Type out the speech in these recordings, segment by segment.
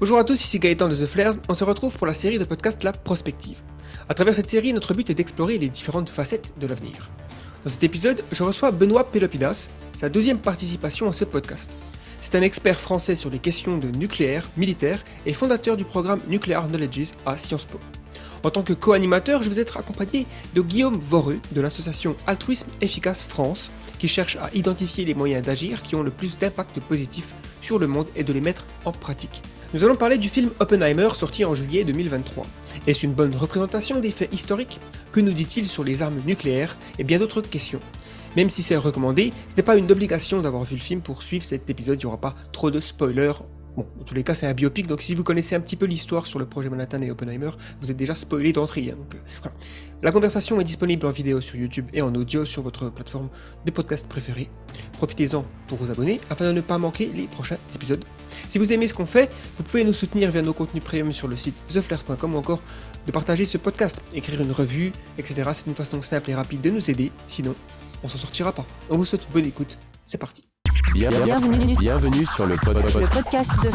Bonjour à tous, ici Gaëtan de The Flares. On se retrouve pour la série de podcast La Prospective. À travers cette série, notre but est d'explorer les différentes facettes de l'avenir. Dans cet épisode, je reçois Benoît Pelopidas, sa deuxième participation à ce podcast. C'est un expert français sur les questions de nucléaire, militaire et fondateur du programme Nuclear Knowledges à Sciences Po. En tant que co-animateur, je vais être accompagné de Guillaume Voreux de l'association Altruisme Efficace France, qui cherche à identifier les moyens d'agir qui ont le plus d'impact positif sur le monde et de les mettre en pratique. Nous allons parler du film Oppenheimer sorti en juillet 2023. Est-ce une bonne représentation des faits historiques? Que nous dit-il sur les armes nucléaires? Et bien d'autres questions. Même si c'est recommandé, ce n'est pas une obligation d'avoir vu le film pour suivre cet épisode, il n'y aura pas trop de spoilers Bon, en tous les cas, c'est un biopic, donc si vous connaissez un petit peu l'histoire sur le projet Manhattan et Oppenheimer, vous êtes déjà spoilé d'entrée. Hein, donc, euh, La conversation est disponible en vidéo sur YouTube et en audio sur votre plateforme de podcast préférée. Profitez-en pour vous abonner afin de ne pas manquer les prochains épisodes. Si vous aimez ce qu'on fait, vous pouvez nous soutenir via nos contenus premium sur le site theflair.com ou encore de partager ce podcast, écrire une revue, etc. C'est une façon simple et rapide de nous aider, sinon on s'en sortira pas. On vous souhaite bonne écoute, c'est parti. Bienvenue. Bienvenue sur le, pod- pod- Le podcast de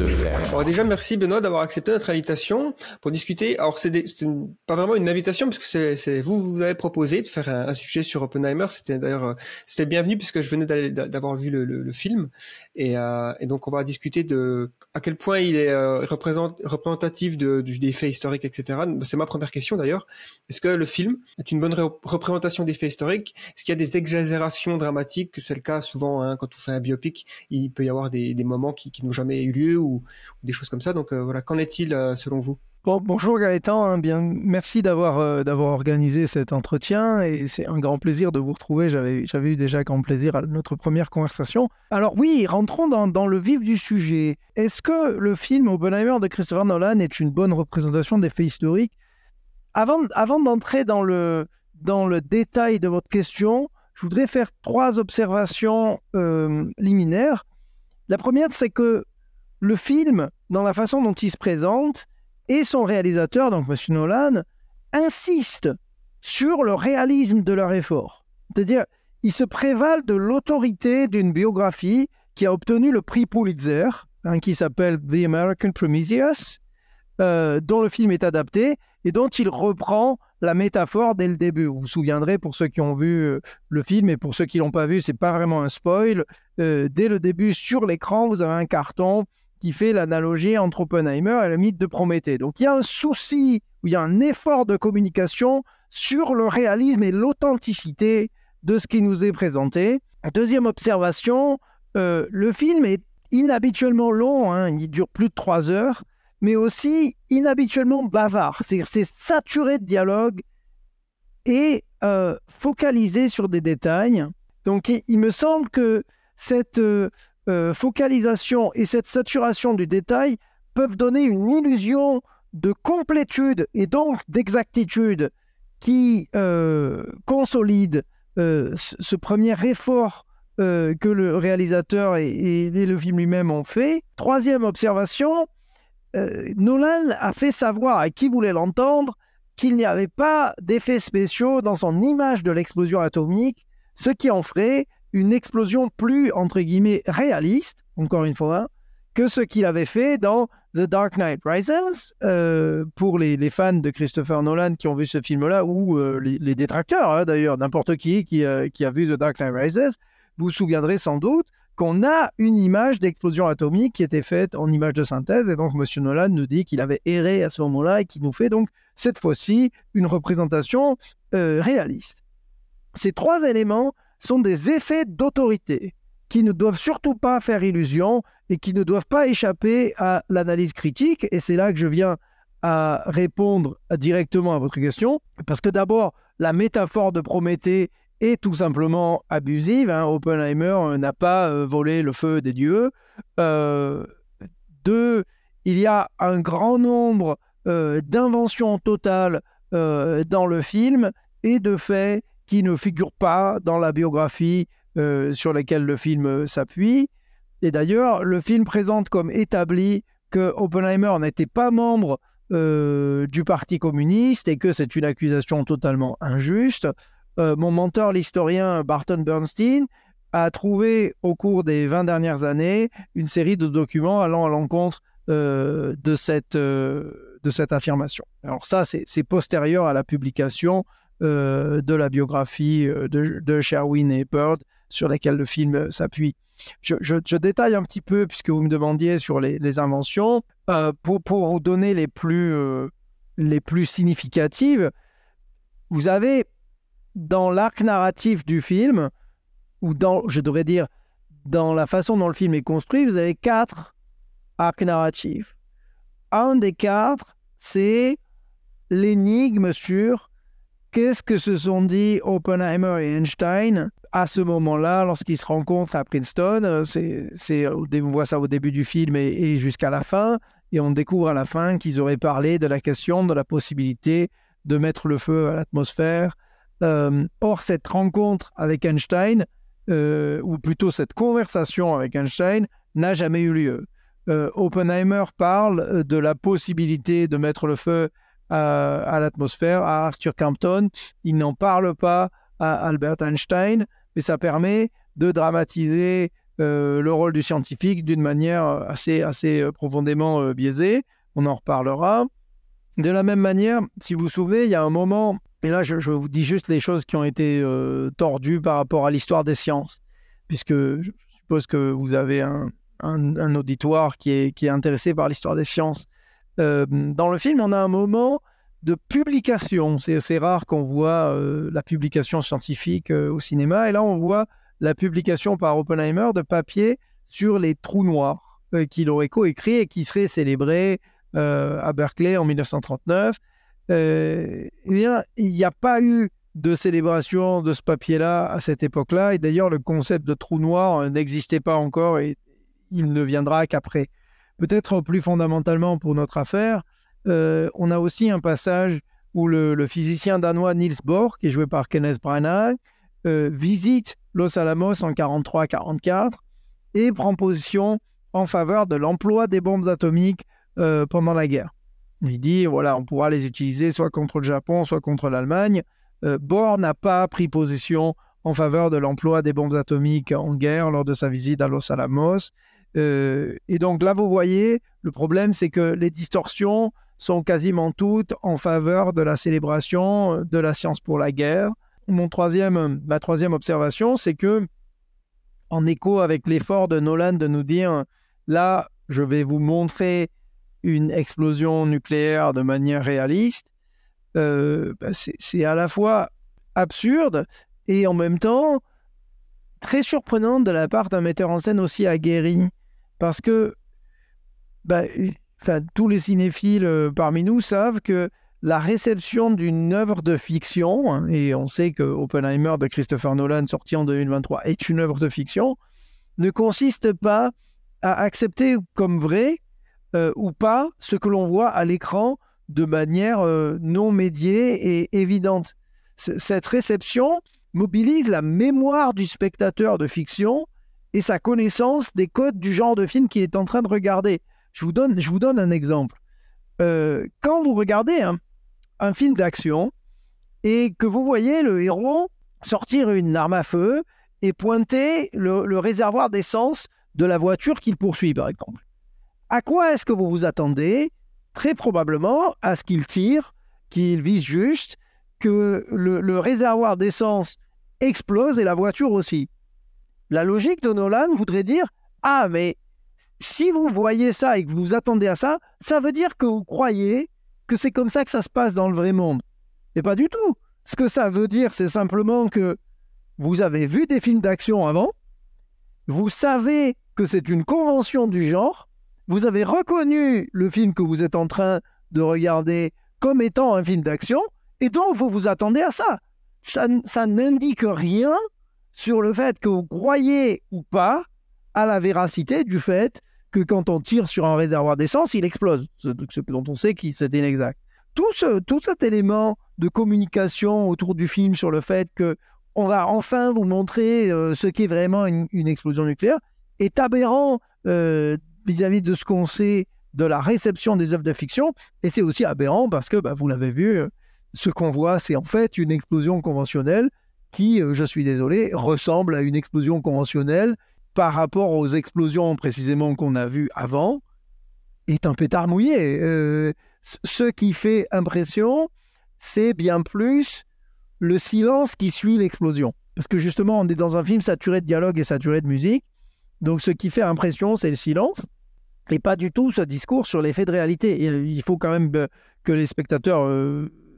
de Flair. Alors déjà, merci Benoît d'avoir accepté notre invitation pour discuter. Alors c'est pas vraiment une invitation puisque c'est c'est- vous vous avez proposé de faire un, un sujet sur Oppenheimer. C'était d'ailleurs euh, c'était bienvenu puisque je venais d'avoir vu le, le- le film et, euh, et donc on va discuter de à quel point il est euh, représente- représentatif de, des faits historiques, etc. C'est ma première question d'ailleurs. Est-ce que le film est une bonne ré- représentation des faits historiques? Est-ce qu'il y a des exagérations dramatiques? C'est le cas souvent hein, quand on fait un biopic. Il peut y avoir des, moments qui, n'ont jamais eu lieu ou, des choses comme ça. Donc euh, voilà, qu'en est-il euh, selon vous? Bon, bonjour Gaëtan, hein, bien, merci d'avoir euh, d'avoir organisé cet entretien et c'est un grand plaisir de vous retrouver. J'avais eu déjà grand plaisir à notre première conversation. Alors oui, rentrons dans, dans le vif du sujet. Est-ce que le film Oppenheimer de Christopher Nolan est une bonne représentation des faits historiques? Avant, avant d'entrer dans le, dans le détail de votre question, je voudrais faire trois observations euh, liminaires. La première, c'est que le film, dans la façon dont il se présente, et son réalisateur, donc M. Nolan, insiste sur le réalisme de leur effort. C'est-à-dire, il se prévalent de l'autorité d'une biographie qui a obtenu le prix Pulitzer, hein, qui s'appelle The American Prometheus, euh, dont le film est adapté et dont il reprend la métaphore dès le début. Vous vous souviendrez, pour ceux qui ont vu euh, le film et pour ceux qui l'ont pas vu, c'est pas vraiment un spoil. Euh, dès le début, sur l'écran, vous avez un carton qui fait l'analogie entre Oppenheimer et le mythe de Prométhée. Donc il y a un souci, ou il y a un effort de communication sur le réalisme et l'authenticité de ce qui nous est présenté. Deuxième observation, euh, le film est inhabituellement long, hein, il dure plus de trois heures, mais aussi inhabituellement bavard. C'est saturé de dialogue et euh, focalisé sur des détails. Donc il, me semble que cette euh, euh, focalisation et cette saturation du détail peuvent donner une illusion de complétude et donc d'exactitude qui consolide ce, premier effort que le réalisateur et, et- et le film lui-même ont fait. Troisième observation, euh, Nolan a fait savoir à qui voulait l'entendre qu'il n'y avait pas d'effets spéciaux dans son image de l'explosion atomique, ce qui en ferait une explosion plus, entre guillemets, réaliste, encore une fois, que ce qu'il avait fait dans The Dark Knight Rises, euh, pour les, fans de Christopher Nolan qui ont vu ce film-là, ou euh, les, détracteurs, hein, d'ailleurs, n'importe qui qui, qui a vu The Dark Knight Rises, vous vous souviendrez sans doute qu'on a une image d'explosion atomique qui était faite en image de synthèse, et donc M. Nolan nous dit qu'il avait erré à ce moment-là et qui nous fait donc cette fois-ci une représentation euh, réaliste. Ces trois éléments sont des effets d'autorité qui ne doivent surtout pas faire illusion et qui ne doivent pas échapper à l'analyse critique. Et c'est là que je viens à répondre directement à votre question. Parce que d'abord, la métaphore de Prométhée est tout simplement abusive. hein. Oppenheimer euh, n'a pas euh, volé le feu des dieux. Euh, deux, il y a un grand nombre d'inventions totales dans le film et de faits qui ne figurent pas dans la biographie sur laquelle le film s'appuie. Et d'ailleurs, le film présente comme établi que Oppenheimer n'était pas membre du Parti communiste et que c'est une accusation totalement injuste. Euh, mon mentor, l'historien Barton Bernstein, a trouvé au cours des 20 dernières années une série de documents allant à l'encontre euh, de, cette, euh, de cette affirmation. Alors ça, c'est postérieur à la publication de la biographie de, Sherwin et Bird sur laquelle le film s'appuie. Je, détaille un petit peu, puisque vous me demandiez sur les, inventions, pour, pour vous donner les plus, les plus significatives. Vous avez dans l'arc narratif du film, ou dans, je devrais dire, dans la façon dont le film est construit, vous avez quatre arcs narratifs. Un des quatre, c'est l'énigme sur qu'est-ce que se sont dit Oppenheimer et Einstein à ce moment-là, lorsqu'ils se rencontrent à Princeton. C'est, on voit ça au début du film et jusqu'à la fin. Et on découvre à la fin qu'ils auraient parlé de la question de la possibilité de mettre le feu à l'atmosphère. Euh, or, cette rencontre avec Einstein, euh, ou plutôt cette conversation avec Einstein, n'a jamais eu lieu. Euh, Oppenheimer parle de la possibilité de mettre le feu à, à l'atmosphère à Arthur Campton. Il n'en parle pas à Albert Einstein, mais ça permet de dramatiser le rôle du scientifique d'une manière assez, assez profondément biaisée. On en reparlera. De la même manière, si vous vous souvenez, il y a un moment, et là je, vous dis juste les choses qui ont été euh, tordues par rapport à l'histoire des sciences, puisque je suppose que vous avez un, auditoire qui est, intéressé par l'histoire des sciences. Euh, dans le film, on a un moment de publication. C'est assez rare qu'on voit euh, la publication scientifique au cinéma, et là on voit la publication par Oppenheimer de papier sur les trous noirs qu'il aurait coécrit et qui serait célébré à Berkeley en 1939. Euh, eh bien, il n'y a pas eu de célébration de ce papier-là à cette époque-là, et d'ailleurs le concept de trou noir euh, n'existait pas encore et il ne viendra qu'après. Peut-être plus fondamentalement pour notre affaire, euh, on a aussi un passage où le, physicien danois Niels Bohr, qui est joué par Kenneth Branagh, visite Los Alamos en 43-44 et prend position en faveur de l'emploi des bombes atomiques pendant la guerre. Il dit, voilà, on pourra les utiliser soit contre le Japon, soit contre l'Allemagne. Euh, Bohr n'a pas pris position en faveur de l'emploi des bombes atomiques en guerre lors de sa visite à Los Alamos. Euh, et donc là, vous voyez, le problème, c'est que les distorsions sont quasiment toutes en faveur de la célébration euh, de la science pour la guerre. Mon troisième, ma troisième observation, c'est que, en écho avec l'effort de Nolan de nous dire, là, je vais vous montrer une explosion nucléaire de manière réaliste, euh, bah, c'est à la fois absurde et en même temps très surprenant de la part d'un metteur en scène aussi aguerri. Parce que bah, tous les cinéphiles euh, parmi nous savent que la réception d'une œuvre de fiction, hein, et on sait que Oppenheimer de Christopher Nolan, sorti en 2023, est une œuvre de fiction, ne consiste pas à accepter comme vrai euh, ou pas ce que l'on voit à l'écran de manière euh, non médiée et évidente. Cette réception mobilise la mémoire du spectateur de fiction et sa connaissance des codes du genre de film qu'il est en train de regarder. Je vous donne, je vous donne un exemple. Euh, quand vous regardez un, film d'action et que vous voyez le héros sortir une arme à feu et pointer le réservoir d'essence de la voiture qu'il poursuit, par exemple. À quoi est-ce que vous vous attendez? Très probablement à ce qu'il tire, qu'il vise juste, que le, réservoir d'essence explose et la voiture aussi. La logique de Nolan voudrait dire Ah, mais si vous voyez ça et que vous vous attendez à ça, ça veut dire que vous croyez que c'est comme ça que ça se passe dans le vrai monde. Et pas du tout. Ce que ça veut dire, c'est simplement que vous avez vu des films d'action avant, vous savez que c'est une convention du genre, vous avez reconnu le film que vous êtes en train de regarder comme étant un film d'action, et donc vous vous attendez à ça. Ça, n'indique rien sur le fait que vous croyez ou pas à la véracité du fait que quand on tire sur un réservoir d'essence, il explose, ce, dont on sait que c'est inexact. Tout, ce, tout cet élément de communication autour du film sur le fait que on va enfin vous montrer euh, ce qu'est vraiment une, une explosion nucléaire est aberrant euh, vis-à-vis de ce qu'on sait de la réception des œuvres de fiction. Et c'est aussi aberrant parce que, bah, vous l'avez vu, euh, ce qu'on voit, c'est en fait une explosion conventionnelle qui, euh, je suis désolé, ressemble à une explosion conventionnelle par rapport aux explosions précisément qu'on a vues avant. est un pétard mouillé. Euh, ce qui fait impression, c'est bien plus le silence qui suit l'explosion. Parce que justement, on est dans un film saturé de dialogue et saturé de musique. Donc ce qui fait impression, c'est le silence et pas du tout ce discours sur l'effet de réalité. il faut quand même que les spectateurs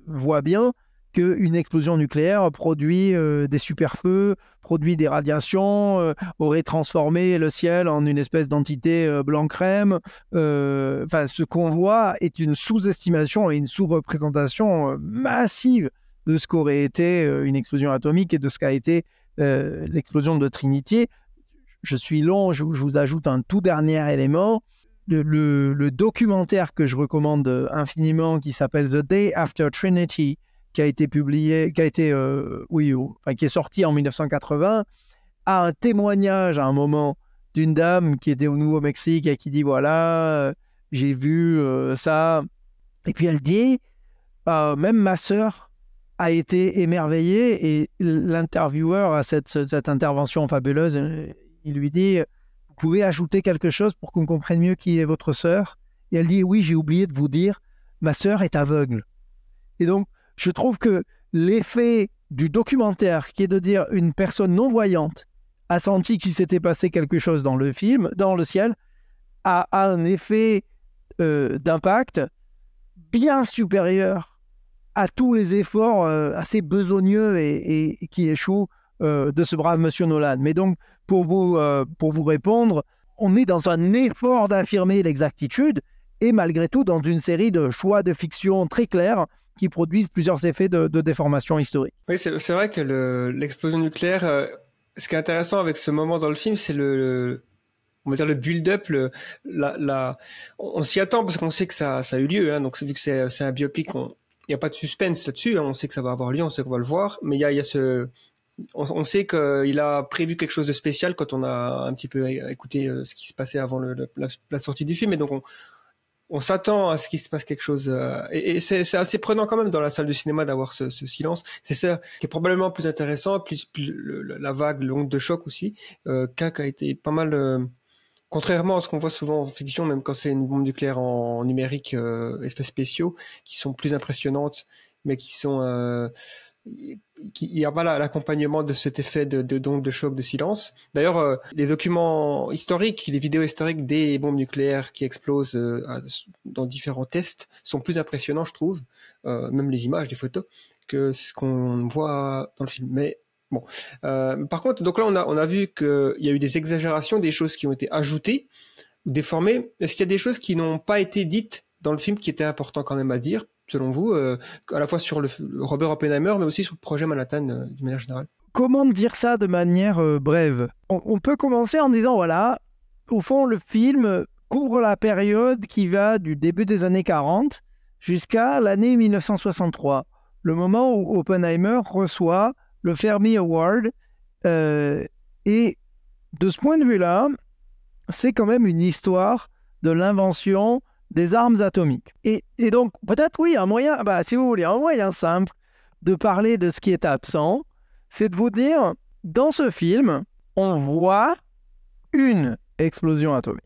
voient bien qu'une explosion nucléaire produit euh, des super-feux, produit des radiations, euh, aurait transformé le ciel en une espèce d'entité euh, blanc-crème. Enfin, ce qu'on voit est une sous-estimation et une sous-représentation massive de ce qu'aurait été une explosion atomique et de ce qu'a été l'explosion de Trinity. Je suis long, je, vous ajoute un tout dernier élément. le, documentaire que je recommande infiniment qui s'appelle The Day After Trinity, qui a été publié, qui a été, euh, oui, qui est sorti en 1980, a un témoignage à un moment d'une dame qui était au Nouveau-Mexique et qui dit voilà, euh, j'ai vu euh, ça. Et puis elle dit, même ma sœur a été émerveillée et l'intervieweur à cette, cette intervention fabuleuse, il lui dit, vous pouvez ajouter quelque chose pour qu'on comprenne mieux qui est votre sœur? Et elle dit, oui, j'ai oublié de vous dire, ma sœur est aveugle. Et donc, je trouve que l'effet du documentaire, qui est de dire une personne non-voyante a senti qu'il s'était passé quelque chose dans le film, dans le ciel, a, un effet euh, d'impact bien supérieur à tous les efforts euh, assez besogneux et, qui échouent euh, de ce brave monsieur Nolan. Mais donc, pour vous, pour vous répondre, on est dans un effort d'affirmer l'exactitude et malgré tout dans une série de choix de fiction très clairs qui produisent plusieurs effets de, déformation historique. Oui, c'est vrai que l'explosion nucléaire, euh, ce qui est intéressant avec ce moment dans le film, c'est le, on va dire le build-up, on, s'y attend parce qu'on sait que ça, a eu lieu. Hein, donc vu que c'est un biopic, il n'y a pas de suspense là-dessus. Hein, on sait que ça va avoir lieu, on sait qu'on va le voir, mais il y a ce, on, sait qu'il a prévu quelque chose de spécial quand on a un petit peu écouté euh, ce qui se passait avant la, sortie du film, et donc on, s'attend à ce qu'il se passe quelque chose. Euh, et, c'est assez prenant quand même dans la salle de cinéma d'avoir ce, silence. C'est ça qui est probablement plus intéressant, plus, la vague, le de choc aussi. Euh, a été pas mal. Euh, contrairement à ce qu'on voit souvent en fiction, même quand c'est une bombe nucléaire en, numérique, euh, effets spéciaux, qui sont plus impressionnantes, mais qui sont il n'y a pas l'accompagnement de cet effet de, de de choc, de silence. D'ailleurs, euh, les documents historiques, les vidéos historiques des bombes nucléaires qui explosent euh, dans différents tests sont plus impressionnants, je trouve, euh, même les images, les photos, que ce qu'on voit dans le film. Mais bon, par contre, donc là, on a, on a vu qu'il y a eu des exagérations, des choses qui ont été ajoutées ou déformées. Est-ce qu'il y a des choses qui n'ont pas été dites dans le film qui étaient importantes quand même à dire? Selon vous, euh, à la fois sur le, Robert Oppenheimer, mais aussi sur le projet Manhattan euh, d'une manière générale Comment dire ça de manière euh, brève? On, peut commencer en disant, voilà, au fond, le film couvre la période qui va du début des années 40 jusqu'à l'année 1963, le moment où Oppenheimer reçoit le Fermi Award. et de ce point de vue-là, c'est quand même une histoire de l'invention des armes atomiques. Et, donc, peut-être, oui, un moyen, bah, si vous voulez, un moyen simple de parler de ce qui est absent, c'est de vous dire, dans ce film, on voit une explosion atomique.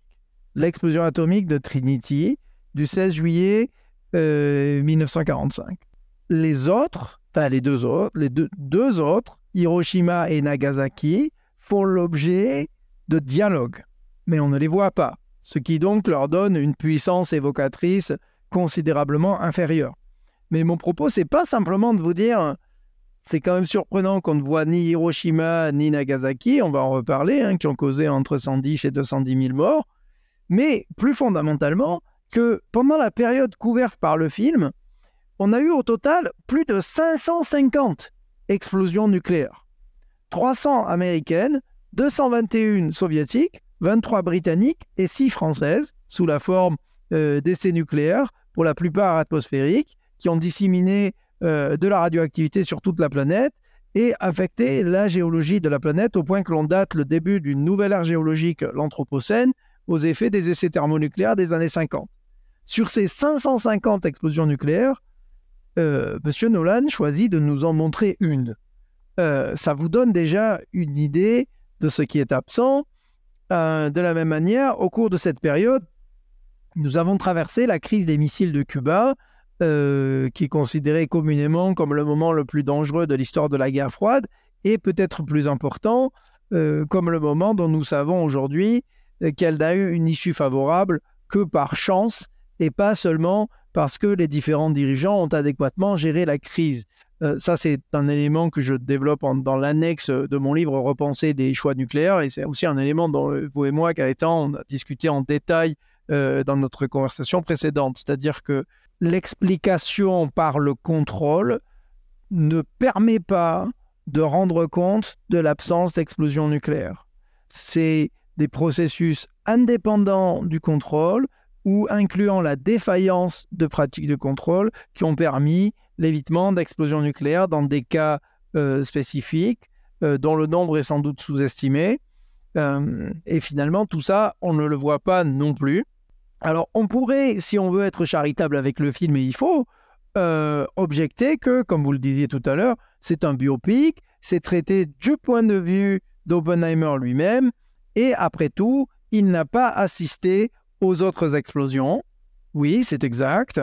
L'explosion atomique de Trinity du 16 juillet 1945. Euh, les autres, enfin les deux autres, les deux, deux autres, Hiroshima et Nagasaki, font l'objet de dialogues, mais on ne les voit pas ce qui donc leur donne une puissance évocatrice considérablement inférieure. Mais mon propos, c'est pas simplement de vous dire, c'est quand même surprenant qu'on ne voit ni Hiroshima ni Nagasaki, on va en reparler, hein, qui ont causé entre 110 et 210 000 morts, mais plus fondamentalement, que pendant la période couverte par le film, on a eu au total plus de 550 explosions nucléaires. 300 américaines, 221 soviétiques, 23 britanniques et 6 françaises, sous la forme euh, d'essais nucléaires, pour la plupart atmosphériques, qui ont disséminé euh, de la radioactivité sur toute la planète et affecté la géologie de la planète au point que l'on date le début d'une nouvelle ère géologique, l'Anthropocène, aux effets des essais thermonucléaires des années 50. Sur ces 550 explosions nucléaires, euh, M. Nolan choisit de nous en montrer une. ça vous donne déjà une idée de ce qui est absent. Euh, de la même manière, au cours de cette période, Nous avons traversé la crise des missiles de Cuba, euh, qui est considérée communément comme le moment le plus dangereux de l'histoire de la guerre froide, et peut-être plus important, euh, comme le moment dont nous savons aujourd'hui qu'elle n'a eu une issue favorable que par chance et pas seulement parce que les différents dirigeants ont adéquatement géré la crise. Euh, ça, c'est un élément que je développe dans l'annexe de mon livre Repenser des choix nucléaires. Et c'est aussi un élément dont euh, vous et moi, Gaëtan, on a discuté en détail euh, dans notre conversation précédente. C'est-à-dire que l'explication par le contrôle ne permet pas de rendre compte de l'absence d'explosion nucléaire. C'est des processus indépendants du contrôle ou incluant la défaillance de pratiques de contrôle qui ont permis l'évitement d'explosions nucléaires dans des cas euh, spécifiques euh, dont le nombre est sans doute sous-estimé. Euh, et finalement, tout ça, on ne le voit pas non plus. Alors, on pourrait, si on veut être charitable avec le film, et il faut, objecter que, comme vous le disiez tout à l'heure, c'est un biopic, c'est traité du point de vue d'Oppenheimer lui-même, et après tout, il n'a pas assisté aux autres explosions. Oui, c'est exact,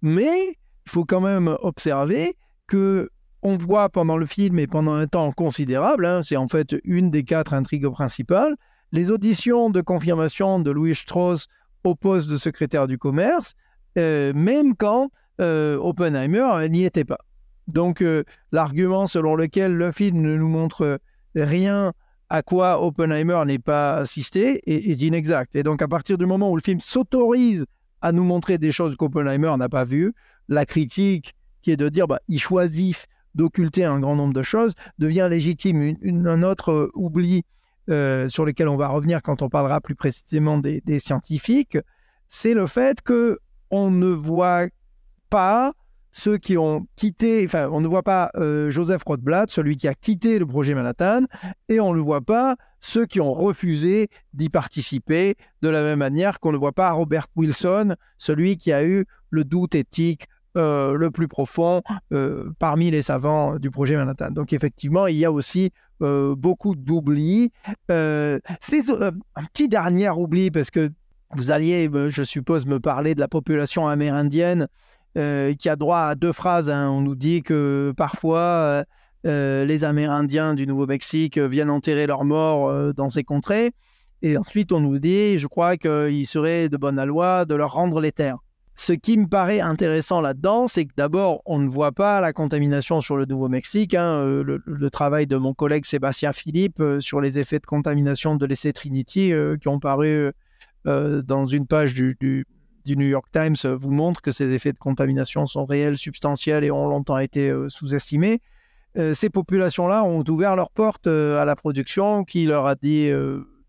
mais il faut quand même observer que on voit pendant le film et pendant un temps considérable, hein, c'est en fait une des quatre intrigues principales, les auditions de confirmation de Louis Strauss au poste de secrétaire du commerce, euh, même quand euh, Oppenheimer n'y était pas. Donc euh, l'argument selon lequel le film ne nous montre rien à quoi Oppenheimer n'est pas assisté est, est inexact. Et donc à partir du moment où le film s'autorise à nous montrer des choses qu'Oppenheimer n'a pas vues, la critique qui est de dire bah, ils choisissent d'occulter un grand nombre de choses devient légitime. Un autre euh, oubli euh, sur lequel on va revenir quand on parlera plus précisément des, des scientifiques, c'est le fait que on ne voit pas ceux qui ont quitté, enfin, on ne voit pas euh, Joseph Rothblatt, celui qui a quitté le projet Manhattan, et on ne voit pas ceux qui ont refusé d'y participer, de la même manière qu'on ne voit pas Robert Wilson, celui qui a eu le doute éthique euh, le plus profond euh, parmi les savants du projet Manhattan. Donc effectivement, il y a aussi euh, beaucoup d'oubli. C'est un petit dernier oubli, parce que vous alliez, je suppose, me parler de la population amérindienne qui a droit à deux phrases. hein. On nous dit que parfois, les Amérindiens du Nouveau-Mexique viennent enterrer leurs morts dans ces contrées. Et ensuite, on nous dit, je crois qu'il serait de bonne loi de leur rendre les terres. Ce qui me paraît intéressant là-dedans, c'est que d'abord, on ne voit pas la contamination sur le Nouveau-Mexique. hein. Euh, Le, travail de mon collègue Sébastien Philippe euh, sur les effets de contamination de l'essai Trinity euh, qui ont paru dans une page du, New York Times vous montre que ces effets de contamination sont réels, substantiels et ont longtemps été sous-estimés. Ces populations-là ont ouvert leurs portes à la production qui leur a dit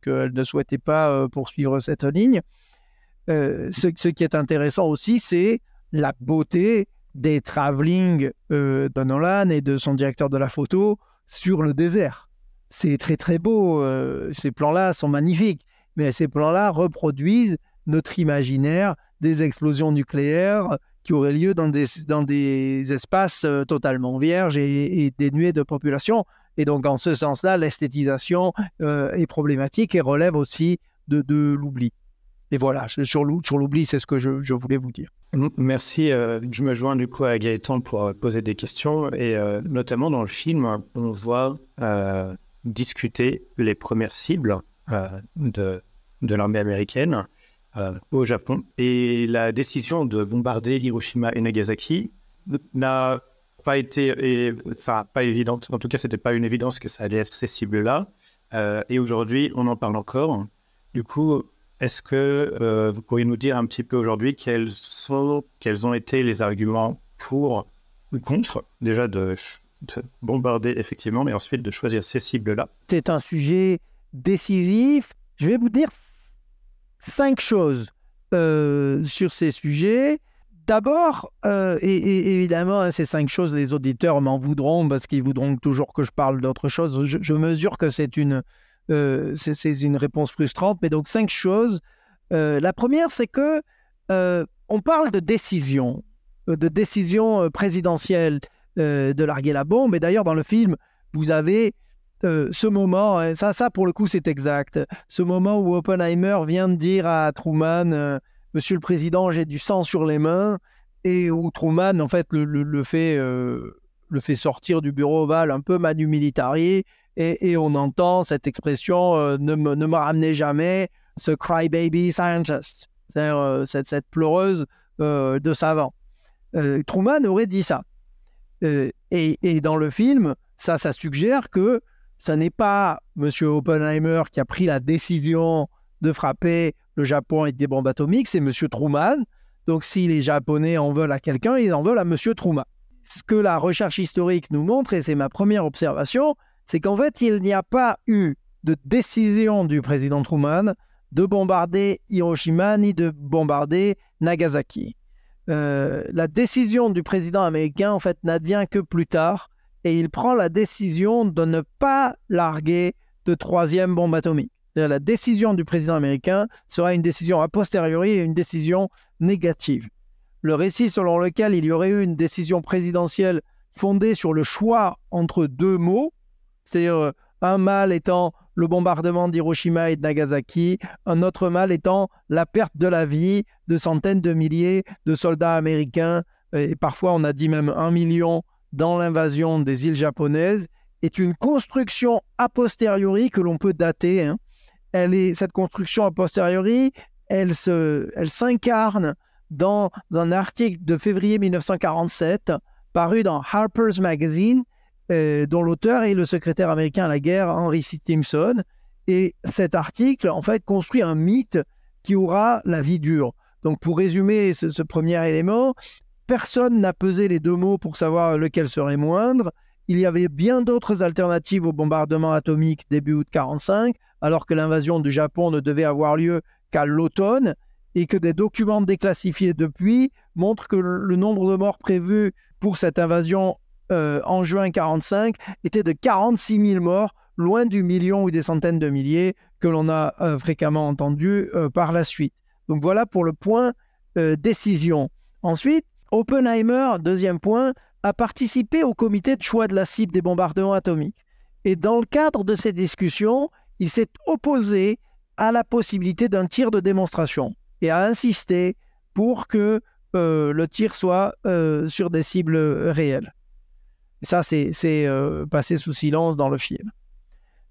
qu'elles ne souhaitaient pas poursuivre cette ligne. Euh, ce, qui est intéressant aussi, c'est la beauté des travelling euh, de Nolan et de son directeur de la photo sur le désert. C'est très très beau, euh, ces plans-là sont magnifiques, mais ces plans-là reproduisent notre imaginaire des explosions nucléaires qui auraient lieu dans des, dans des espaces euh, totalement vierges et, et dénués de population. Et donc, en ce sens-là, l'esthétisation est problématique et relève aussi de, de l'oubli. Et voilà, sur l'ou- sur l'oubli, c'est ce que je, voulais vous dire. Merci. euh, je me joins du coup à Gaëtan pour euh, poser des questions. Et euh, notamment dans le film, on voit discuter les premières cibles de, l'armée américaine au Japon. Et la décision de bombarder Hiroshima et Nagasaki n'a pas été, enfin, pas évidente. En tout cas, c'était pas une évidence que ça allait être ces cibles-là. Et aujourd'hui, on en parle encore. Du coup, est-ce que euh, vous pourriez nous dire un petit peu aujourd'hui quels sont, quels ont été les arguments pour ou contre, déjà de, bombarder effectivement, mais ensuite de choisir ces cibles-là? C'est un sujet décisif. Je vais vous dire cinq choses euh, sur ces sujets. D'abord, euh, et, et évidemment, hein, ces cinq choses, les auditeurs m'en voudront parce qu'ils voudront toujours que je parle d'autre chose. Je mesure que c'est une, euh, c'est, une réponse frustrante, mais donc cinq choses. Euh, la première, c'est que euh, on parle de décision, de décision présidentielle de larguer la bombe. Et d'ailleurs, dans le film, vous avez ce moment, hein, ça, ça pour le coup, c'est exact. Ce moment où Oppenheimer vient de dire à Truman, Monsieur le Président, j'ai du sang sur les mains, et où Truman, en fait, le, fait, le fait sortir du bureau ovale un peu manu militari, et, on entend cette expression euh, ne, me, ne me ramenez jamais, ce crybaby scientist, euh, cette, cette pleureuse euh, de savant. Euh, Truman aurait dit ça. Et, et dans le film, ça, ça suggère que ça n'est pas M. Oppenheimer qui a pris la décision de frapper le Japon avec des bombes atomiques, c'est M. Truman. Donc si les Japonais en veulent à quelqu'un, ils en veulent à M. Truman. Ce que la recherche historique nous montre, et c'est ma première observation, c'est qu'en fait, il n'y a pas eu de décision du président Truman de bombarder Hiroshima ni de bombarder Nagasaki. Euh, la décision du président américain, en fait, n'advient que plus tard, et il prend la décision de ne pas larguer de troisième bombe atomique. La décision du président américain sera une décision a posteriori et une décision négative. Le récit selon lequel il y aurait eu une décision présidentielle fondée sur le choix entre deux mots, c'est-à-dire euh, un mal étant le bombardement d'Hiroshima et de Nagasaki, un autre mal étant la perte de la vie de centaines de milliers de soldats américains, et parfois on a dit même un million dans l'invasion des îles japonaises, est une construction a posteriori que l'on peut dater. hein. Cette construction a posteriori, elle, se, elle s'incarne dans un article de février 1947 paru dans Harper's Magazine, dont l'auteur est le secrétaire américain à la guerre Henry Stimson. Et cet article, en fait, construit un mythe qui aura la vie dure. Donc, pour résumer ce, ce premier élément, personne n'a pesé les deux mots pour savoir lequel serait moindre. Il y avait bien d'autres alternatives au bombardement atomique début août 45, alors que l'invasion du Japon ne devait avoir lieu qu'à l'automne, et que des documents déclassifiés depuis montrent que le nombre de morts prévus pour cette invasion euh, en juin 45 était de 46 000 morts, loin du million ou des centaines de milliers que l'on a euh, fréquemment entendu euh, par la suite. Donc voilà pour le point décision. Ensuite, Oppenheimer, deuxième point, a participé au comité de choix de la cible des bombardements atomiques. Et dans le cadre de ces discussions, il s'est opposé à la possibilité d'un tir de démonstration et a insisté pour que le tir soit sur des cibles réelles. Ça, c'est euh, passé sous silence dans le film.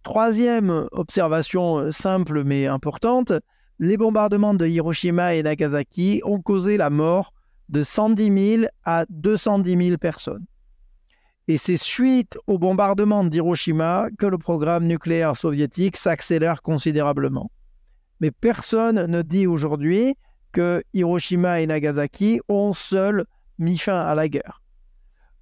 Troisième observation euh, simple mais importante, les bombardements de Hiroshima et Nagasaki ont causé la mort de 110 000 à 210 000 personnes. Et c'est suite au bombardement d'Hiroshima que le programme nucléaire soviétique s'accélère considérablement. Mais personne ne dit aujourd'hui que Hiroshima et Nagasaki ont seuls mis fin à la guerre.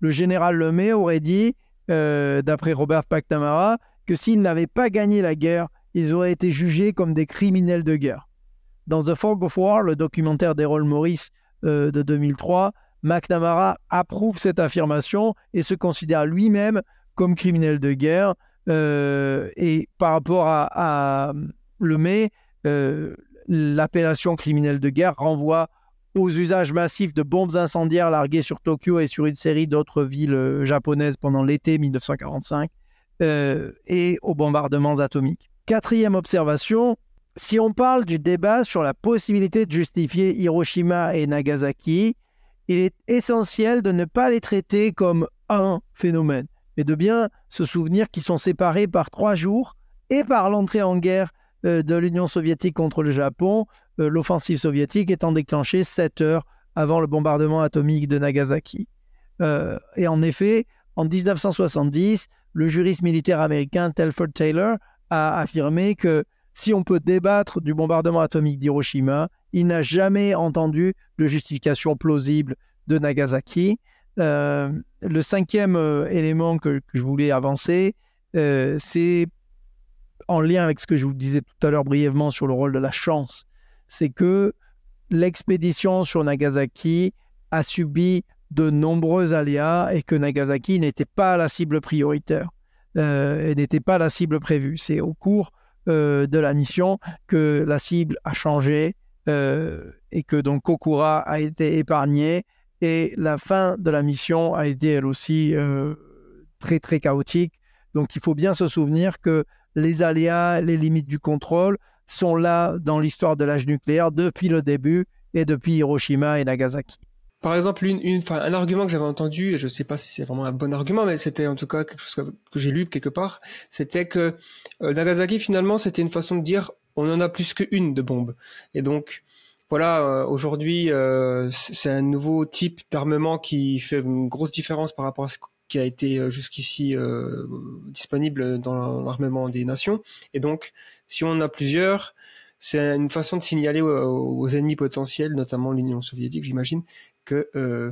Le général Lemay aurait dit, euh, d'après Robert McNamara, que s'ils n'avaient pas gagné la guerre, ils auraient été jugés comme des criminels de guerre. Dans The Fog of War, le documentaire d'Errol Morris euh, de 2003, McNamara approuve cette affirmation et se considère lui-même comme criminel de guerre. Euh, et par rapport à, à Lemay, l'appellation criminel de guerre renvoie aux usages massifs de bombes incendiaires larguées sur Tokyo et sur une série d'autres villes euh, japonaises pendant l'été 1945 euh, et aux bombardements atomiques. Quatrième observation, si on parle du débat sur la possibilité de justifier Hiroshima et Nagasaki, il est essentiel de ne pas les traiter comme un phénomène, mais de bien se souvenir qu'ils sont séparés par trois jours et par l'entrée en guerre euh, de l'Union soviétique contre le Japon, l'offensive soviétique étant déclenchée sept heures avant le bombardement atomique de Nagasaki. Euh, et en effet, en 1970, le juriste militaire américain Telford Taylor a affirmé que si on peut débattre du bombardement atomique d'Hiroshima, il n'a jamais entendu de justification plausible de Nagasaki. Euh, le cinquième euh, élément que, je voulais avancer, euh, c'est en lien avec ce que je vous disais tout à l'heure brièvement sur le rôle de la chance. C'est que l'expédition sur Nagasaki a subi de nombreux aléas et que Nagasaki n'était pas la cible prioritaire euh, et n'était pas la cible prévue. C'est au cours euh, de la mission que la cible a changé euh, et que donc Kokura a été épargné et la fin de la mission a été elle aussi très très chaotique. Donc il faut bien se souvenir que les aléas, les limites du contrôle sont là dans l'histoire de l'âge nucléaire depuis le début et depuis Hiroshima et Nagasaki. Par exemple, une, un argument que j'avais entendu, et je ne sais pas si c'est vraiment un bon argument, mais c'était en tout cas quelque chose que, que j'ai lu quelque part, c'était que euh, Nagasaki, finalement, c'était une façon de dire on en a plus qu'une de bombe. Et donc, voilà, euh, aujourd'hui, euh, c'est un nouveau type d'armement qui fait une grosse différence par rapport à ce qui a été euh, jusqu'ici euh, disponible dans l'armement des nations. Et donc, si on en a plusieurs, c'est une façon de signaler aux, ennemis potentiels, notamment l'Union soviétique, j'imagine, que euh,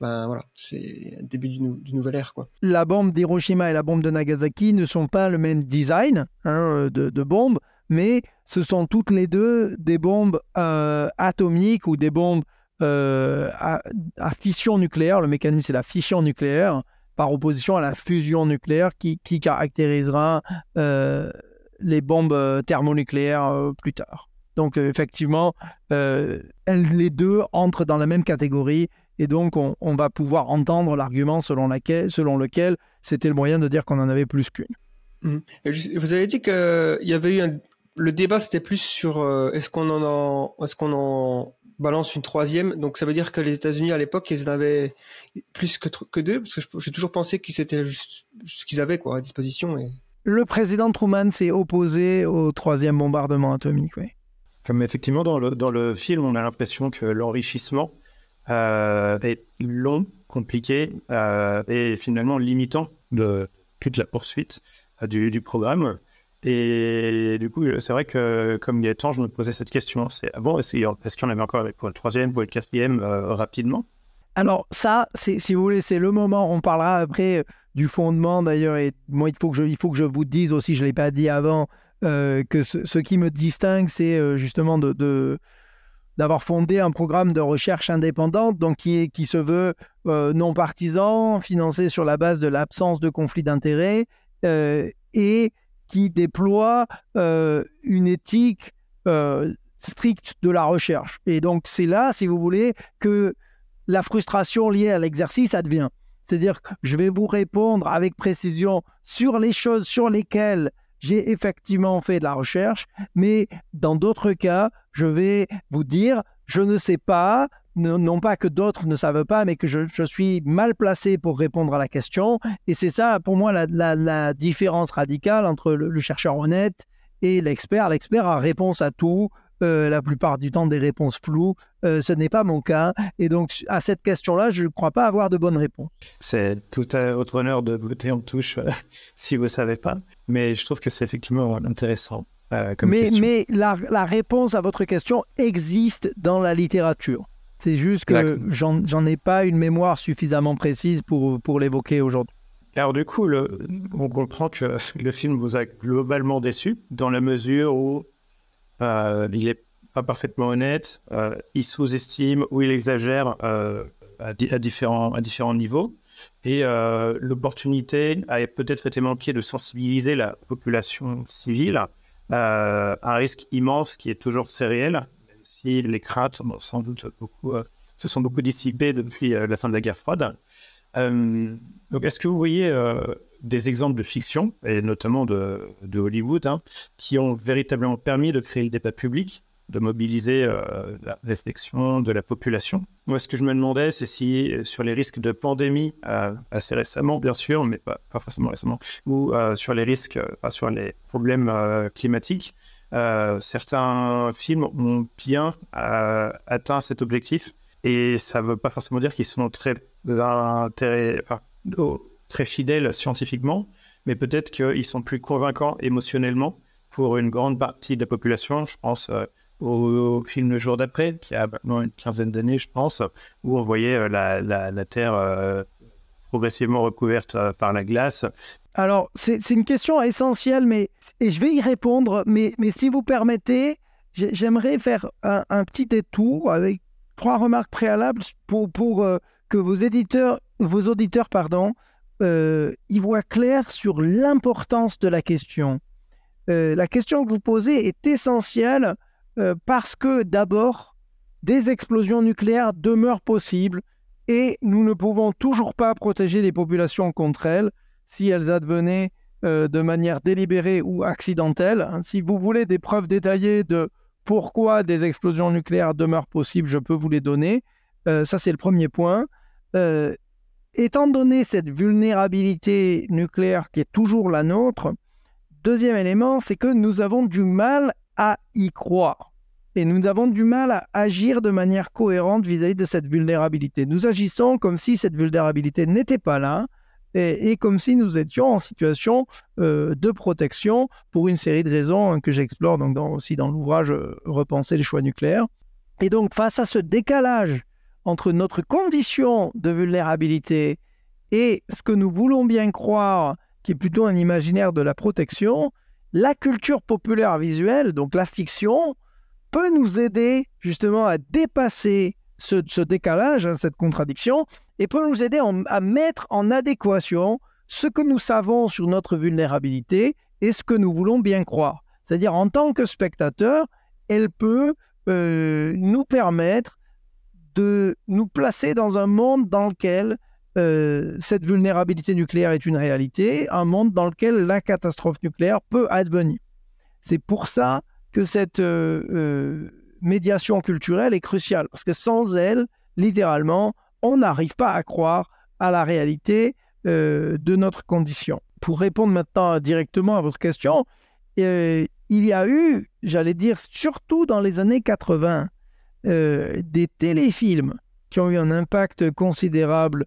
ben voilà, c'est le début du nouvelle ère quoi. La bombe d'Hiroshima et la bombe de Nagasaki ne sont pas le même design hein, de, bombe, mais ce sont toutes les deux des bombes atomiques ou des bombes à, à, fission nucléaire. Le mécanisme c'est la fission nucléaire par opposition à la fusion nucléaire qui, caractérisera euh, les bombes thermonucléaires plus tard. Donc effectivement, euh, les deux entrent dans la même catégorie et donc on, va pouvoir entendre l'argument selon, lequel c'était le moyen de dire qu'on en avait plus qu'une. Mmh. Vous avez dit qu'il y avait eu un... le débat, c'était plus sur euh, est-ce qu'on en est-ce qu'on en balance une troisième. Donc ça veut dire que les États-Unis à l'époque, ils en avaient plus que, que deux, parce que j'ai toujours pensé que c'était juste ce qu'ils avaient quoi à disposition. Et... Le président Truman s'est opposé au troisième bombardement atomique, oui. Comme effectivement, dans le, dans le film, on a l'impression que l'enrichissement euh, est long, compliqué euh, et finalement limitant de toute la poursuite euh, du, du, programme. Et du coup, c'est vrai que comme il y a temps, je me posais cette question. C'est ah bon, est-ce qu'il y en avait encore pour le troisième, pour le quatrième euh, rapidement? Alors ça, si vous voulez, c'est le moment. On parlera après du fondement d'ailleurs. Et moi, il faut que je, il faut que je vous dise aussi, je l'ai pas dit avant, euh, que ce, qui me distingue, c'est euh, justement de, d'avoir fondé un programme de recherche indépendante, donc qui, qui se veut euh, non partisan, financé sur la base de l'absence de conflit d'intérêts et qui déploie une éthique stricte de la recherche. Et donc c'est là, si vous voulez, que la frustration liée à l'exercice advient. C'est-à-dire que je vais vous répondre avec précision sur les choses sur lesquelles j'ai effectivement fait de la recherche, mais dans d'autres cas, je vais vous dire, je ne sais pas, non pas que d'autres ne savent pas, mais que je, suis mal placé pour répondre à la question. Et c'est ça, pour moi, la, différence radicale entre le, chercheur honnête et l'expert. L'expert a réponse à tout, euh, la plupart du temps des réponses floues. Euh, ce n'est pas mon cas. Et donc, à cette question-là, je ne crois pas avoir de bonne réponse. C'est tout à votre honneur de voter en touche euh, si vous ne savez pas. Mais je trouve que c'est effectivement intéressant. Euh, comme mais la, la, réponse à votre question existe dans la littérature. C'est juste que j'en ai pas une mémoire suffisamment précise pour, pour l'évoquer aujourd'hui. Alors du coup, le, on comprend que le film vous a globalement déçu dans la mesure où euh, il n'est pas parfaitement honnête, euh, il sous-estime ou il exagère euh, à, di à, différents, à différents niveaux. Et l'opportunité a peut-être été manquée de sensibiliser la population civile à un risque immense qui est toujours très réel, même si les craintes bon, sans doute beaucoup, se sont beaucoup dissipées depuis la fin de la guerre froide. donc, est-ce que vous voyez des exemples de fiction, et notamment de, de Hollywood, hein, qui ont véritablement permis de créer le débat public, de mobiliser euh, la réflexion de la population. Moi, ce que je me demandais, c'est si sur les risques de pandémie, euh, assez récemment, bien sûr, mais pas, forcément récemment, ou euh, sur les risques, enfin, sur les problèmes climatiques, certains films ont bien atteint cet objectif. Et ça ne veut pas forcément dire qu'ils sont très très fidèles scientifiquement, mais peut-être qu'ils sont plus convaincants émotionnellement pour une grande partie de la population. Je pense euh, au, au, film Le jour d'après, qui a maintenant une quinzaine d'années, je pense, où on voyait euh, la, la, la, Terre euh, progressivement recouverte euh, par la glace. Alors, c'est une question essentielle, mais, et je vais y répondre, mais, mais si vous permettez, j'aimerais faire un, un, petit détour avec trois remarques préalables pour, pour que vos éditeurs, vos auditeurs, pardon, euh, y voit clair sur l'importance de la question. Euh, la question que vous posez est essentielle euh, parce que d'abord, des explosions nucléaires demeurent possibles et nous ne pouvons toujours pas protéger les populations contre elles si elles advenaient euh, de manière délibérée ou accidentelle. Hein, si vous voulez des preuves détaillées de pourquoi des explosions nucléaires demeurent possibles, je peux vous les donner. Euh, ça, c'est le premier point. Étant donné cette vulnérabilité nucléaire qui est toujours la nôtre, deuxième élément, c'est que nous avons du mal à y croire. Et nous avons du mal à agir de manière cohérente vis-à-vis de cette vulnérabilité. Nous agissons comme si cette vulnérabilité n'était pas là et, comme si nous étions en situation euh, de protection pour une série de raisons hein, que j'explore donc aussi dans l'ouvrage euh, Repenser les choix nucléaires. Et donc, face à ce décalage entre notre condition de vulnérabilité et ce que nous voulons bien croire, qui est plutôt un imaginaire de la protection, la culture populaire visuelle, donc la fiction, peut nous aider justement à dépasser ce, décalage, hein, cette contradiction, et peut nous aider à mettre en adéquation ce que nous savons sur notre vulnérabilité et ce que nous voulons bien croire. C'est-à-dire en tant que spectateur, elle peut euh, nous permettre de nous placer dans un monde dans lequel euh, cette vulnérabilité nucléaire est une réalité, un monde dans lequel la catastrophe nucléaire peut advenir. C'est pour ça que cette euh, euh, médiation culturelle est cruciale, parce que sans elle, littéralement, on n'arrive pas à croire à la réalité euh, de notre condition. Pour répondre maintenant directement à votre question, il y a eu, j'allais dire, surtout dans les années 80, euh, des téléfilms qui ont eu un impact considérable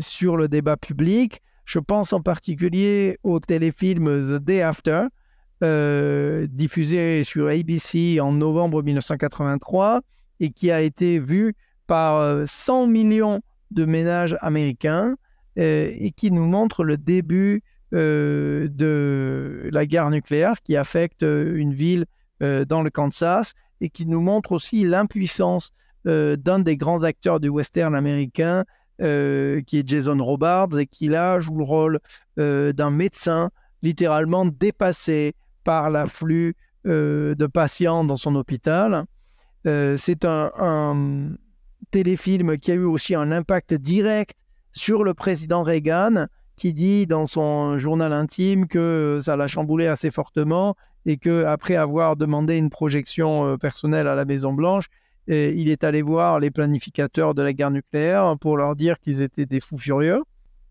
sur le débat public. Je pense en particulier au téléfilm The Day After, euh, diffusé sur ABC en novembre 1983 et qui a été vu par euh, 100 millions de ménages américains euh, et qui nous montre le début euh, de la guerre nucléaire qui affecte euh, une ville euh, dans le Kansas et qui nous montre aussi l'impuissance euh, d'un des grands acteurs du western américain euh, qui est Jason Robards et qui là joue le rôle euh, d'un médecin littéralement dépassé par l'afflux euh, de patients dans son hôpital. Euh, c'est un, téléfilm qui a eu aussi un impact direct sur le président Reagan, qui dit dans son journal intime que ça l'a chamboulé assez fortement et que après avoir demandé une projection euh, personnelle à la Maison Blanche, euh, il est allé voir les planificateurs de la guerre nucléaire pour leur dire qu'ils étaient des fous furieux.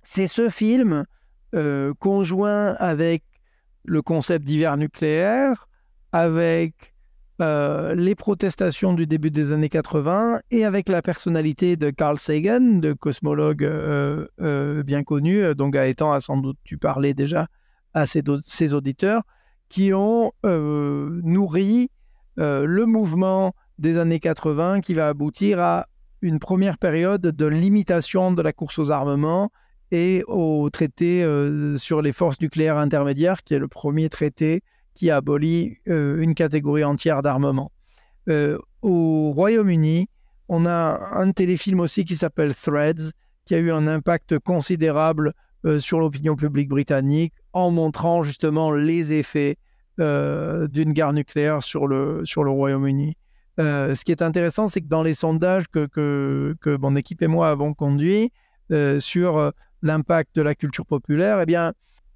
C'est ce film euh, conjoint avec le concept d'hiver nucléaire, avec euh, les protestations du début des années 80 et avec la personnalité de Carl Sagan, de cosmologue euh, euh, bien connu, dont Gaëtan a sans doute dû parler déjà à ses, auditeurs, qui ont nourri le mouvement des années 80 qui va aboutir à une première période de limitation de la course aux armements et au traité euh, sur les forces nucléaires intermédiaires, qui est le premier traité qui abolit euh, une catégorie entière d'armement. Euh, au Royaume-Uni, on a un téléfilm aussi qui s'appelle Threads, qui a eu un impact considérable sur l'opinion publique britannique en montrant justement les effets d'une guerre nucléaire sur le, sur le Royaume-Uni. Ce qui est intéressant, c'est que dans les sondages que, mon équipe et moi avons conduits sur l'impact de la culture populaire, eh bien,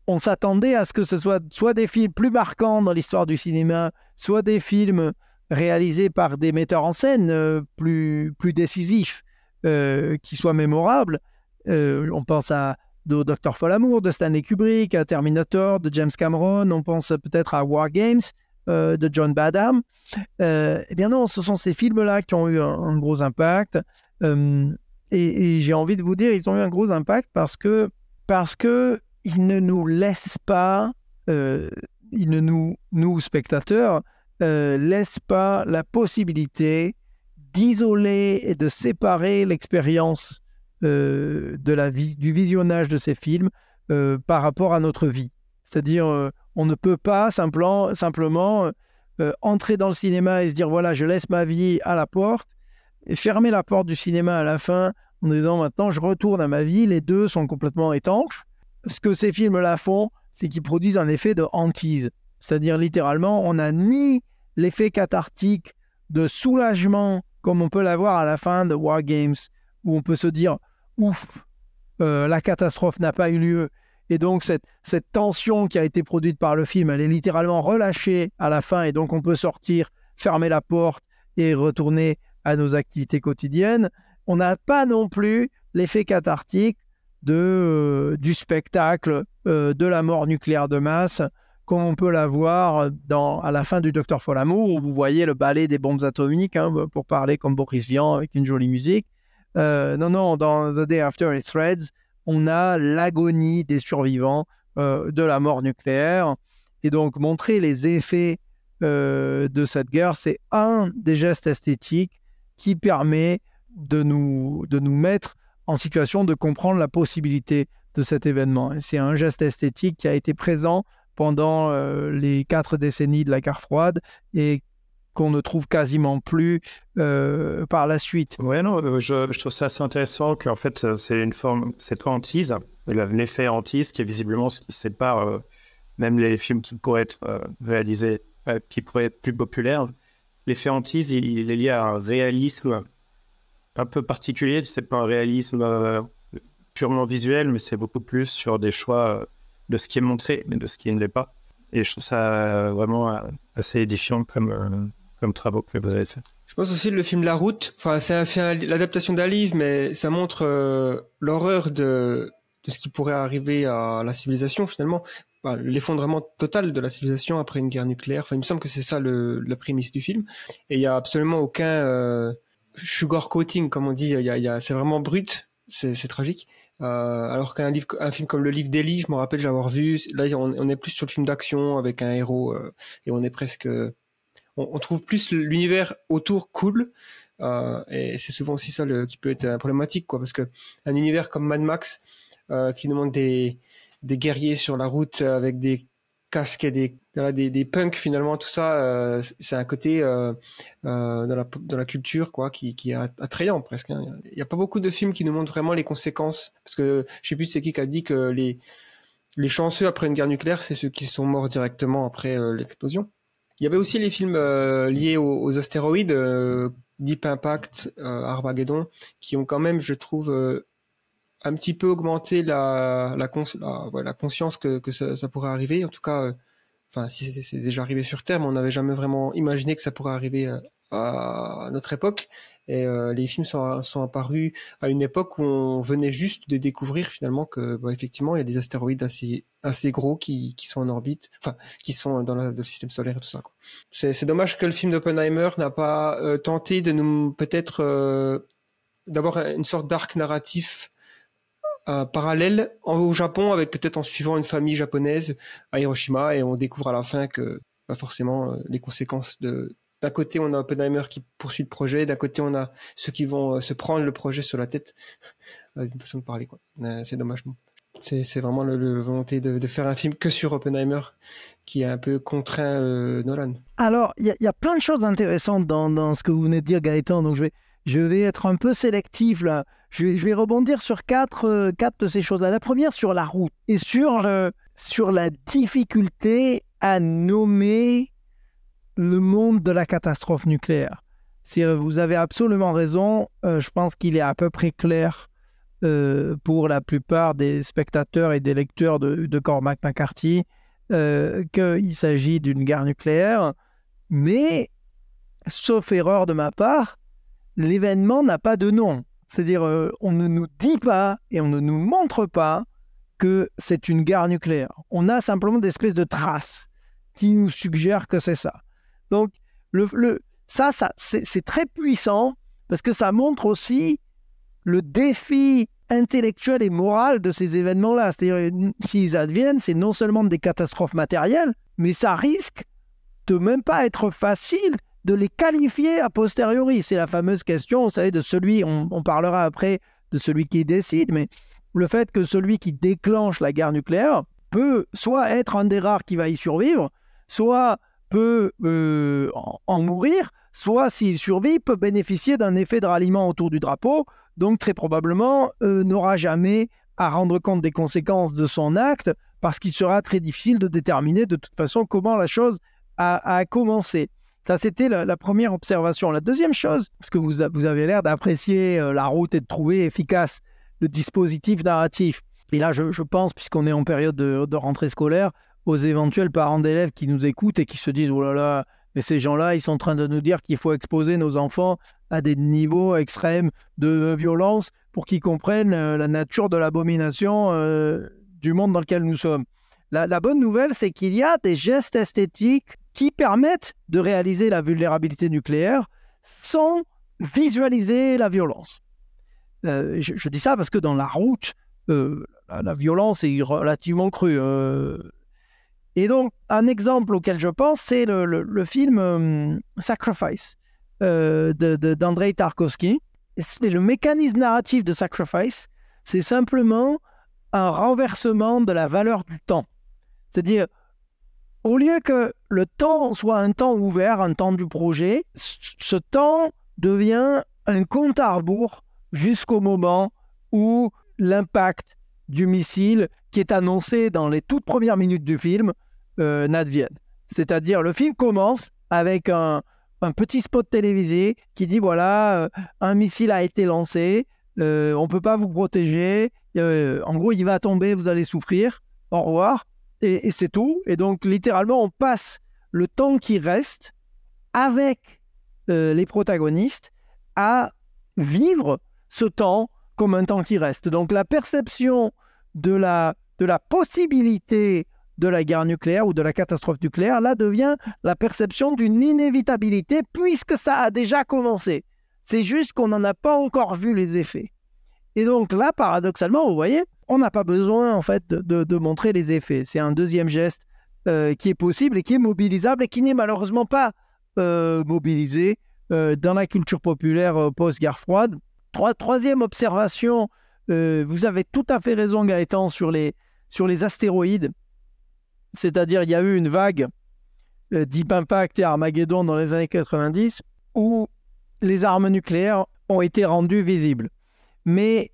on s'attendait à ce que ce soit soit des films plus marquants dans l'histoire du cinéma, soit des films réalisés par des metteurs en scène euh, plus, plus décisifs, euh, qui soient mémorables. Euh, on pense à Docteur Folamour de Stanley Kubrick, à Terminator de James Cameron, on pense peut-être à War Games de John Badham. Eh bien non, ce sont ces films-là qui ont eu un gros impact. Et, j'ai envie de vous dire, ils ont eu un gros impact parce que, parce que ils ne nous laissent pas, euh, ils ne nous, nous spectateurs, euh, laissent pas la possibilité d'isoler et de séparer l'expérience euh, de la vie, du visionnage de ces films par rapport à notre vie. C'est-à-dire, on ne peut pas simplement, simplement entrer dans le cinéma et se dire voilà, je laisse ma vie à la porte et fermer la porte du cinéma à la fin en disant maintenant je retourne à ma vie. Les deux sont complètement étanches. Ce que ces films-là font, c'est qu'ils produisent un effet de hantise. C'est-à-dire littéralement, on n'a ni l'effet cathartique de soulagement comme on peut l'avoir à la fin de War Games, où on peut se dire ouf, euh, la catastrophe n'a pas eu lieu. Et donc cette, cette tension qui a été produite par le film, elle est littéralement relâchée à la fin, et donc on peut sortir fermer la porte et retourner à nos activités quotidiennes. On n'a pas non plus l'effet cathartique de, euh, du spectacle euh, de la mort nucléaire de masse, comme on peut la voir dans, à la fin du Docteur Folamour, où vous voyez le ballet des bombes atomiques, hein, pour parler comme Boris Vian avec une jolie musique. Euh, non, non, dans The Day After It Threads, on a l'agonie des survivants de la mort nucléaire. Et donc, montrer les effets de cette guerre, c'est un des gestes esthétiques qui permet de nous, de nous mettre en situation de comprendre la possibilité de cet événement. C'est un geste esthétique qui a été présent pendant euh, les quatre décennies de la guerre froide et qu'on ne trouve quasiment plus euh, par la suite. Oui, non, euh, je, trouve ça assez intéressant qu'en fait, c'est une forme, cette hantise, l'effet hantise qui est visiblement ce qui sépare même les films qui pourraient être réalisés, qui pourraient être plus populaires. L'effet hantise, il, est lié à un réalisme un peu particulier. C'est pas un réalisme euh, purement visuel, mais c'est beaucoup plus sur des choix euh, de ce qui est montré, mais de ce qui ne l'est pas. Et je trouve ça euh, vraiment assez édifiant comme, comme travaux que vous avez fait. Je pense aussi le film La Route, enfin c'est l'adaptation d'un livre, mais ça montre l'horreur de, de ce qui pourrait arriver à la civilisation finalement. L'effondrement total de la civilisation après une guerre nucléaire. Il me semble que c'est ça le, la prémisse du film. Et il n'y a absolument aucun sugar coating, comme on dit. C'est vraiment brut, c'est, tragique. Euh, alors qu'un film comme le livre d'Eli, je me rappelle j'avoir vu. Là, on, est plus sur le film d'action avec un héros euh, et on est presque, on, trouve plus l'univers autour cool. Euh, et c'est souvent aussi ça qui peut être problématique, quoi, parce que un univers comme Mad Max qui demande des des guerriers sur la route avec des casque des, des, des punks finalement tout ça euh, c'est un côté euh, euh, dans, la, dans la culture quoi qui, qui est attrayant presque hein. il n'y a pas beaucoup de films qui nous montrent vraiment les conséquences parce que je sais plus c'est qui qui a dit que les les chanceux après une guerre nucléaire c'est ceux qui sont morts directement après l'explosion il y avait aussi les films liés aux astéroïdes Deep Impact Armageddon qui ont quand même je trouve un petit peu augmenter la, conscience que, ça, pourrait arriver. En tout cas, euh, enfin, si c'est déjà arrivé sur Terre, mais on n'avait jamais vraiment imaginé que ça pourrait arriver euh, à notre époque. Et euh, les films sont, apparus à une époque où on venait juste de découvrir finalement que, bah, effectivement, il y a des astéroïdes assez, gros qui, sont en orbite, enfin, qui sont dans, le système solaire et tout ça. C'est dommage que le film d'Oppenheimer n'a pas tenté de nous peut-être d'avoir une sorte d'arc narratif parallèle au Japon avec peut-être en suivant une famille japonaise à Hiroshima et on découvre à la fin que pas forcément euh, les conséquences de d'un côté on a Oppenheimer qui poursuit le projet d'un côté on a ceux qui vont euh, se prendre le projet sur la tête. D'une façon de parler quoi. C'est dommage c'est vraiment la volonté de, faire un film que sur Oppenheimer qui est un peu contraint Nolan. Alors il y, y, a plein de choses intéressantes dans, dans ce que vous venez de dire Gaëtan donc je vais je vais être un peu sélectif là je vais, rebondir sur quatre, euh, quatre de ces choses-là. La première, sur la route et sur, le, sur la difficulté à nommer le monde de la catastrophe nucléaire. Si vous avez absolument raison, euh, je pense qu'il est à peu près clair euh, pour la plupart des spectateurs et des lecteurs de Cormac McCarthy qu'il s'agit d'une guerre nucléaire. Mais, sauf erreur de ma part, l'événement n'a pas de nom. C'est-à-dire, euh, on ne nous dit pas et on ne nous montre pas que c'est une guerre nucléaire. On a simplement des espèces de traces qui nous suggèrent que c'est ça. Donc, le, ça, ça c'est très puissant parce que ça montre aussi le défi intellectuel et moral de ces événements-là. C'est-à-dire, s'ils adviennent, c'est non seulement des catastrophes matérielles, mais ça risque de même pas être facile de les qualifier a posteriori. C'est la fameuse question, vous savez, de celui, on, parlera après de celui qui décide, mais le fait que celui qui déclenche la guerre nucléaire peut soit être un des rares qui va y survivre, soit peut euh, en, mourir, soit s'il survit, peut bénéficier d'un effet de ralliement autour du drapeau, donc très probablement euh, n'aura jamais à rendre compte des conséquences de son acte, parce qu'il sera très difficile de déterminer de toute façon comment la chose a commencé. Ça, c'était la, première observation. La deuxième chose, parce que vous, vous avez l'air d'apprécier euh, la route et de trouver efficace le dispositif narratif. Et là, je, pense, puisqu'on est en période de, rentrée scolaire, aux éventuels parents d'élèves qui nous écoutent et qui se disent Oh là là, Et ces gens-là, ils sont en train de nous dire qu'il faut exposer nos enfants à des niveaux extrêmes de violence pour qu'ils comprennent euh, la nature de l'abomination euh, du monde dans lequel nous sommes. La bonne nouvelle, c'est qu'il y a des gestes esthétiques qui permettent de réaliser la vulnérabilité nucléaire sans visualiser la violence. Euh, je, dis ça parce que dans la route, euh, la, violence est relativement crue. euh. Et donc, un exemple auquel je pense, c'est le, film Sacrifice euh, de- de- d'Andrei Tarkovsky. Le mécanisme narratif de Sacrifice, c'est simplement un renversement de la valeur du temps. C'est-à-dire, au lieu que le temps soit un temps ouvert, un temps du projet, ce temps devient un compte à rebours jusqu'au moment où l'impact du missile qui est annoncé dans les toutes premières minutes du film euh, n'advienne. C'est-à-dire, le film commence avec un, petit spot télévisé qui dit voilà, euh, un missile a été lancé, euh, on ne peut pas vous protéger, en gros, il va tomber, vous allez souffrir, au revoir, et, c'est tout. Et donc, littéralement, on passe le temps qui reste avec euh, les protagonistes à vivre ce temps comme un temps qui reste. Donc, la perception de la, de la possibilité de la guerre nucléaire ou de la catastrophe nucléaire, là, devient la perception d'une inévitabilité puisque ça a déjà commencé. C'est juste qu'on n'en a pas encore vu les effets. Et donc là, paradoxalement, vous voyez, on n'a pas besoin en fait de, montrer les effets. C'est un deuxième geste euh, qui est possible et qui est mobilisable et qui n'est malheureusement pas euh, mobilisé euh, dans la culture populaire post-guerre froide. Trois- troisième observation, vous avez tout à fait raison Gaëtan sur les, sur les astéroïdes. C'est-à-dire il y a eu une vague Deep Impact et Armageddon dans les années 90 où les armes nucléaires ont été rendues visibles. Mais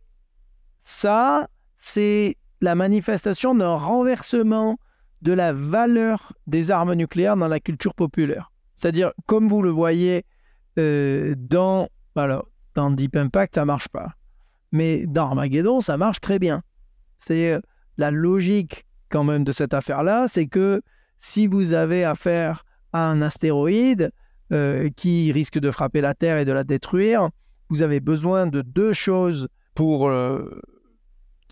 ça, c'est la manifestation d'un renversement de la valeur des armes nucléaires dans la culture populaire. C'est-à-dire, comme vous le voyez euh, dans, dans Deep Impact, ça marche pas. Mais dans Armageddon, ça marche très bien. C'est euh, la logique quand même de cette affaire-là, c'est que si vous avez affaire à un astéroïde euh, qui risque de frapper la Terre et de la détruire, vous avez besoin de deux choses pour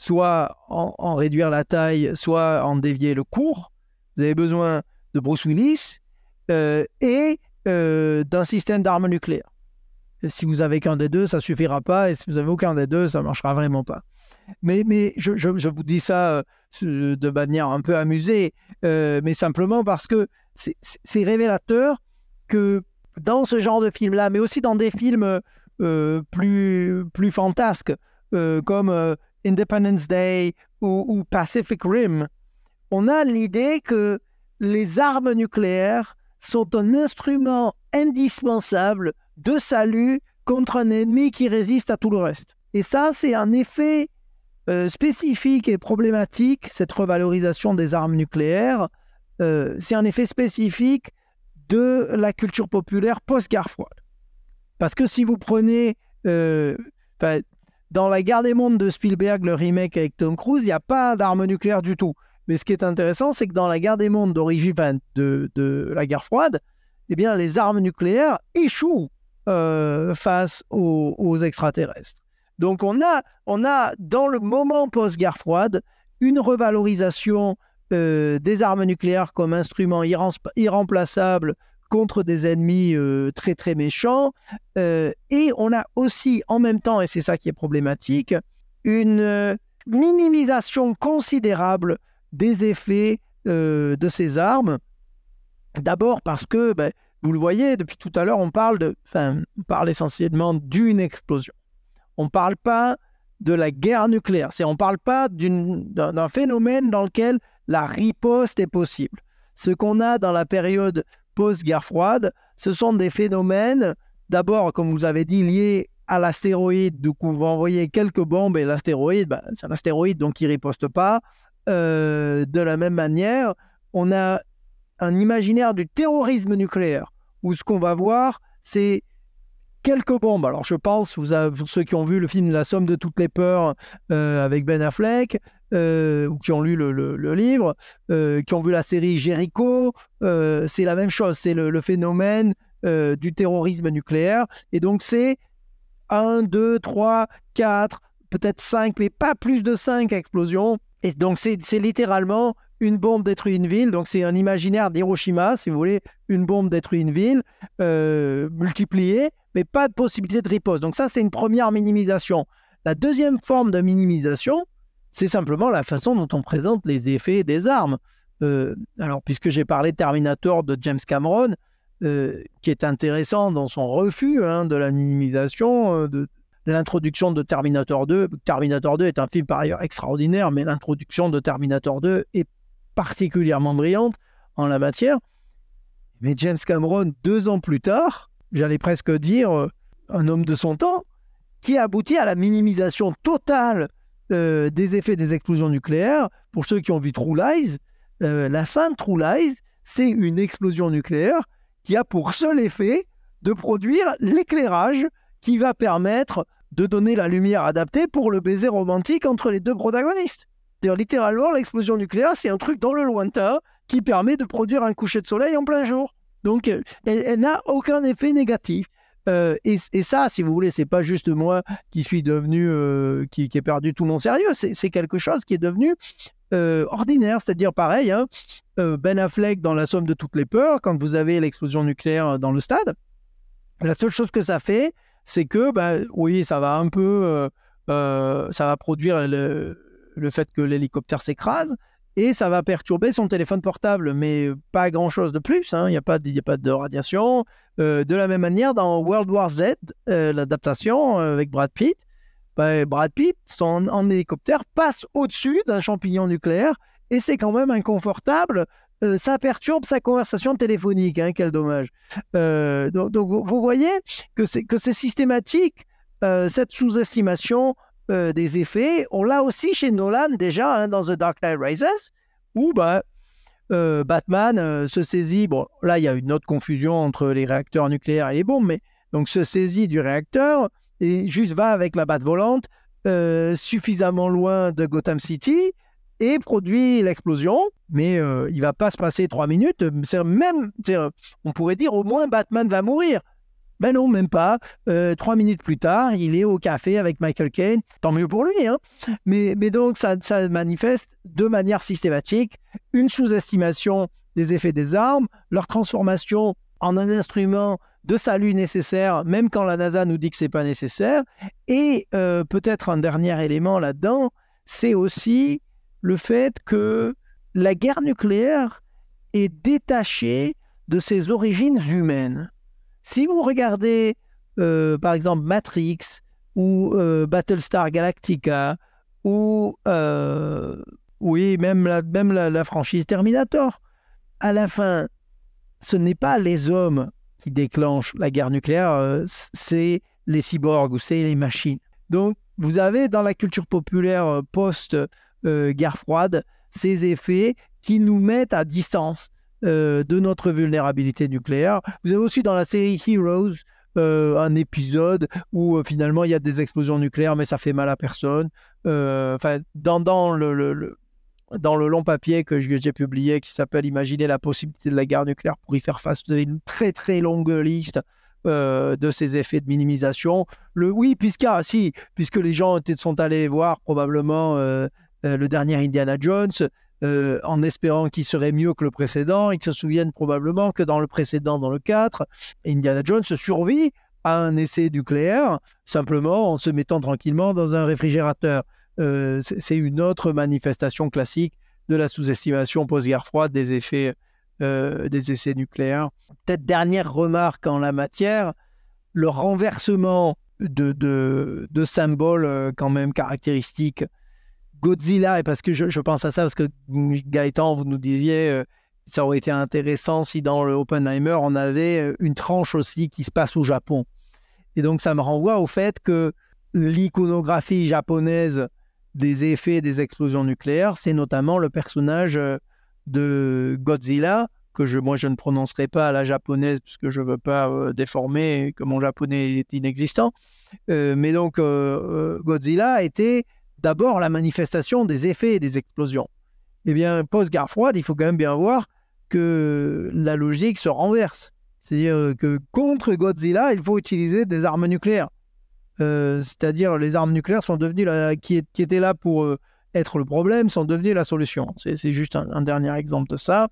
soit en, réduire la taille, soit en dévier le cours. Vous avez besoin de Bruce Willis euh, et euh, d'un système d'armes nucléaires. Si vous avez qu'un des deux, ça suffira pas, et si vous avez aucun des deux, ça marchera vraiment pas. Mais, je, vous dis ça euh, de manière un peu amusée, mais simplement parce que c'est- révélateur que dans ce genre de film-là, mais aussi dans des films plus, plus fantasques, comme Independence Day ou, Pacific Rim, on a l'idée que les armes nucléaires sont un instrument indispensable de salut contre un ennemi qui résiste à tout le reste. Et ça, c'est un effet euh, spécifique et problématique, cette revalorisation des armes nucléaires. euh, c'est un effet spécifique de la culture populaire post-guerre froide. Parce que si vous prenez euh, dans La guerre des mondes de Spielberg, le remake avec Tom Cruise, il n'y a pas d'armes nucléaires du tout. Mais ce qui est intéressant, c'est que dans La guerre des mondes d'origine de, de la guerre froide, eh bien, les armes nucléaires échouent euh, face aux, extraterrestres. Donc on a, on a dans le moment post-guerre froide une revalorisation euh, des armes nucléaires comme instrument irrem- irremplaçable contre des ennemis euh, très très méchants. Euh, et on a aussi en même temps, et c'est ça qui est problématique, une euh, minimisation considérable des effets de ces armes. D'abord parce que, ben, vous le voyez, depuis tout à l'heure, on parle de, enfin, parle essentiellement d'une explosion. On ne parle pas de la guerre nucléaire. C'est, on ne parle pas d'un phénomène dans lequel la riposte est possible. Ce qu'on a dans la période post-guerre froide, ce sont des phénomènes, d'abord, comme vous avez dit, liés à l'astéroïde. Donc, on va envoyer quelques bombes et l'astéroïde, ben, c'est un astéroïde, donc il ne riposte pas. Euh, de la même manière, on a un imaginaire du terrorisme nucléaire, où ce qu'on va voir, c'est quelques bombes. Alors je pense, vous pour ceux qui ont vu le film La somme de toutes les peurs euh, avec Ben Affleck, euh, ou qui ont lu le, livre, euh, qui ont vu la série Jericho, euh, c'est la même chose. C'est le, le phénomène euh, du terrorisme nucléaire. Et donc, c'est 1, 2, 3, 4, peut-être 5, mais pas plus de 5 explosions. Et donc, c'est littéralement une bombe détruit une ville. Donc, c'est un imaginaire d'Hiroshima, si vous voulez, une bombe détruit une ville, multipliée, mais pas de possibilité de riposte. Donc, ça, c'est une première minimisation. La deuxième forme de minimisation, c'est simplement la façon dont on présente les effets des armes. Euh, alors, puisque j'ai parlé Terminator de James Cameron, euh, qui est intéressant dans son refus hein, de la minimisation, euh, de, de l'introduction de Terminator 2. Terminator 2 est un film par ailleurs extraordinaire, mais l'introduction de Terminator 2 est particulièrement brillante en la matière. Mais James Cameron, deux ans plus tard, j'allais presque dire euh, un homme de son temps, qui aboutit à la minimisation totale euh, des effets des explosions nucléaires. Pour ceux qui ont vu True Lies, euh, la fin de True Lies, c'est une explosion nucléaire qui a pour seul effet de produire l'éclairage qui va permettre de donner la lumière adaptée pour le baiser romantique entre les deux protagonistes. C'est-à-dire, littéralement, l'explosion nucléaire, c'est un truc dans le lointain qui permet de produire un coucher de soleil en plein jour. Donc, euh, elle, elle n'a aucun effet négatif. Euh, et, ça, si vous voulez, c'est pas juste moi qui suis devenu, euh, qui, ai perdu tout mon sérieux. C'est quelque chose qui est devenu euh, ordinaire. C'est-à-dire, pareil, hein, Ben Affleck dans La somme de toutes les peurs, quand vous avez l'explosion nucléaire dans le stade, la seule chose que ça fait, c'est que, bah, oui, ça va un peu, ça va produire le fait que l'hélicoptère s'écrase et ça va perturber son téléphone portable, mais pas grand-chose de plus. hein. Il n'y a, pas de- radiation. Euh, de la même manière, dans World War Z, euh, l'adaptation euh, avec Brad Pitt, bah, Brad Pitt, son en hélicoptère, passe au-dessus d'un champignon nucléaire et c'est quand même inconfortable. Ça perturbe sa conversation téléphonique. hein, quel dommage. Donc, vous voyez que c'est que c'est systématique cette sous-estimation euh, des effets. On l'a aussi chez Nolan déjà hein, dans The Dark Knight Rises, où bah, euh, Batman euh, se saisit. Bon, là il y a une autre confusion entre les réacteurs nucléaires et les bombes, mais donc se saisit du réacteur et juste va avec la batte volante suffisamment loin de Gotham City et produit l'explosion, mais il va pas se passer trois minutes. Même, on pourrait dire au moins Batman va mourir. Ben non, même pas. Euh, trois minutes plus tard, il est au café avec Michael Caine. Tant mieux pour lui. Hein. Mais, donc, ça, manifeste de manière systématique une sous-estimation des effets des armes, leur transformation en un instrument de salut nécessaire, même quand la NASA nous dit que c'est pas nécessaire. Et euh, peut-être un dernier élément là-dedans, c'est aussi le fait que la guerre nucléaire est détachée de ses origines humaines. Si vous regardez, euh, par exemple, Matrix ou euh, Battlestar Galactica ou, euh, oui, même, la, même la, franchise Terminator, à la fin, ce n'est pas les hommes qui déclenchent la guerre nucléaire, c'est les cyborgs ou c'est les machines. Donc, vous avez dans la culture populaire post-guerre froide ces effets qui nous mettent à distance euh, de notre vulnérabilité nucléaire. Vous avez aussi dans la série Heroes euh, un épisode où euh, finalement il y a des explosions nucléaires, mais ça fait mal à personne. Enfin, dans, le, dans le long papier que j'ai publié qui s'appelle Imaginer la possibilité de la guerre nucléaire pour y faire face, vous avez une très très longue liste de ces effets de minimisation. Le oui, puisque si, puisque les gens étaient- sont allés voir probablement le dernier Indiana Jones. Euh, en espérant qu'il serait mieux que le précédent, ils se souviennent probablement que dans le précédent, dans le 4, Indiana Jones survit à un essai nucléaire simplement en se mettant tranquillement dans un réfrigérateur. Euh, c'est une autre manifestation classique de la sous-estimation post-guerre froide des effets euh, des essais nucléaires. Peut-être dernière remarque en la matière, le renversement de, de, symboles quand même caractéristiques. Godzilla, et parce que je, pense à ça, parce que Gaëtan, vous nous disiez, euh, ça aurait été intéressant si dans le Oppenheimer, on avait euh, une tranche aussi qui se passe au Japon. Et donc ça me renvoie au fait que l'iconographie japonaise des effets des explosions nucléaires, c'est notamment le personnage euh, de Godzilla, que je, moi je ne prononcerai pas à la japonaise puisque je ne veux pas déformer que mon japonais est inexistant. Mais donc euh, Godzilla été d'abord la manifestation des effets des explosions. Eh bien, post-guerre froide, il faut quand même bien voir que la logique se renverse. C'est-à-dire que contre Godzilla, il faut utiliser des armes nucléaires. Euh, c'est-à-dire les armes nucléaires sont devenues qui, étaient là pour euh, être le problème sont devenues la solution. C'est juste un, un, dernier exemple de ça.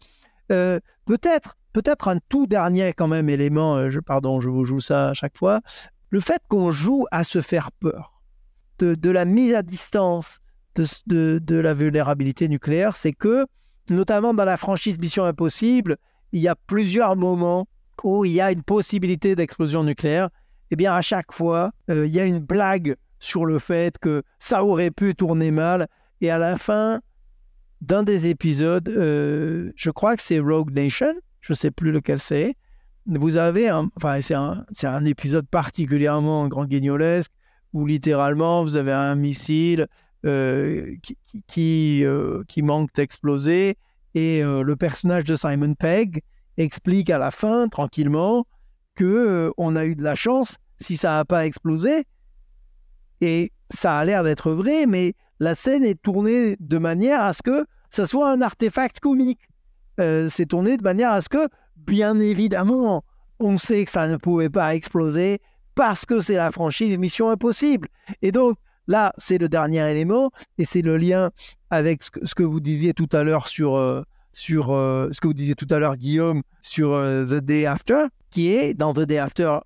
Euh, peut-être, peut-être un tout dernier quand même élément. je, pardon, je vous joue ça à chaque fois. Le fait qu'on joue à se faire peur, de, la mise à distance de la vulnérabilité nucléaire, c'est que, notamment dans la franchise Mission Impossible, il y a plusieurs moments où il y a une possibilité d'explosion nucléaire eh bien à chaque fois, euh, il y a une blague sur le fait que ça aurait pu tourner mal. Et à la fin d'un des épisodes, euh, je crois que c'est Rogue Nation, je ne sais plus lequel c'est, vous avez, un, enfin c'est un, un, épisode particulièrement grand guignolesque, où littéralement vous avez un missile euh, qui, euh, qui, manque d'exploser, et euh, le personnage de Simon Pegg explique à la fin, tranquillement, que on a eu de la chance si ça n'a pas explosé. Et ça a l'air d'être vrai, mais la scène est tournée de manière à ce que ça soit un artefact comique. C'est tourné de manière à ce que, bien évidemment, on sait que ça ne pouvait pas exploser parce que c'est la franchise Mission Impossible. Et donc, là, c'est le dernier élément, et c'est le lien avec ce que, vous disiez tout à l'heure sur, euh, sur euh, ce que vous disiez tout à l'heure, Guillaume, sur euh, The Day After, qui est dans The Day After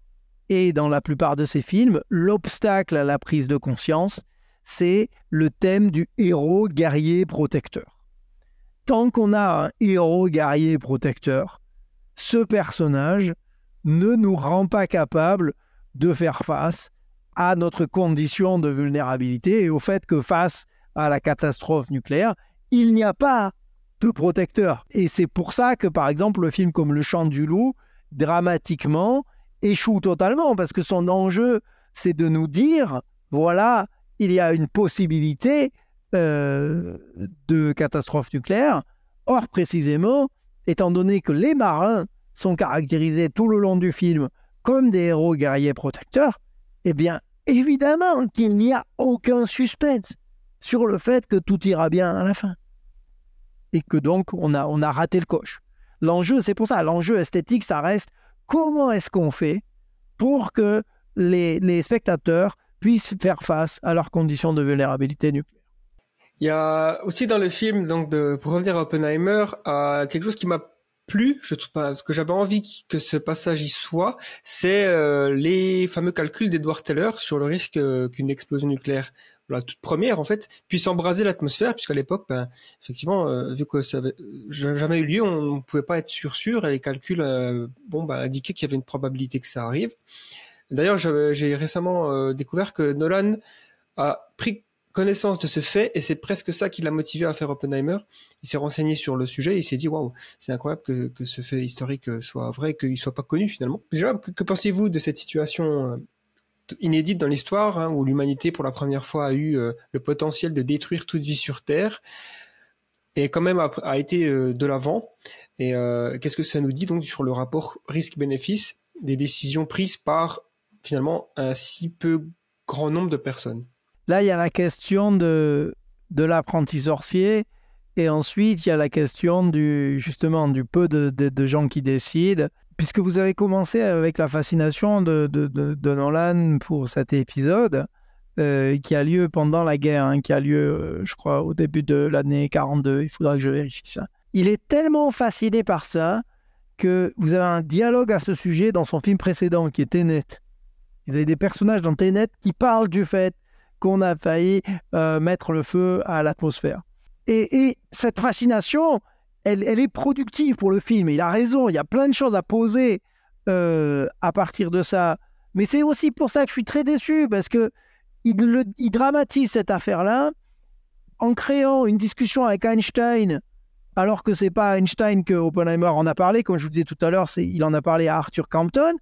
et dans la plupart de ses films, l'obstacle à la prise de conscience, c'est le thème du héros guerrier protecteur. Tant qu'on a un héros guerrier protecteur, ce personnage ne nous rend pas capable de faire face à notre condition de vulnérabilité et au fait que face à la catastrophe nucléaire, il n'y a pas de protecteur. Et c'est pour ça que, par exemple, le film comme Le Chant du Loup, dramatiquement, échoue totalement, parce que son enjeu, c'est de nous dire, voilà, il y a une possibilité euh, de catastrophe nucléaire. Or, précisément, étant donné que les marins sont caractérisés tout le long du film comme des héros guerriers protecteurs, eh bien, évidemment qu'il n'y a aucun suspense sur le fait que tout ira bien à la fin et que donc on a, on a raté le coche. L'enjeu, c'est pour ça, l'enjeu esthétique, ça reste comment est-ce qu'on fait pour que les, les, spectateurs puissent faire face à leurs conditions de vulnérabilité nucléaire. Il y a aussi dans le film, donc de, pour revenir à Oppenheimer, euh, quelque chose qui m'a plu, je trouve pas, ce que j'avais envie que ce passage y soit, c'est euh, les fameux calculs d'Edward Teller sur le risque euh, qu'une explosion nucléaire la toute première en fait, puisse embraser l'atmosphère, puisqu'à l'époque, ben, effectivement, euh, vu que ça avait jamais eu lieu, on ne pouvait pas être sûr sûr, et les calculs bon, ben, indiquaient qu'il y avait une probabilité que ça arrive. D'ailleurs, j'ai récemment découvert que Nolan a pris connaissance de ce fait, et c'est presque ça qui l'a motivé à faire Oppenheimer. Il s'est renseigné sur le sujet, et il s'est dit, waouh, c'est incroyable que, ce fait historique soit vrai, qu'il soit pas connu finalement. Déjà, que, que pensez-vous de cette situation inédite dans l'histoire, hein, où l'humanité pour la première fois a eu euh, le potentiel de détruire toute vie sur Terre, et quand même a, été euh, de l'avant? Et euh, qu'est-ce que ça nous dit donc sur le rapport risque-bénéfice des décisions prises par finalement un si peu grand nombre de personnes? Là, il y a la question de, de l'apprenti sorcier. Et ensuite, il y a la question du, justement du peu de, gens qui décident puisque vous avez commencé avec la fascination de, de Nolan pour cet épisode, euh, qui a lieu pendant la guerre, hein, qui a lieu, euh, je crois, au début de l'année 42, il faudra que je vérifie ça. Il est tellement fasciné par ça que vous avez un dialogue à ce sujet dans son film précédent, qui est Tenet. Vous avez des personnages dans Tenet qui parlent du fait qu'on a failli euh, mettre le feu à l'atmosphère. Et, et cette fascination, elle, est productive pour le film. Il a raison, il y a plein de choses à poser euh, à partir de ça. Mais c'est aussi pour ça que je suis très déçu, parce que il dramatise cette affaire-là en créant une discussion avec Einstein, alors que c'est pas Einstein que Oppenheimer en a parlé, comme je vous disais tout à l'heure, il en a parlé à Arthur Campton.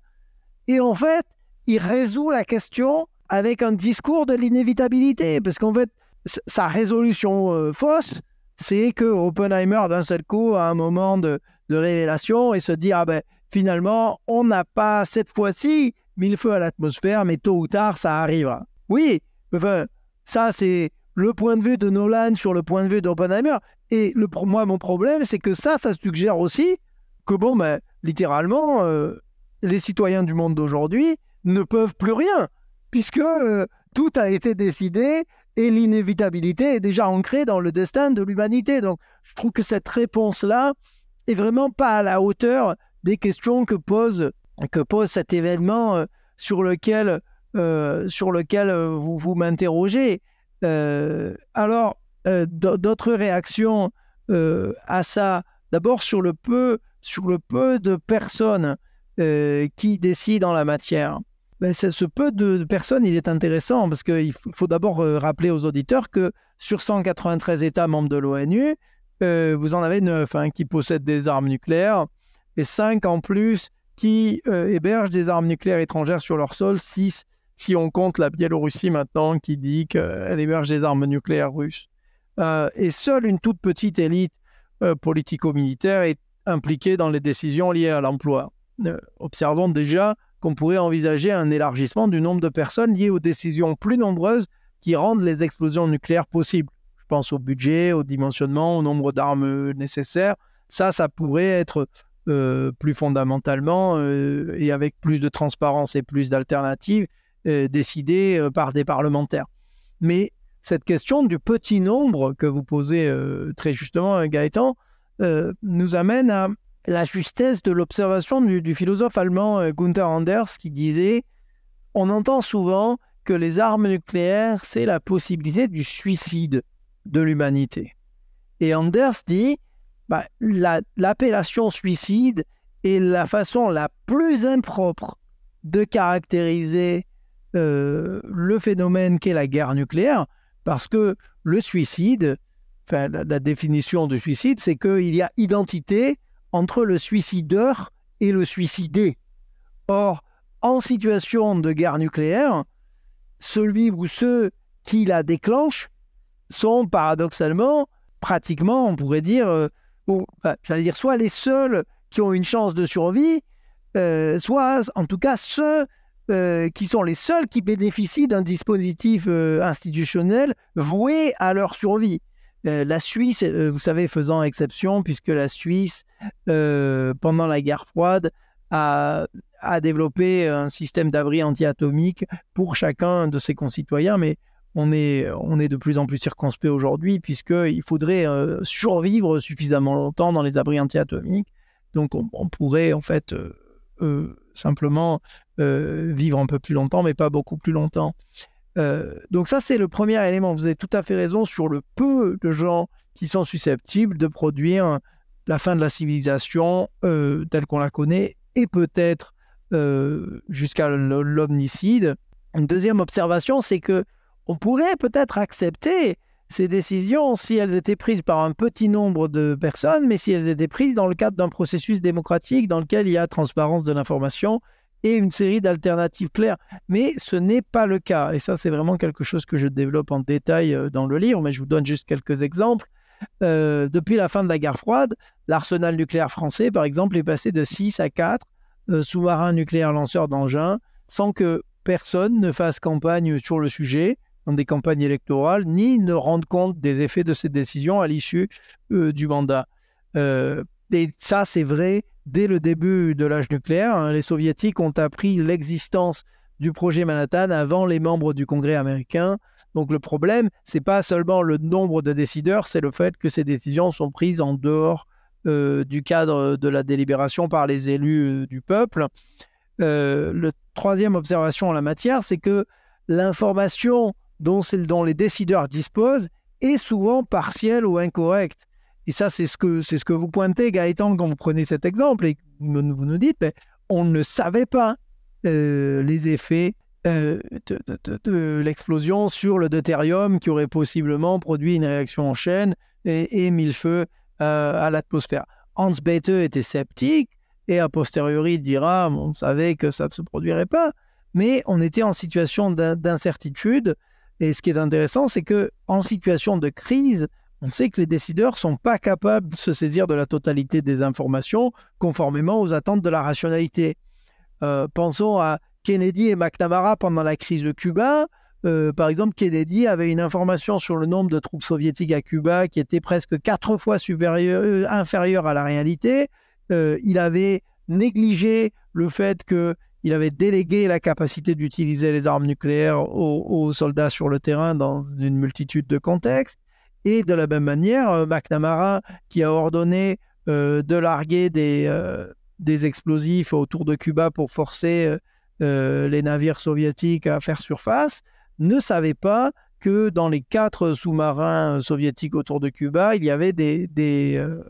Et en fait, il résout la question avec un discours de l'inévitabilité, parce qu'en fait, sa résolution euh, fausse, c'est que Oppenheimer, d'un seul coup, a un moment de, révélation et se dit Ah ben, finalement, on n'a pas cette fois-ci mis le feu à l'atmosphère, mais tôt ou tard, ça arrivera. Oui, enfin, ça, c'est le point de vue de Nolan sur le point de vue d'Oppenheimer. Et le, moi, mon problème, c'est que ça, ça suggère aussi que, bon, ben, littéralement, euh, les citoyens du monde d'aujourd'hui ne peuvent plus rien, puisque euh, tout a été décidé et l'inévitabilité est déjà ancrée dans le destin de l'humanité. Donc, je trouve que cette réponse-là est vraiment pas à la hauteur des questions que pose, que pose cet événement euh, sur lequel, euh, sur lequel vous, vous m'interrogez. Alors, d'autres réactions à ça? D'abord, sur le peu, sur le peu de personnes qui décident en la matière. Ben, ce peu de personnes, il est intéressant parce qu'il faut, d'abord euh, rappeler aux auditeurs que sur 193 États membres de l'ONU, euh, vous en avez 9 hein, qui possèdent des armes nucléaires et 5 en plus qui euh, hébergent des armes nucléaires étrangères sur leur sol, 6 si on compte la Biélorussie maintenant qui dit qu'elle héberge des armes nucléaires russes. Et seule une toute petite élite politico-militaire est impliquée dans les décisions liées à l'emploi. Observons déjà qu'on pourrait envisager un élargissement du nombre de personnes liées aux décisions plus nombreuses qui rendent les explosions nucléaires possibles. Je pense au budget, au dimensionnement, au nombre d'armes nécessaires. Ça, ça pourrait être euh, plus fondamentalement euh, et avec plus de transparence et plus d'alternatives euh, décidé euh, par des parlementaires. Mais cette question du petit nombre que vous posez euh, très justement, euh, Gaëtan, euh, nous amène à la justesse de l'observation du, philosophe allemand euh, Gunther Anders qui disait On entend souvent que les armes nucléaires, c'est la possibilité du suicide de l'humanité. Et Anders dit bah, la- l'appellation suicide est la façon la plus impropre de caractériser euh, le phénomène qu'est la guerre nucléaire, parce que le suicide, enfin, la définition du suicide, c'est qu'il y a identité entre le suicideur et le suicidé. Or, en situation de guerre nucléaire, celui ou ceux qui la déclenchent sont paradoxalement, pratiquement, on pourrait dire, euh, j'allais dire, soit les seuls qui ont une chance de survie, euh, soit en tout cas ceux euh, qui sont les seuls qui bénéficient d'un dispositif institutionnel voué à leur survie. La Suisse, vous savez, faisant exception, puisque la Suisse, euh, pendant la guerre froide, a, a développé un système d'abri anti-atomique pour chacun de ses concitoyens, mais on est, on est de plus en plus circonspect aujourd'hui, puisqu'il faudrait euh, survivre suffisamment longtemps dans les abris anti-atomiques. Donc on, pourrait en fait euh, simplement vivre un peu plus longtemps, mais pas beaucoup plus longtemps. Donc ça, c'est le premier élément. Vous avez tout à fait raison sur le peu de gens qui sont susceptibles de produire la fin de la civilisation euh, telle qu'on la connaît et peut-être euh, jusqu'à l'omnicide. Une deuxième observation, c'est que on pourrait peut-être accepter ces décisions si elles étaient prises par un petit nombre de personnes, mais si elles étaient prises dans le cadre d'un processus démocratique dans lequel il y a transparence de l'information et une série d'alternatives claires. Mais ce n'est pas le cas. Et ça, c'est vraiment quelque chose que je développe en détail euh, dans le livre, mais je vous donne juste quelques exemples. Euh, depuis la fin de la guerre froide, l'arsenal nucléaire français, par exemple, est passé de 6 à 4 euh, sous-marins nucléaires lanceurs d'engins sans que personne ne fasse campagne sur le sujet dans des campagnes électorales, ni ne rende compte des effets de ces décisions à l'issue euh, du mandat. Et ça, c'est vrai dès le début de l'âge nucléaire. hein. Les soviétiques ont appris l'existence du projet Manhattan avant les membres du Congrès américain. Donc le problème, c'est pas seulement le nombre de décideurs, c'est le fait que ces décisions sont prises en dehors euh, du cadre de la délibération par les élus euh, du peuple. Euh, le troisième observation en la matière, c'est que l'information dont, les décideurs disposent est souvent partielle ou incorrecte. Et ça, c'est ce que, vous pointez, Gaëtan, quand vous prenez cet exemple et vous, nous- dites, on ne savait pas les effets euh, de, l'explosion sur le deutérium qui aurait possiblement produit une réaction en chaîne et, et mis le feu euh, à l'atmosphère. Hans Bethe était sceptique et a posteriori dira on savait que ça ne se produirait pas, mais on était en situation d'in- d'incertitude. Et ce qui est intéressant, c'est que en situation de crise, on sait que les décideurs sont pas capables de se saisir de la totalité des informations conformément aux attentes de la rationalité. Euh, pensons à Kennedy et McNamara pendant la crise de Cuba. euh, par exemple, Kennedy avait une information sur le nombre de troupes soviétiques à Cuba qui était presque quatre fois euh, inférieure à la réalité. Il avait négligé le fait qu'il avait délégué la capacité d'utiliser les armes nucléaires aux, soldats sur le terrain dans une multitude de contextes. Et de la même manière, McNamara, qui a ordonné de larguer des, des explosifs autour de Cuba pour forcer les navires soviétiques à faire surface, ne savait pas que dans les quatre sous-marins soviétiques autour de Cuba, il y avait des, des, euh,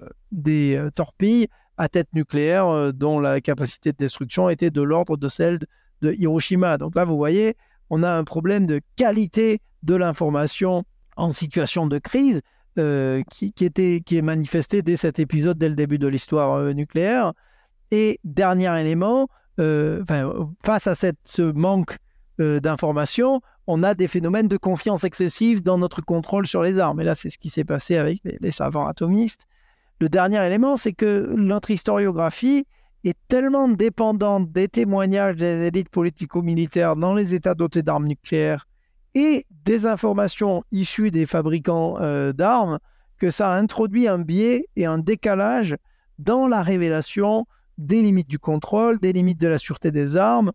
euh, torpilles à tête nucléaire euh, dont la capacité de destruction était de l'ordre de celle de Hiroshima. Donc là, vous voyez, on a un problème de qualité de l'information en situation de crise qui, était, qui est manifesté dès cet épisode, dès le début de l'histoire nucléaire. Et dernier élément, face à ce manque d'information, on a des phénomènes de confiance excessive dans notre contrôle sur les armes. Et là, c'est ce qui s'est passé avec les, savants atomistes. Le dernier élément, c'est que notre historiographie est tellement dépendante des témoignages des élites politico-militaires dans les États dotés d'armes nucléaires et des informations issues des fabricants euh, d'armes que ça a introduit un biais et un décalage dans la révélation des limites du contrôle, des limites de la sûreté des armes,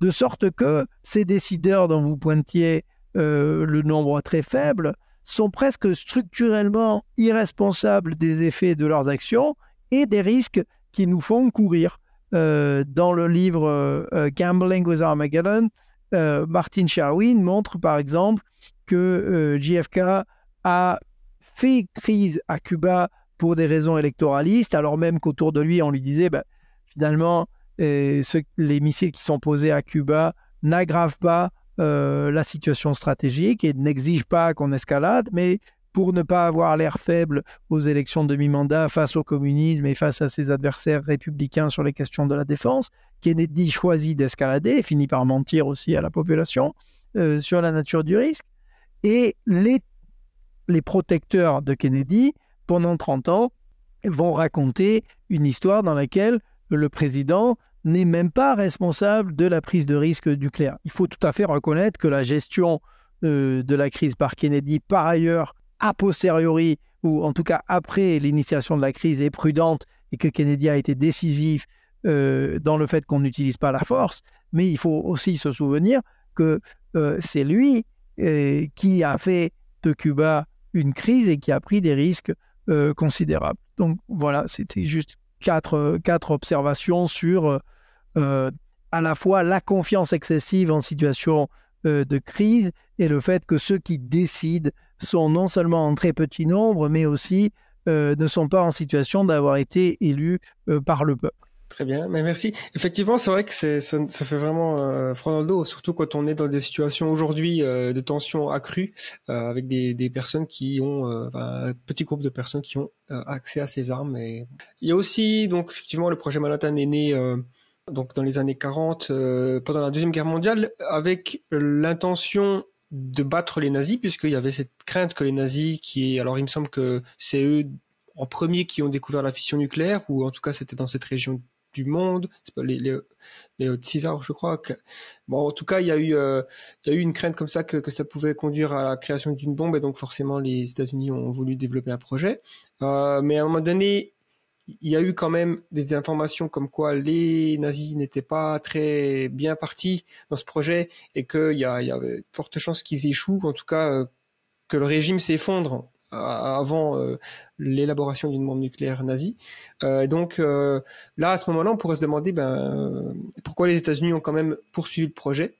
de sorte que ces décideurs dont vous pointiez euh, le nombre très faible sont presque structurellement irresponsables des effets de leurs actions et des risques qu'ils nous font courir. Euh, dans le livre euh, Gambling with Armageddon, Martin Sherwin montre par exemple que JFK a fait crise à Cuba pour des raisons électoralistes, alors même qu'autour de lui, on lui disait, bah, finalement, les missiles qui sont posés à Cuba n'aggravent pas euh, la situation stratégique et n'exigent pas qu'on escalade, mais pour ne pas avoir l'air faible aux élections de mi-mandat face au communisme et face à ses adversaires républicains sur les questions de la défense, Kennedy choisit d'escalader et finit par mentir aussi à la population euh, sur la nature du risque. Et les protecteurs de Kennedy, pendant 30 ans, vont raconter une histoire dans laquelle le président n'est même pas responsable de la prise de risque nucléaire. Il faut tout à fait reconnaître que la gestion euh, de la crise par Kennedy, par ailleurs, a posteriori, ou en tout cas après l'initiation de la crise, est prudente et que Kennedy a été décisif euh, dans le fait qu'on n'utilise pas la force. Mais il faut aussi se souvenir que euh, c'est lui qui a fait de Cuba une crise et qui a pris des risques considérables. Donc voilà, c'était juste quatre, quatre observations sur euh, à la fois la confiance excessive en situation euh, de crise et le fait que ceux qui décident sont non seulement en très petit nombre, mais aussi euh, ne sont pas en situation d'avoir été élus par le peuple. Très bien, merci. Effectivement, c'est vrai que ça, fait vraiment euh, froid dans le dos, surtout quand on est dans des situations aujourd'hui de tension accrue, avec des, personnes qui ont, un petit groupe de personnes qui ont accès à ces armes. Il y a aussi, donc effectivement, le projet Manhattan est né donc dans les années 40, euh, pendant la Deuxième Guerre mondiale, avec l'intention de battre les nazis, puisqu'il y avait cette crainte que les nazis, qui, alors il me semble que c'est eux en premier qui ont découvert la fission nucléaire, ou en tout cas c'était dans cette région du monde, c'est pas les, les, les je crois. Que... Bon, en tout cas, il y a eu, euh, il y a eu une crainte comme ça que, ça pouvait conduire à la création d'une bombe, et donc forcément les États-Unis ont voulu développer un projet. Euh, mais à un moment donné, il y a eu quand même des informations comme quoi les nazis n'étaient pas très bien partis dans ce projet et qu'il y, y, avait de fortes chances qu'ils échouent, en tout cas euh, que le régime s'effondre avant euh, l'élaboration d'une bombe nucléaire nazie. donc là, à ce moment-là, on pourrait se demander ben, pourquoi les États-Unis ont quand même poursuivi le projet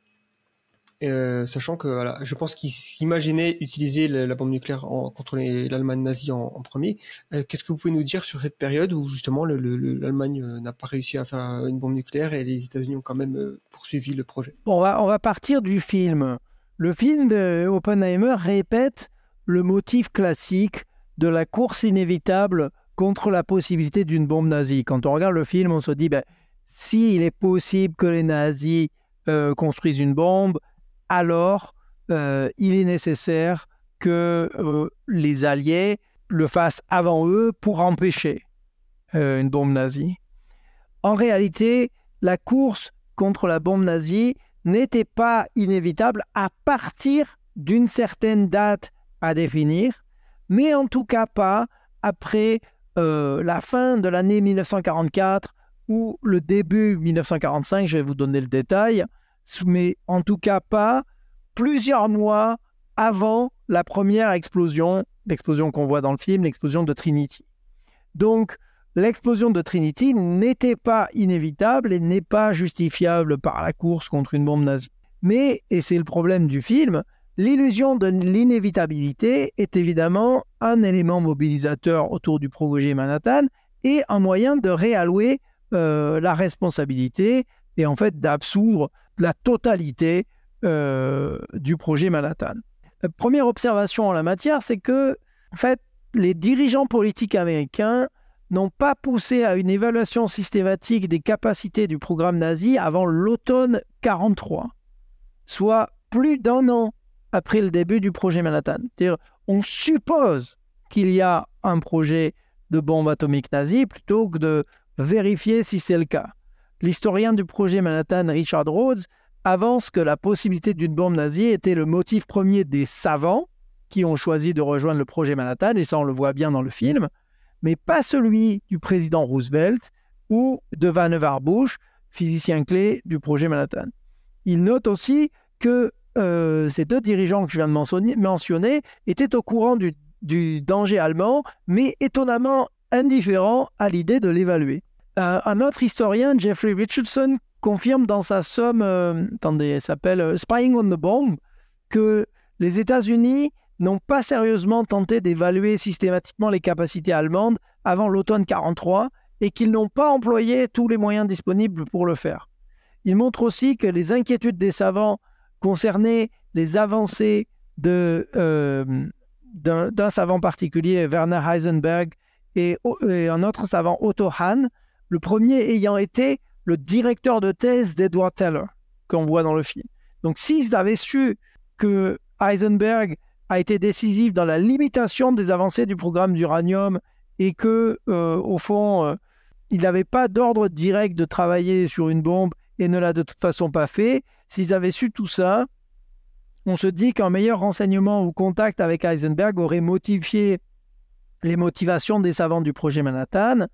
euh, sachant que voilà, je pense qu'ils s'imaginaient utiliser la, bombe nucléaire contre l'Allemagne nazie en, premier. Euh, qu'est-ce que vous pouvez nous dire sur cette période où justement l'Allemagne euh, n'a pas réussi à faire une bombe nucléaire et les États-Unis ont quand même poursuivi le projet? Bon, on, va, on va partir du film. Le film de Oppenheimer répète le motif classique de la course inévitable contre la possibilité d'une bombe nazie. Quand on regarde le film, on se dit, ben, s'il est possible que les nazis construisent une bombe, alors euh, il est nécessaire que euh, les Alliés le fassent avant eux pour empêcher euh, une bombe nazie. En réalité, la course contre la bombe nazie n'était pas inévitable à partir d'une certaine date à définir, mais en tout cas pas après euh, la fin de l'année 1944 ou le début 1945, je vais vous donner le détail, mais en tout cas pas plusieurs mois avant la première explosion, l'explosion qu'on voit dans le film, l'explosion de Trinity. Donc, l'explosion de Trinity n'était pas inévitable et n'est pas justifiable par la course contre une bombe nazie. Mais, et c'est le problème du film, l'illusion de l'inévitabilité est évidemment un élément mobilisateur autour du projet Manhattan et un moyen de réallouer euh, la responsabilité et en fait d'absoudre la totalité euh, du projet Manhattan. La première observation en la matière, c'est que en fait, les dirigeants politiques américains n'ont pas poussé à une évaluation systématique des capacités du programme nazi avant l'automne 43, soit plus d'un an après le début du projet Manhattan. C'est-à-dire, on suppose qu'il y a un projet de bombe atomique nazie plutôt que de vérifier si c'est le cas. L'historien du projet Manhattan, Richard Rhodes, avance que la possibilité d'une bombe nazie était le motif premier des savants qui ont choisi de rejoindre le projet Manhattan, et ça on le voit bien dans le film, mais pas celui du président Roosevelt ou de Vannevar Bush, physicien clé du projet Manhattan. Il note aussi que euh, ces deux dirigeants que je viens de mentionner, étaient au courant du, danger allemand, mais étonnamment indifférents à l'idée de l'évaluer. Euh, un autre historien, Jeffrey Richardson, confirme dans sa somme, euh, s'appelle Spying on the Bomb, que les États-Unis n'ont pas sérieusement tenté d'évaluer systématiquement les capacités allemandes avant l'automne 43 et qu'ils n'ont pas employé tous les moyens disponibles pour le faire. Il montre aussi que les inquiétudes des savants concernaient les avancées euh, d'un savant particulier, Werner Heisenberg, et, un autre savant, Otto Hahn, le premier ayant été le directeur de thèse d'Edward Teller, qu'on voit dans le film. Donc s'ils avaient su que Heisenberg a été décisif dans la limitation des avancées du programme d'uranium et que, euh, au fond, euh, il n'avait pas d'ordre direct de travailler sur une bombe et ne l'a de toute façon pas fait, s'ils avaient su tout ça, on se dit qu'un meilleur renseignement ou contact avec Heisenberg aurait motivé les motivations des savants du projet Manhattan.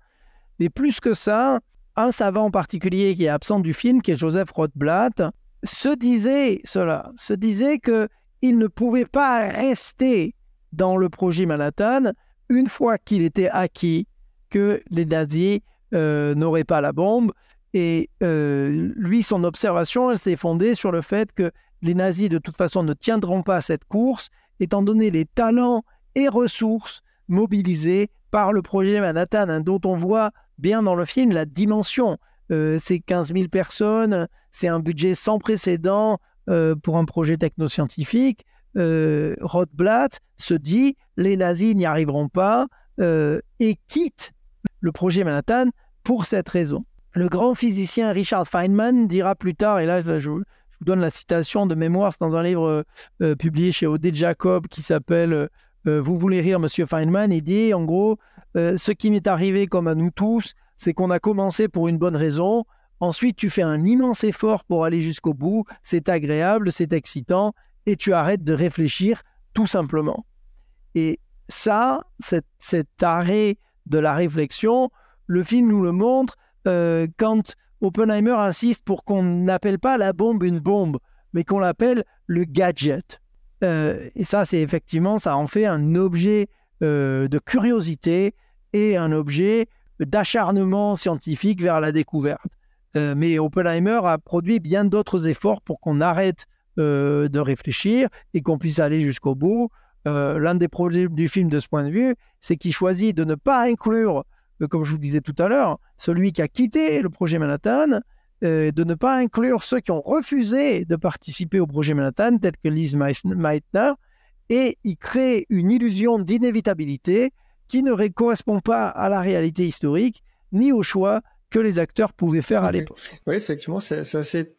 Mais plus que ça, un savant en particulier qui est absent du film, qui est Joseph Rothblatt, se disait cela, se disait que il ne pouvait pas rester dans le projet Manhattan une fois qu'il était acquis que les nazis euh, n'auraient pas la bombe. Et euh, lui, son observation, s'est fondée sur le fait que les nazis, de toute façon, ne tiendront pas cette course, étant donné les talents et ressources mobilisés par le projet Manhattan, hein, dont on voit bien dans le film la dimension. Euh, c'est 15 000 personnes, c'est un budget sans précédent, euh, pour un projet technoscientifique, euh, Rothblatt se dit les nazis n'y arriveront pas euh, et quitte le projet Manhattan pour cette raison. Le grand physicien Richard Feynman dira plus tard, et là je, vous donne la citation de mémoire, c'est dans un livre publié chez Odé Jacob qui s'appelle Vous voulez rire, monsieur Feynman? Il dit en gros Ce qui m'est arrivé comme à nous tous, c'est qu'on a commencé pour une bonne raison, Ensuite, tu fais un immense effort pour aller jusqu'au bout. C'est agréable, c'est excitant, et tu arrêtes de réfléchir tout simplement. Et ça, cet, arrêt de la réflexion, le film nous le montre euh, quand Oppenheimer insiste pour qu'on n'appelle pas la bombe une bombe, mais qu'on l'appelle le gadget. Euh, et ça, c'est effectivement, ça en fait un objet euh, de curiosité et un objet d'acharnement scientifique vers la découverte. Mais Oppenheimer a produit bien d'autres efforts pour qu'on arrête de réfléchir et qu'on puisse aller jusqu'au bout. L'un des problèmes du film de ce point de vue, c'est qu'il choisit de ne pas inclure, comme je vous disais tout à l'heure, celui qui a quitté le projet Manhattan, de ne pas inclure ceux qui ont refusé de participer au projet Manhattan, tels que Liz Meitner, et il crée une illusion d'inévitabilité qui ne correspond pas à la réalité historique ni au choix que les acteurs pouvaient faire à l'époque. Oui, effectivement, c'est assez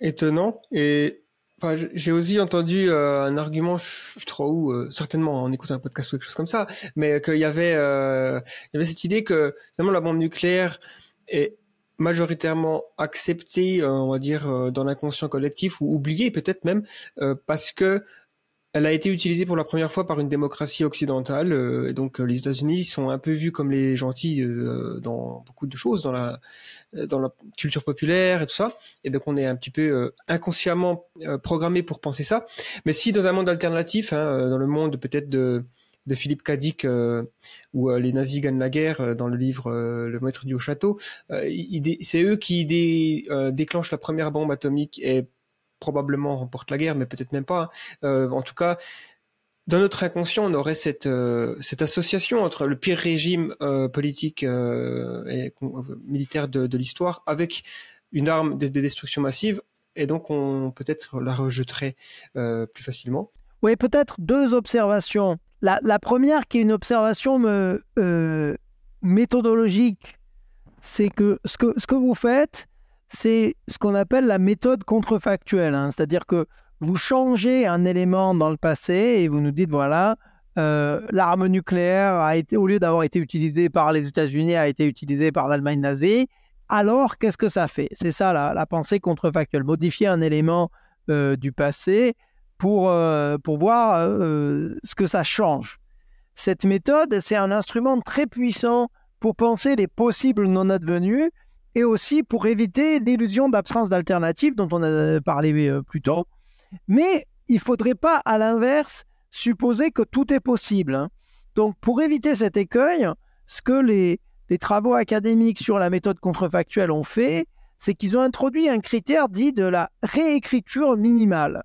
étonnant. Et j'ai aussi entendu euh, un argument, je sais trop où, euh, certainement en écoutant un podcast ou quelque chose comme ça, mais qu'il y avait, euh, il y avait cette idée que finalement la bombe nucléaire est majoritairement acceptée, on va dire, dans l'inconscient collectif ou oubliée peut-être même, parce que elle a été utilisée pour la première fois par une démocratie occidentale. et donc les États-Unis sont un peu vus comme les gentils dans beaucoup de choses, dans la dans la culture populaire et tout ça. Et donc on est un petit peu inconsciemment programmé pour penser ça. Mais si dans un monde alternatif, hein, dans le monde peut-être de de Philippe Cadic euh, où euh, les nazis gagnent la guerre euh, dans le livre Le maître du haut château. c'est eux qui déclenchent la première bombe atomique et probablement remportent la guerre, mais peut-être même pas. Hein. en tout cas, dans notre inconscient, on aurait cette, cette association entre le pire régime politique et militaire de, l'histoire avec une arme de, de, destruction massive, et donc on peut-être la rejetterait plus facilement. Oui, peut-être deux observations. La, première, qui est une observation euh, méthodologique, c'est que ce, que ce que vous faites, c'est ce qu'on appelle la méthode contrefactuelle. Hein. C'est-à-dire que vous changez un élément dans le passé et vous nous dites, voilà, euh, l'arme nucléaire a été, au lieu d'avoir été utilisée par les États-Unis, a été utilisée par l'Allemagne nazie. Alors, qu'est-ce que ça fait? C'est ça la, pensée contrefactuelle. Modifier un élément euh, du passé pour, euh, pour voir ce que ça change. Cette méthode, c'est un instrument très puissant pour penser les possibles non advenus et aussi pour éviter l'illusion d'absence d'alternative dont on a parlé euh, plus tôt. Mais il ne faudrait pas, à l'inverse, supposer que tout est possible. Hein. Donc, pour éviter cet écueil, ce que les, les travaux académiques sur la méthode contrefactuelle ont fait, c'est qu'ils ont introduit un critère dit de la réécriture minimale.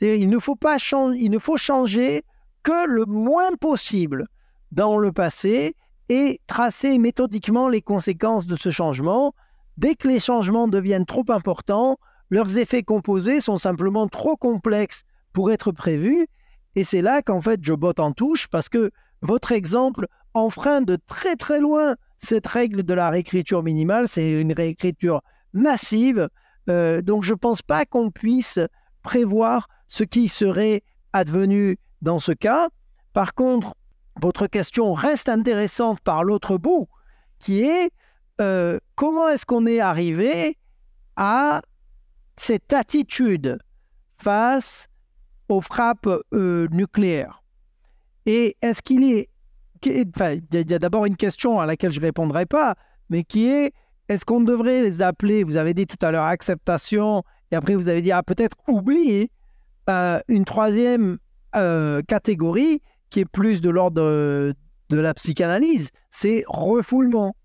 Il ne faut pas changer, il ne faut changer que le moins possible dans le passé et tracer méthodiquement les conséquences de ce changement. Dès que les changements deviennent trop importants, leurs effets composés sont simplement trop complexes pour être prévus. Et c'est là qu'en fait je botte en touche parce que votre exemple enfreint de très très loin cette règle de la réécriture minimale. C'est une réécriture massive. Euh, donc je ne pense pas qu'on puisse prévoir ce qui serait advenu dans ce cas. Par contre, votre question reste intéressante par l'autre bout, qui est euh, comment est-ce qu'on est arrivé à cette attitude face aux frappes euh, nucléaires? Et est-ce qu'il est... Il y a d'abord une question à laquelle je ne répondrai pas, mais qui est est-ce qu'on devrait les appeler, vous avez dit tout à l'heure acceptation, et après vous avez dit ah, peut-être oublier euh, une troisième catégorie qui est plus de l'ordre de, la psychanalyse, c'est refoulement.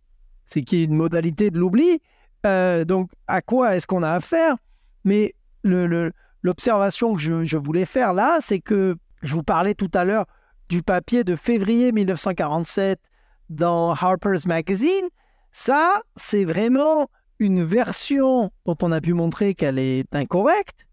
C'est qui est une modalité de l'oubli. Euh, donc, à quoi est-ce qu'on a affaire? Mais l'observation que je, voulais faire là, c'est que je vous parlais tout à l'heure du papier de février 1947 dans Harper's Magazine. Ça, c'est vraiment une version dont on a pu montrer qu'elle est incorrecte,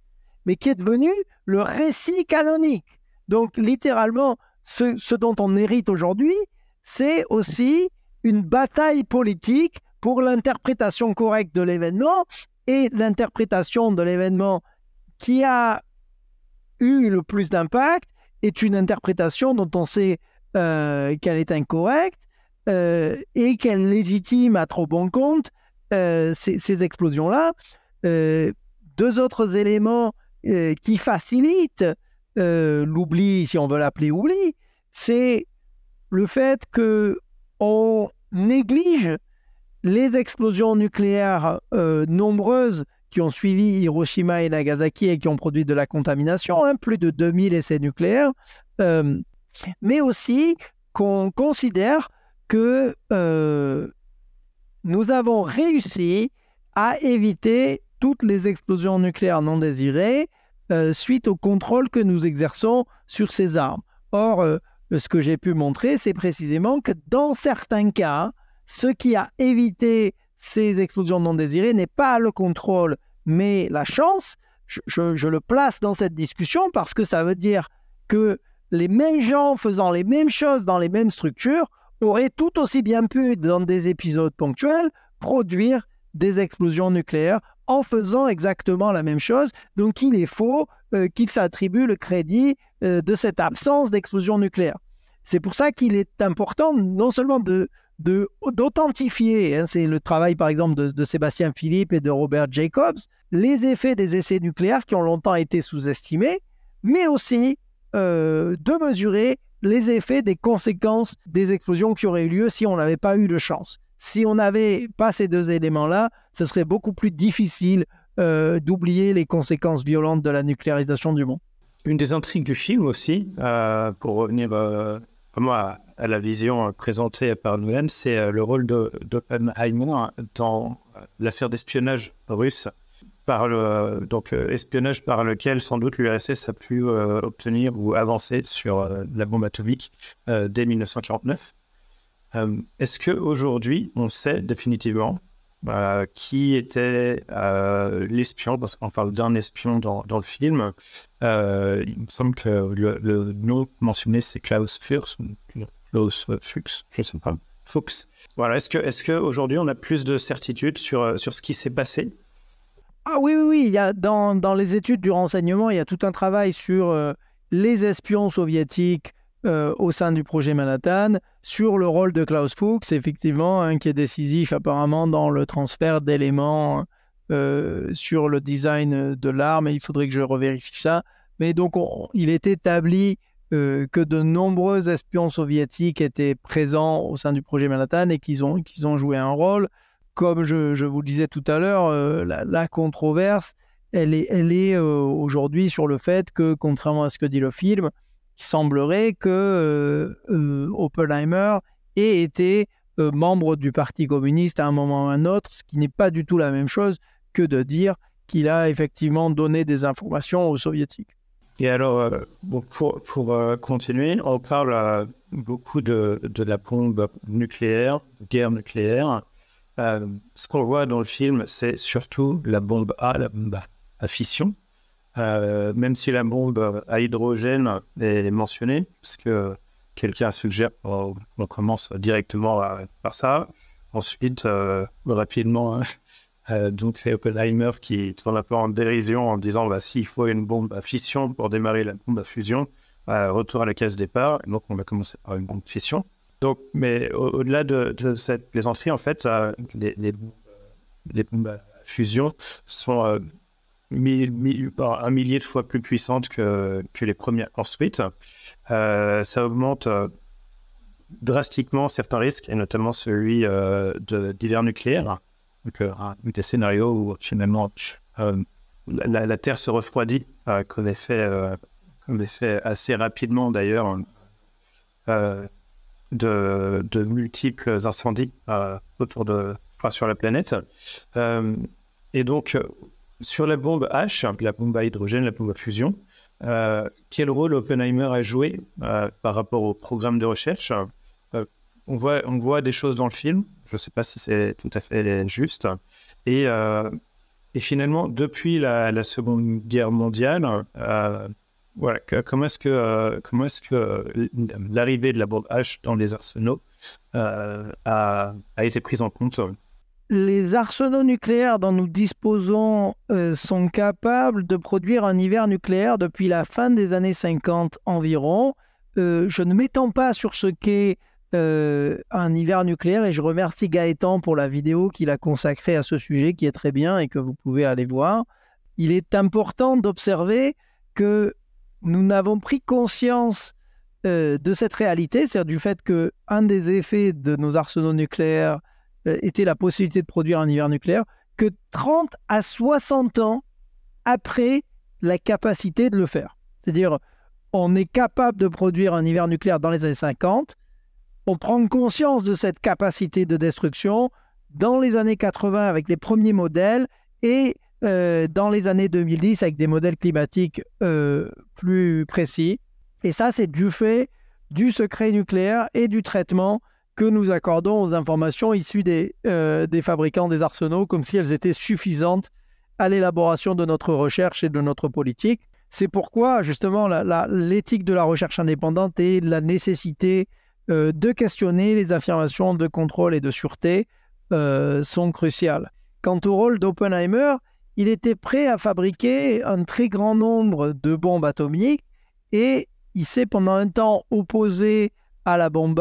mais qui est devenu le récit canonique. Donc littéralement, ce, dont on hérite aujourd'hui, c'est aussi une bataille politique pour l'interprétation correcte de l'événement et l'interprétation de l'événement qui a eu le plus d'impact est une interprétation dont on sait euh, qu'elle est incorrecte euh, et qu'elle légitime à trop bon compte euh, ces, explosions-là. deux autres éléments qui facilite euh, l'oubli, si on veut l'appeler oubli, c'est le fait que on néglige les explosions nucléaires euh, nombreuses qui ont suivi Hiroshima et Nagasaki et qui ont produit de la contamination, hein, plus de 2000 essais nucléaires, mais aussi qu'on considère que nous avons réussi à éviter toutes les explosions nucléaires non désirées euh, suite au contrôle que nous exerçons sur ces armes. Or, euh, ce que j'ai pu montrer, c'est précisément que dans certains cas, ce qui a évité ces explosions non désirées n'est pas le contrôle, mais la chance. Je, le place dans cette discussion parce que ça veut dire que les mêmes gens faisant les mêmes choses dans les mêmes structures auraient tout aussi bien pu, dans des épisodes ponctuels, produire des explosions nucléaires en faisant exactement la même chose. Donc il est faux euh, qu'il s'attribue le crédit euh, de cette absence d'explosion nucléaire. C'est pour ça qu'il est important non seulement de, d'authentifier, hein, c'est le travail par exemple de, de Sébastien Philippe et de Robert Jacobs, les effets des essais nucléaires qui ont longtemps été sous-estimés, mais aussi euh, de mesurer les effets des conséquences des explosions qui auraient eu lieu si on n'avait pas eu de chance. Si on n'avait pas ces deux éléments-là, ce serait beaucoup plus difficile euh, d'oublier les conséquences violentes de la nucléarisation du monde. Une des intrigues du film aussi, euh, pour revenir euh, à, la vision présentée par Nolan, c'est le rôle d'Oppenheimer dans l'affaire d'espionnage russe, par donc espionnage par lequel sans doute l'URSS a pu obtenir ou avancer sur euh, la bombe atomique dès 1949. Euh, Est-ce qu'aujourd'hui, on sait définitivement euh, qui était euh, l'espion, parce qu'on parle d'un espion dans, dans le film. Euh, il me semble que le, nom mentionné, c'est Klaus Fuchs, Klaus Fuchs, je sais pas. Fuchs. Voilà, est-ce qu'aujourd'hui, on a plus de certitude sur, euh, sur ce qui s'est passé? Ah oui, oui, oui. Il y a, dans, dans les études du renseignement, il y a tout un travail sur les espions soviétiques euh, au sein du projet Manhattan, sur le rôle de Klaus Fuchs, effectivement, hein, qui est décisif apparemment dans le transfert d'éléments euh, sur le design de l'arme. Il faudrait que je revérifie ça. Mais donc, on- il est établi euh, que de nombreux espions soviétiques étaient présents au sein du projet Manhattan et qu'ils ont, joué un rôle comme je, vous le disais tout à l'heure, la, controverse, elle est, aujourd'hui sur le fait que, contrairement à ce que dit le film, il semblerait que euh, euh, Oppenheimer ait été euh, membre du Parti communiste à un moment ou à un autre, ce qui n'est pas du tout la même chose que de dire qu'il a effectivement donné des informations aux soviétiques. Et alors, pour, continuer, on parle beaucoup de, la bombe nucléaire, de guerre nucléaire. Ce qu'on voit dans le film, c'est surtout la bombe A, la bombe à fission. Euh, même si la bombe à hydrogène est mentionnée, parce que quelqu'un suggère qu'on on commence directement à- par ça. Ensuite, euh, rapidement, hein, euh, donc c'est Oppenheimer qui tourne un peu en dérision en disant bah, s'il faut une bombe à fission pour démarrer la bombe à fusion, retour à la case départ. Et donc on va commencer par une bombe de fission. Donc, mais au- au-delà de, de cette plaisanterie, en fait, les bombes à fusion sont un millier de fois plus puissantes que, que les premières construites. Euh, ça augmente euh, drastiquement certains risques, et notamment celui euh, d'hiver nucléaire. Donc, euh, des scénarios où finalement la, Terre se refroidit, qu'on fait assez rapidement d'ailleurs, de, de multiples incendies autour de, sur la planète. Et donc, sur la bombe H, la bombe à hydrogène, la bombe à fusion, euh, quel rôle Oppenheimer a joué euh, par rapport au programme de recherche Euh, on, voit, on voit des choses dans le film, je ne sais pas si c'est tout à fait juste. Et, finalement, depuis la, Seconde Guerre mondiale, voilà, comment est-ce que, comment est-ce que l'arrivée de la bombe H dans les arsenaux a, a été prise en compte Les arsenaux nucléaires dont nous disposons euh, sont capables de produire un hiver nucléaire depuis la fin des années 50 environ. Euh, je ne m'étends pas sur ce qu'est euh, un hiver nucléaire et je remercie Gaëtan pour la vidéo qu'il a consacrée à ce sujet qui est très bien et que vous pouvez aller voir. Il est important d'observer que nous n'avons pris conscience de cette réalité, c'est-à-dire du fait que un des effets de nos arsenaux nucléaires était la possibilité de produire un hiver nucléaire que 30 à 60 ans après la capacité de le faire. C'est-à-dire, on est capable de produire un hiver nucléaire dans les années 50, on prend conscience de cette capacité de destruction dans les années 80 avec les premiers modèles et euh, dans les années 2010 avec des modèles climatiques euh, plus précis. Et ça, c'est du fait du secret nucléaire et du traitement que nous accordons aux informations issues des, euh, des fabricants des arsenaux comme si elles étaient suffisantes à l'élaboration de notre recherche et de notre politique. C'est pourquoi justement l'éthique de la recherche indépendante et la nécessité euh, de questionner les affirmations de contrôle et de sûreté euh, sont cruciales. Quant au rôle d'Oppenheimer, il était prêt à fabriquer un très grand nombre de bombes atomiques et il s'est pendant un temps opposé à la bombe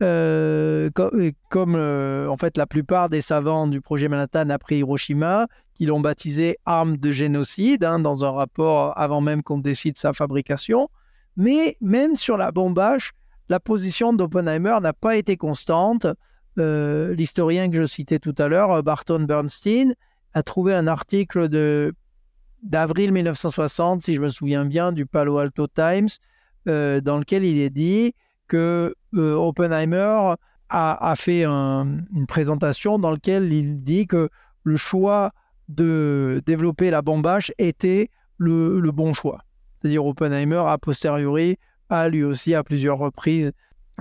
Euh, et comme euh, en fait la plupart des savants du projet Manhattan après Hiroshima, qui l'ont baptisé arme de génocide, hein, dans un rapport avant même qu'on décide sa fabrication. Mais même sur la bombe H, la position d'Oppenheimer n'a pas été constante. Euh, L'historien que je citais tout à l'heure, Barton Bernstein, a trouvé un article de d'avril 1960, si je me souviens bien, du Palo Alto Times, euh, dans lequel il est dit que euh, Oppenheimer a, fait un- une présentation dans laquelle il dit que le choix de développer la bombe H était le, le bon choix. C'est-à-dire Oppenheimer, a posteriori, a lui aussi à plusieurs reprises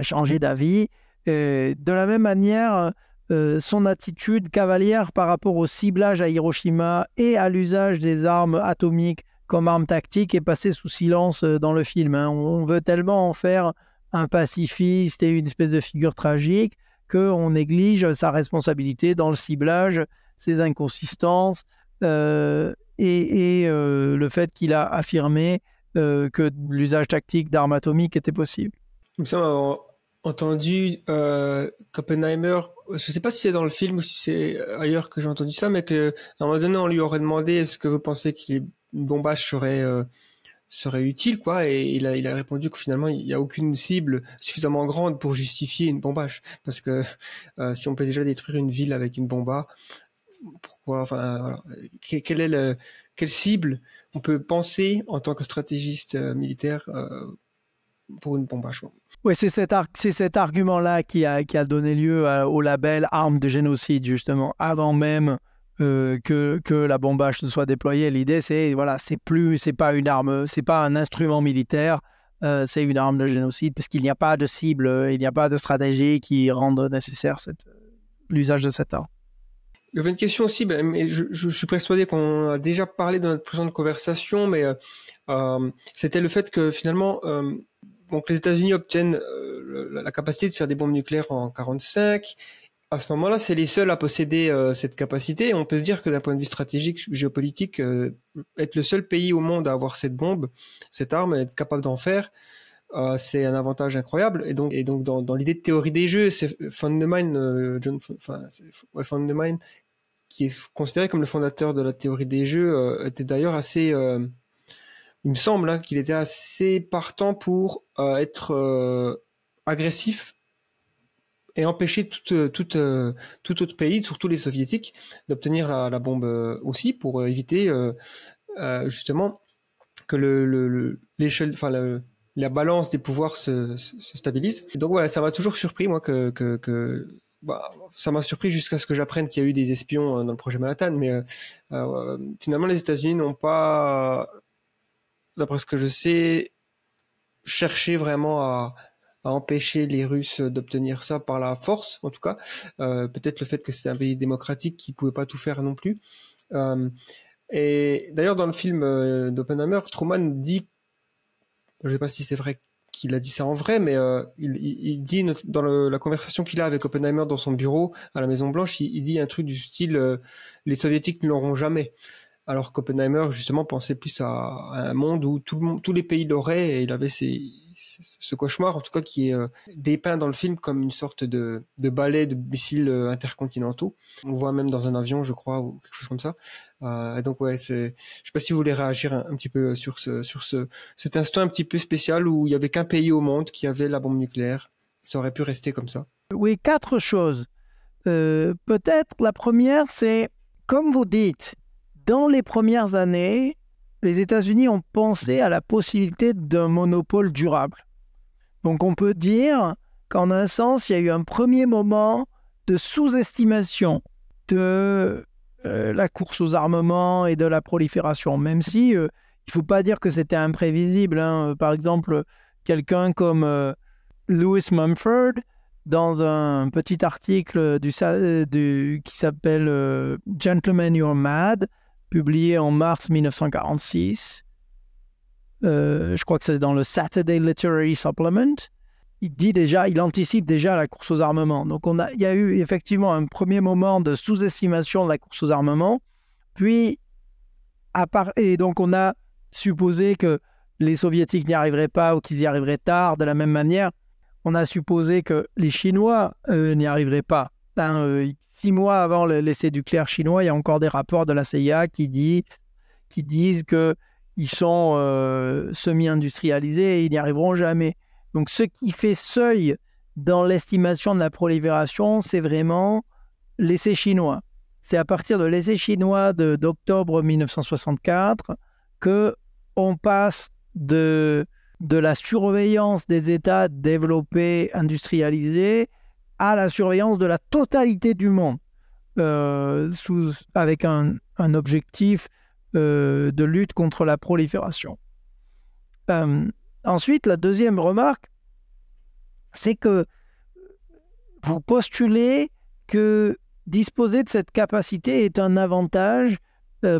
changé d'avis. De la même manière, euh, son attitude cavalière par rapport au ciblage à Hiroshima et à l'usage des armes atomiques comme arme tactique est passée sous silence euh, dans le film. hein. On veut tellement en faire un pacifiste et une espèce de figure tragique qu'on néglige sa responsabilité dans le ciblage, ses inconsistances euh, et, euh, le fait qu'il a affirmé euh, que l'usage tactique d'armes atomiques était possible. Semble avoir entendu qu'Oppenheimer, je ne sais pas si c'est dans le film ou si c'est ailleurs que j'ai entendu ça, mais qu'à un moment donné, on lui aurait demandé est-ce que vous pensez qu'une bombe H serait, euh, serait utile, quoi, et il a, il a répondu que finalement, il n'y a aucune cible suffisamment grande pour justifier une bombe H. Parce que euh, si on peut déjà détruire une ville avec une bombe A, pourquoi, enfin, Quelle est le, quelle cible on peut penser en tant que stratégiste euh, militaire euh, pour une quoi. Oui, c'est cet, cet argument-là qui a, qui a donné lieu au label arme de génocide, justement, avant même euh, que, que la ne soit déployée. L'idée, c'est, voilà, c'est plus, c'est pas une arme, c'est pas un instrument militaire, euh, c'est une arme de génocide, parce qu'il n'y a pas de cible, euh, il n'y a pas de stratégie qui rende nécessaire l'usage de cette arme. Avait une question aussi, ben, mais je, suis persuadé qu'on a déjà parlé dans notre précédente conversation, mais c'était le fait que finalement, donc les États-Unis obtiennent la, la capacité de faire des bombes nucléaires en 45. À ce moment-là, c'est les seuls à posséder euh, cette capacité. On peut se dire que d'un point de vue stratégique, géopolitique, euh, être le seul pays au monde à avoir cette bombe, cette arme, être capable d'en faire, euh, c'est un avantage incroyable. Et donc, et donc dans, dans l'idée de théorie des jeux, c'est Fundemine, euh, John, enfin, ouais, qui est considéré comme le fondateur de la théorie des jeux, euh, était d'ailleurs assez, euh, il me semble, hein, qu'il était assez partant pour euh, être euh, agressif et empêcher tout, euh, tout, euh, tout autre pays, surtout les soviétiques, d'obtenir la, bombe euh, aussi pour éviter justement que le, le, le- l'échelle, enfin la balance des pouvoirs se, se, se stabilise. Donc voilà, ça m'a toujours surpris moi que, que, bah, ça m'a surpris jusqu'à ce que j'apprenne qu'il y a eu des espions dans le projet Manhattan, mais finalement les États-Unis n'ont pas, d'après ce que je sais, cherché vraiment à, à empêcher les Russes d'obtenir ça par la force, en tout cas. Euh, Peut-être le fait que c'était un pays démocratique qui pouvait pas tout faire non plus. Euh, et d'ailleurs, dans le film euh, d'Oppenheimer, Truman dit, je sais pas si c'est vrai qu'il a dit ça en vrai, mais il, dit dans la conversation qu'il a avec Oppenheimer dans son bureau à la Maison Blanche, il, dit un truc du style les Soviétiques ne l'auront jamais. Alors qu'Oppenheimer justement pensait plus à, un monde où tous les pays l'auraient et il avait ce cauchemar en tout cas qui est euh, dépeint dans le film comme une sorte de, de balai de missiles euh, intercontinentaux. On voit même dans un avion, je crois, ou quelque chose comme ça. Euh, et donc ouais, c'est, je sais pas si vous voulez réagir un, petit peu sur ce, sur ce, cet instant un petit peu spécial où il y avait qu'un pays au monde qui avait la bombe nucléaire. Ça aurait pu rester comme ça. Oui, quatre choses. Peut-être la première, c'est, comme vous dites, dans les premières années, les États-Unis ont pensé à la possibilité d'un monopole durable. Donc on peut dire qu'en un sens, il y a eu un premier moment de sous-estimation de euh, la course aux armements et de la prolifération, même si euh, il ne faut pas dire que c'était imprévisible. hein. Par exemple, quelqu'un comme euh, Lewis Mumford, dans un petit article du- qui s'appelle euh, Gentlemen You're Mad, publié en mars 1946. Euh, je crois que c'est dans le Saturday Literary Supplement. Il dit déjà, il anticipe déjà la course aux armements. Donc il y a eu effectivement un premier moment de sous-estimation de la course aux armements, puis et donc on a supposé que les soviétiques n'y arriveraient pas ou qu'ils y arriveraient tard. De la même manière, on a supposé que les Chinois euh, n'y arriveraient pas. Hein, six mois avant le- l'essai nucléaire chinois, il y a encore des rapports de la CIA qui, disent qu'ils sont euh, semi-industrialisés et ils n'y arriveront jamais. Donc ce qui fait seuil dans l'estimation de la prolifération, c'est vraiment l'essai chinois. C'est à partir de l'essai chinois d'octobre 1964 que on passe de la surveillance des États développés, industrialisés, à la surveillance de la totalité du monde, euh, avec un, objectif euh, de lutte contre la prolifération. Euh, ensuite, la deuxième remarque, c'est que vous postulez que disposer de cette capacité est un avantage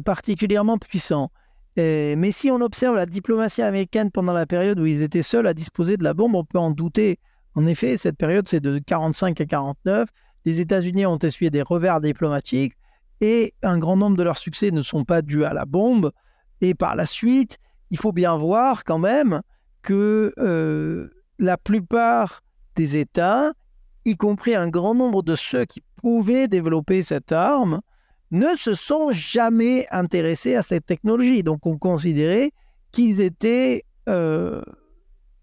particulièrement puissant. Mais si on observe la diplomatie américaine pendant la période où ils étaient seuls à disposer de la bombe, on peut en douter. En effet, cette période, c'est de 45 à 49. Les États-Unis ont essuyé des revers diplomatiques et un grand nombre de leurs succès ne sont pas dus à la bombe. Et par la suite, il faut bien voir quand même que euh, la plupart des États, y compris un grand nombre de ceux qui pouvaient développer cette arme, ne se sont jamais intéressés à cette technologie. Donc on considérait qu'ils étaient euh,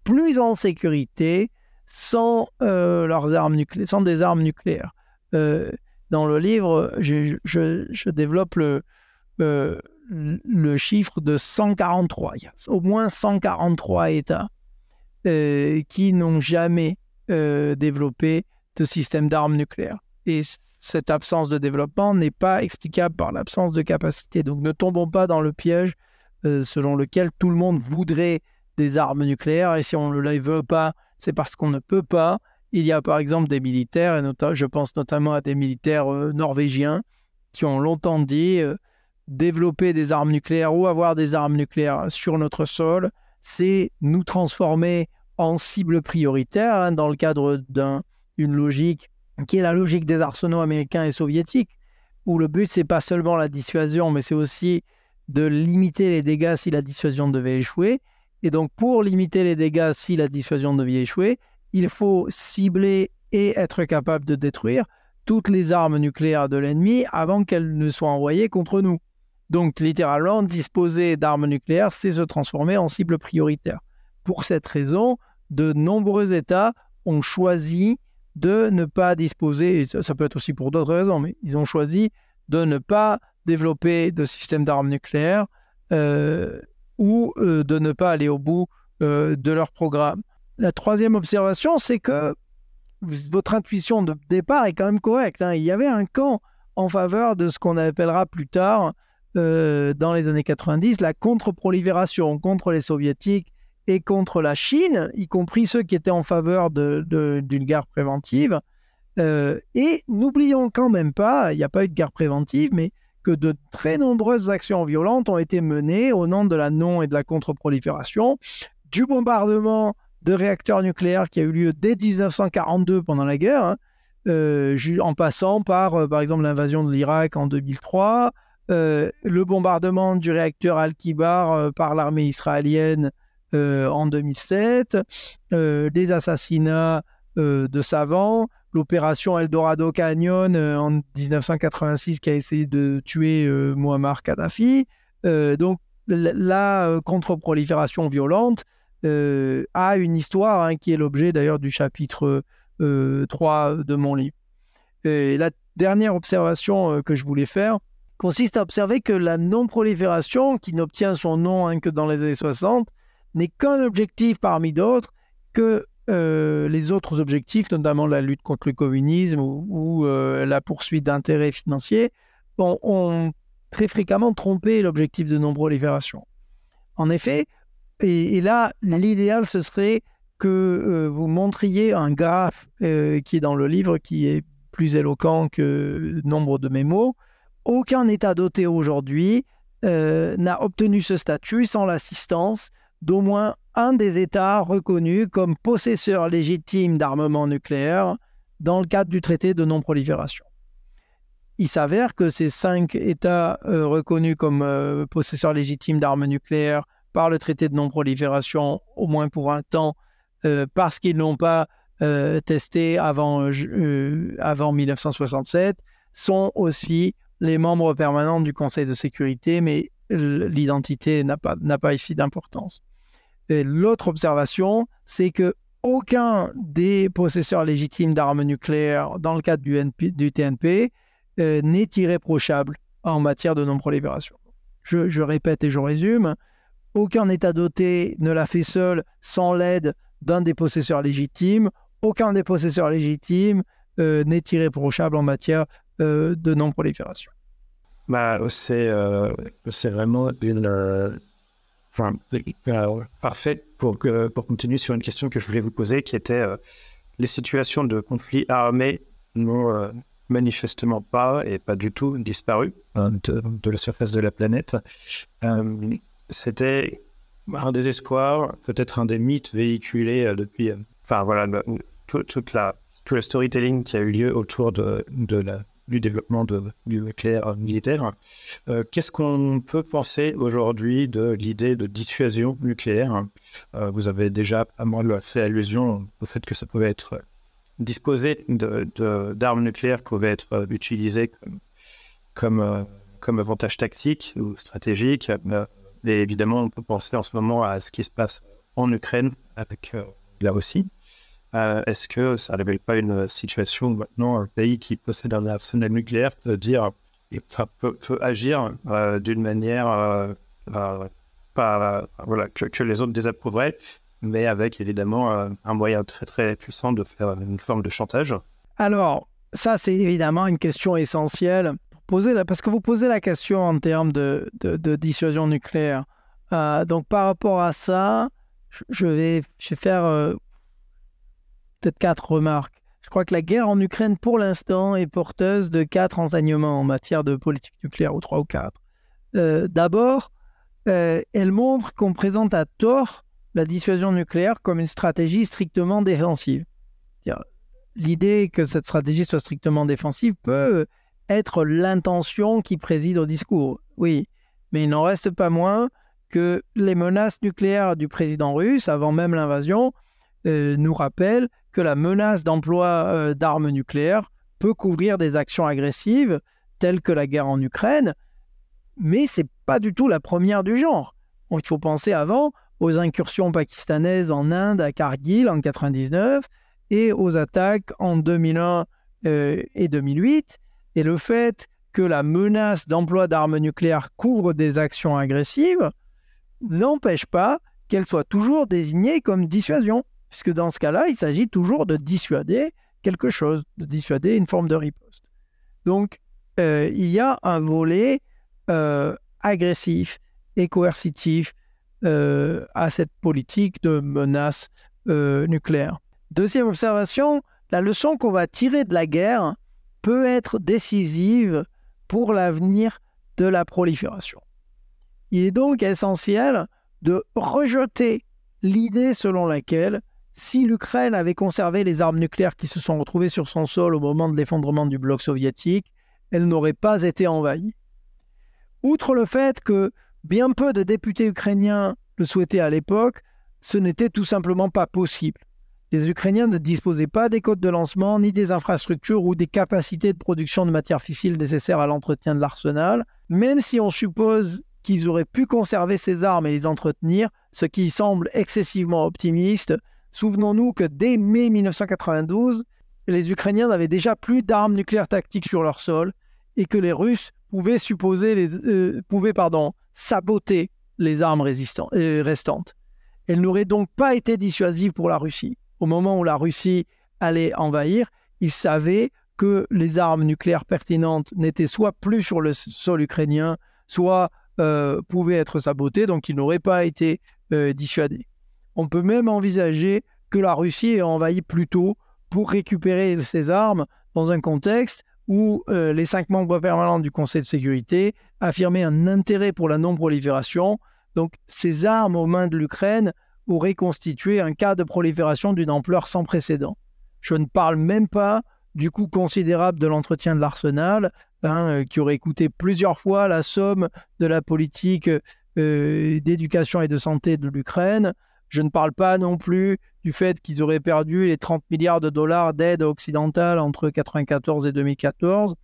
plus en sécurité sans, euh, leurs armes nuclé- sans des armes nucléaires. Euh, dans le livre, je, développe le, euh, le chiffre de 143. Il y a au moins 143 États qui n'ont jamais développé de système d'armes nucléaires. Et cette absence de développement n'est pas explicable par l'absence de capacité. Donc ne tombons pas dans le piège selon lequel tout le monde voudrait des armes nucléaires et si on ne les veut pas, c'est parce qu'on ne peut pas. Il y a par exemple des militaires, et je pense notamment à des militaires euh, norvégiens, qui ont longtemps dit euh, développer des armes nucléaires ou avoir des armes nucléaires sur notre sol, c'est nous transformer en cible prioritaire hein, dans le cadre d'un- d'une logique qui est la logique des arsenaux américains et soviétiques, où le but, c'est pas seulement la dissuasion, mais c'est aussi de limiter les dégâts si la dissuasion devait échouer. Et donc, pour limiter les dégâts si la dissuasion devait échouer, il faut cibler et être capable de détruire toutes les armes nucléaires de l'ennemi avant qu'elles ne soient envoyées contre nous. Donc, littéralement, disposer d'armes nucléaires, c'est se transformer en cible prioritaire. Pour cette raison, de nombreux États ont choisi de ne pas disposer, ça peut être aussi pour d'autres raisons, mais ils ont choisi de ne pas développer de système d'armes nucléaires euh, ou euh, de ne pas aller au bout euh, de leur programme. La troisième observation, c'est que votre intuition de départ est quand même correcte. hein. Il y avait un camp en faveur de ce qu'on appellera plus tard, euh, dans les années 90, la contre-prolifération contre les soviétiques et contre la Chine, y compris ceux qui étaient en faveur d'une guerre préventive. Et n'oublions quand même pas, il n'y a pas eu de guerre préventive, mais que de très nombreuses actions violentes ont été menées au nom de la non et de la contre-prolifération, du bombardement de réacteurs nucléaires qui a eu lieu dès 1942 pendant la guerre, hein, euh, en passant par, euh, par exemple, l'invasion de l'Irak en 2003, euh, le bombardement du réacteur Al-Kibar par l'armée israélienne en 2007, euh, des assassinats de savants, l'opération Eldorado Canyon euh, en 1986 qui a essayé de tuer euh, Muammar Kadhafi. Euh, donc la contre-prolifération violente a une histoire hein, qui est l'objet d'ailleurs du chapitre euh, 3 de mon livre. La dernière observation que je voulais faire consiste à observer que la non-prolifération, qui n'obtient son nom hein, que dans les années 60, n'est qu'un objectif parmi d'autres, que euh, les autres objectifs, notamment la lutte contre le communisme ou, euh, la poursuite d'intérêts financiers, ont, très fréquemment trompé l'objectif de non-prolifération. En effet, et, là, l'idéal, ce serait que euh, vous montriez un graphe qui est dans le livre, qui est plus éloquent que nombre de mes mots. Aucun État doté aujourd'hui n'a obtenu ce statut sans l'assistance d'au moins un des États reconnus comme possesseur légitime d'armement nucléaire dans le cadre du traité de non-prolifération. Il s'avère que ces cinq États euh, reconnus comme euh, possesseurs légitimes d'armes nucléaires par le traité de non-prolifération, au moins pour un temps, euh, parce qu'ils n'ont pas testés avant, avant 1967 sont aussi les membres permanents du Conseil de sécurité, mais l'identité n'a pas, ici d'importance. L'autre observation, c'est que aucun des possesseurs légitimes d'armes nucléaires dans le cadre du, NP du TNP euh, n'est irréprochable en matière de non-prolifération. Je, je répète et je résume, aucun État doté ne l'a fait seul sans l'aide d'un des possesseurs légitimes. Aucun des possesseurs légitimes euh, n'est irréprochable en matière euh, de non-prolifération. C'est euh, c'est vraiment une. euh, euh, pour, continuer sur une question que je voulais vous poser qui était les situations de conflits armés n'ont manifestement pas et pas du tout disparu euh, de, la surface de la planète. C'était un désespoir, peut-être un des mythes véhiculés depuis. Enfin, voilà, tout, le storytelling qui a eu lieu autour de la, du développement du nucléaire militaire. Euh, Qu'est-ce qu'on peut penser aujourd'hui de l'idée de dissuasion nucléaire? Euh, Vous avez déjà à moi fait allusion au fait que ça pouvait être disposé d'armes nucléaires pouvait être euh, utilisé comme, comme, comme avantage tactique ou stratégique. Et évidemment, on peut penser en ce moment à ce qui se passe en Ukraine avec la Russie. Euh, Est-ce que ça ne pas une situation où maintenant un pays qui possède un arsenal nucléaire peut dire, peut, peut agir euh, d'une manière euh, pas, voilà, que, les autres désapprouveraient, mais avec évidemment un moyen très très puissant de faire une forme de chantage? Alors, ça, c'est évidemment une question essentielle. Poser parce que vous posez la question en termes de, de- de dissuasion nucléaire. Donc, par rapport à ça, je- vais, je vais faire peut-être quatre remarques. Je crois que la guerre en Ukraine, pour l'instant, est porteuse de quatre enseignements en matière de politique nucléaire, ou trois ou quatre. Euh, D'abord, euh, elle montre qu'on présente à tort la dissuasion nucléaire comme une stratégie strictement défensive. L'idée que cette stratégie soit strictement défensive peut être l'intention qui préside au discours, oui, mais il n'en reste pas moins que les menaces nucléaires du président russe, avant même l'invasion, euh, nous rappellent que la menace d'emploi euh, d'armes nucléaires peut couvrir des actions agressives telles que la guerre en Ukraine, mais c'est pas du tout la première du genre. Il faut penser avant aux incursions pakistanaises en Inde à Kargil en 99 et aux attaques en 2001 euh, et 2008. Et le fait que la menace d'emploi d'armes nucléaires couvre des actions agressives n'empêche pas qu'elle soit toujours désignée comme dissuasion, puisque dans ce cas-là, il s'agit toujours de dissuader quelque chose, de dissuader une forme de riposte. Donc, euh, il y a un volet euh, agressif et coercitif euh, à cette politique de menace nucléaire. Deuxième observation, la leçon qu'on va tirer de la guerre peut être décisive pour l'avenir de la prolifération. Il est donc essentiel de rejeter l'idée selon laquelle si l'Ukraine avait conservé les armes nucléaires qui se sont retrouvées sur son sol au moment de l'effondrement du bloc soviétique, elle n'aurait pas été envahie. Outre le fait que bien peu de députés ukrainiens le souhaitaient à l'époque, ce n'était tout simplement pas possible. Les Ukrainiens ne disposaient pas des codes de lancement, ni des infrastructures ou des capacités de production de matières fissiles nécessaires à l'entretien de l'arsenal, même si on suppose qu'ils auraient pu conserver ces armes et les entretenir, ce qui semble excessivement optimiste. Souvenons-nous que dès mai 1992, les Ukrainiens n'avaient déjà plus d'armes nucléaires tactiques sur leur sol et que les Russes pouvaient supposer les, euh, pouvaient pardon saboter les armes euh, restantes. Elles n'auraient donc pas été dissuasives pour la Russie. Au moment où la Russie allait envahir, ils savaient que les armes nucléaires pertinentes n'étaient soit plus sur le sol ukrainien, soit euh, pouvaient être sabotées, donc ils n'auraient pas été dissuadés. On peut même envisager que la Russie ait envahi plus tôt pour récupérer ces armes dans un contexte où euh, les cinq membres permanents du Conseil de sécurité affirmaient un intérêt pour la non-prolifération. Donc ces armes aux mains de l'Ukraine auraient constitué un cas de prolifération d'une ampleur sans précédent. Je ne parle même pas du coût considérable de l'entretien de l'arsenal, hein, euh, qui aurait coûté plusieurs fois la somme de la politique euh, d'éducation et de santé de l'Ukraine. Je ne parle pas non plus du fait qu'ils auraient perdu les 30 milliards de dollars d'aide occidentale entre 1994 et 2014.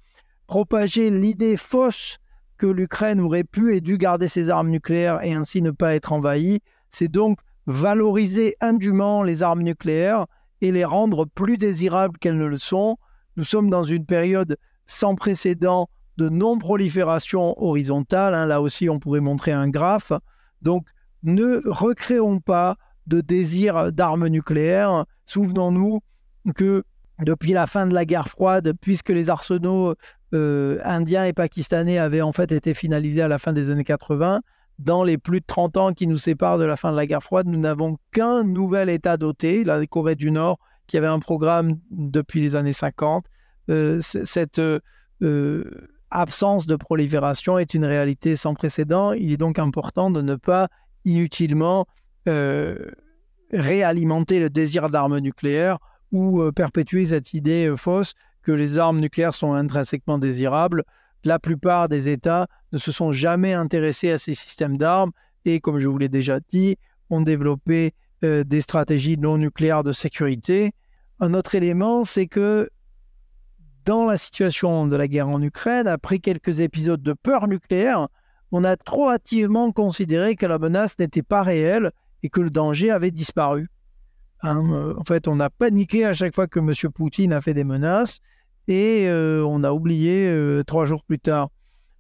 Propager l'idée fausse que l'Ukraine aurait pu et dû garder ses armes nucléaires et ainsi ne pas être envahie, c'est donc valoriser indûment les armes nucléaires et les rendre plus désirables qu'elles ne le sont. Nous sommes dans une période sans précédent de non-prolifération horizontale. hein. Là aussi, on pourrait montrer un graphe. Donc, ne recréons pas de désir d'armes nucléaires. Souvenons-nous que depuis la fin de la guerre froide, puisque les arsenaux euh, indiens et pakistanais avaient en fait été finalisés à la fin des années 80, dans les plus de 30 ans qui nous séparent de la fin de la guerre froide, nous n'avons qu'un nouvel État doté, la Corée du Nord, qui avait un programme depuis les années 50. Euh, cette euh, absence de prolifération est une réalité sans précédent. Il est donc important de ne pas inutilement euh, réalimenter le désir d'armes nucléaires ou euh, perpétuer cette idée euh, fausse que les armes nucléaires sont intrinsèquement désirables. La plupart des États ne se sont jamais intéressés à ces systèmes d'armes et, comme je vous l'ai déjà dit, ont développé des stratégies non nucléaires de sécurité. Un autre élément, c'est que dans la situation de la guerre en Ukraine, après quelques épisodes de peur nucléaire, on a trop hâtivement considéré que la menace n'était pas réelle et que le danger avait disparu. Hein, euh, en fait, on a paniqué à chaque fois que M. Poutine a fait des menaces et euh, on a oublié euh, trois jours plus tard.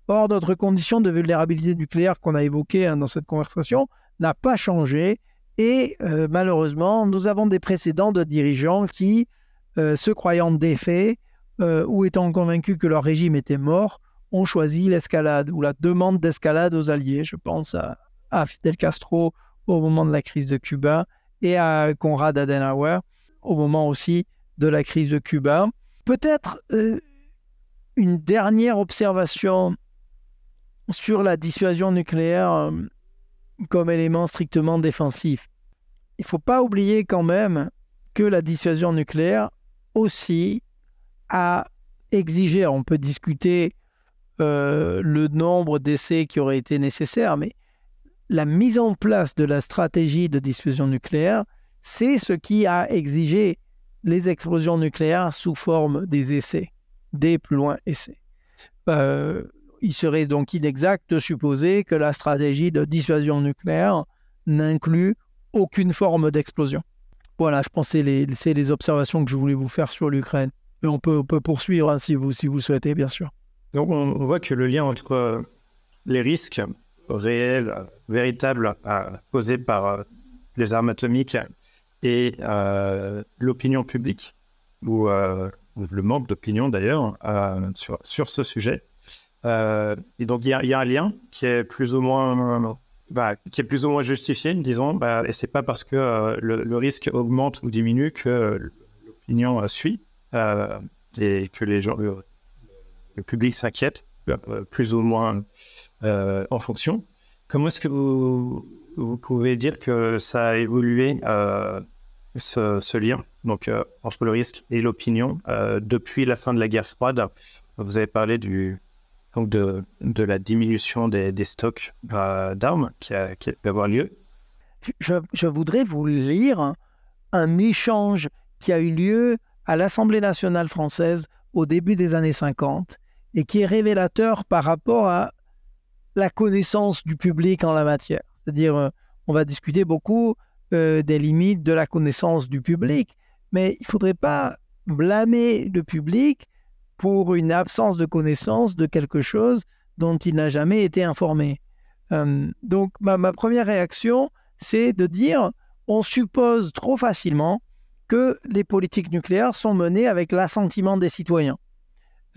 Or, notre condition de vulnérabilité nucléaire qu'on a évoquée hein, dans cette conversation n'a pas changé et malheureusement, nous avons des précédents de dirigeants qui, se croyant défaits ou étant convaincus que leur régime était mort, ont choisi l'escalade ou la demande d'escalade aux alliés. Je pense à, Fidel Castro au moment de la crise de Cuba et à Konrad Adenauer au moment aussi de la crise de Cuba. Peut-être euh, une dernière observation sur la dissuasion nucléaire euh, comme élément strictement défensif. Il ne faut pas oublier quand même que la dissuasion nucléaire aussi a exigé, on peut discuter euh, le nombre d'essais qui auraient été nécessaires, mais la mise en place de la stratégie de dissuasion nucléaire, c'est ce qui a exigé les explosions nucléaires sous forme des essais, des plus loin essais. Euh, il serait donc inexact de supposer que la stratégie de dissuasion nucléaire n'inclut aucune forme d'explosion. Voilà, je pensais les, c'est les observations que je voulais vous faire sur l'Ukraine. Mais on peut, peut poursuivre hein, si, vous, si vous souhaitez, bien sûr. Donc on, voit que le lien entre euh, les risques réels, euh, véritables euh, posés par euh, les armes atomiques et euh, l'opinion publique, ou, euh, le manque d'opinion d'ailleurs, euh, sur, sur ce sujet. Euh, et donc il y, a- un lien qui est plus ou moins, euh, bah, qui justifié, disons, bah, et c'est pas parce que euh, le, risque augmente ou diminue que l'opinion euh, suit euh, et que les gens, le, public s'inquiète euh, plus ou moins euh, en fonction. Comment est-ce que vous, vous pouvez dire que ça a évolué euh, ce, ce lien donc euh, entre le risque et l'opinion euh, depuis la fin de la guerre froide? Vous avez parlé du donc de, de la diminution des, des stocks euh, d'armes qui a, qui a pu avoir lieu. Je, je voudrais vous lire un échange qui a eu lieu à l'Assemblée nationale française au début des années 50 et qui est révélateur par rapport à la connaissance du public en la matière. C'est-à-dire, euh, on va discuter beaucoup euh, des limites de la connaissance du public, mais il ne faudrait pas blâmer le public pour une absence de connaissance de quelque chose dont il n'a jamais été informé. Euh, donc, ma, ma première réaction, c'est de dire on suppose trop facilement que les politiques nucléaires sont menées avec l'assentiment des citoyens.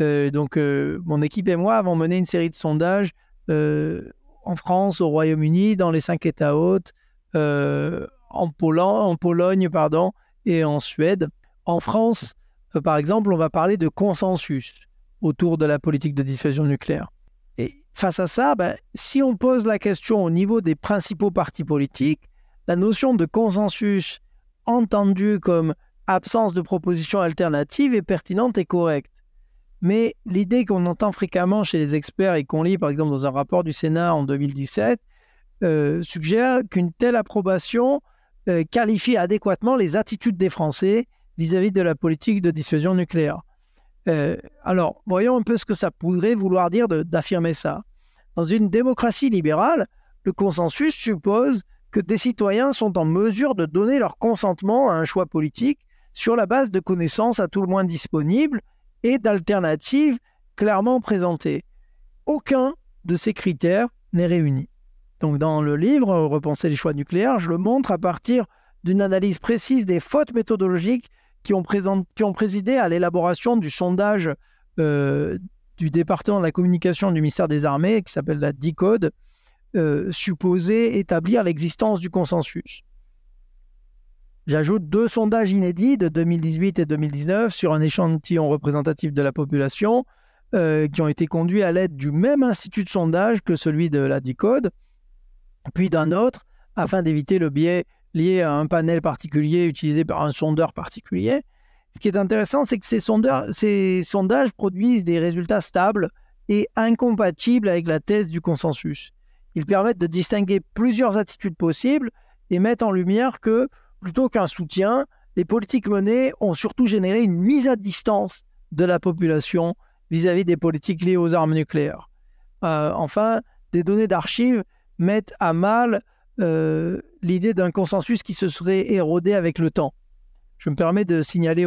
Euh, donc, euh, mon équipe et moi avons mené une série de sondages euh, en France, au Royaume-Uni, dans les cinq États hôtes, en, Polan- en Pologne pardon, et en Suède. En France, par exemple, on va parler de consensus autour de la politique de dissuasion nucléaire. Et face à ça, ben, si on pose la question au niveau des principaux partis politiques, la notion de consensus entendue comme absence de proposition alternative est pertinente et correcte. Mais l'idée qu'on entend fréquemment chez les experts et qu'on lit par exemple dans un rapport du Sénat en 2017 euh, suggère qu'une telle approbation euh, qualifie adéquatement les attitudes des Français vis-à-vis de la politique de dissuasion nucléaire. Euh, alors, voyons un peu ce que ça pourrait vouloir dire d'affirmer ça. Dans une démocratie libérale, le consensus suppose que des citoyens sont en mesure de donner leur consentement à un choix politique sur la base de connaissances à tout le moins disponibles et d'alternatives clairement présentées. Aucun de ces critères n'est réuni. Donc dans le livre euh, Repenser les choix nucléaires, je le montre à partir d'une analyse précise des fautes méthodologiques qui ont, présidé à l'élaboration du sondage euh, du département de la communication du ministère des Armées, qui s'appelle la DICODE, euh, supposé établir l'existence du consensus. J'ajoute deux sondages inédits de 2018 et 2019 sur un échantillon représentatif de la population euh, qui ont été conduits à l'aide du même institut de sondage que celui de la DICODE, puis d'un autre, afin d'éviter le biais lié à un panel particulier utilisé par un sondeur particulier. Ce qui est intéressant, c'est que ces, sondages produisent des résultats stables et incompatibles avec la thèse du consensus. Ils permettent de distinguer plusieurs attitudes possibles et mettent en lumière que, plutôt qu'un soutien, les politiques menées ont surtout généré une mise à distance de la population vis-à-vis des politiques liées aux armes nucléaires. Euh, enfin, des données d'archives mettent à mal euh, l'idée d'un consensus qui se serait érodé avec le temps. Je me permets de signaler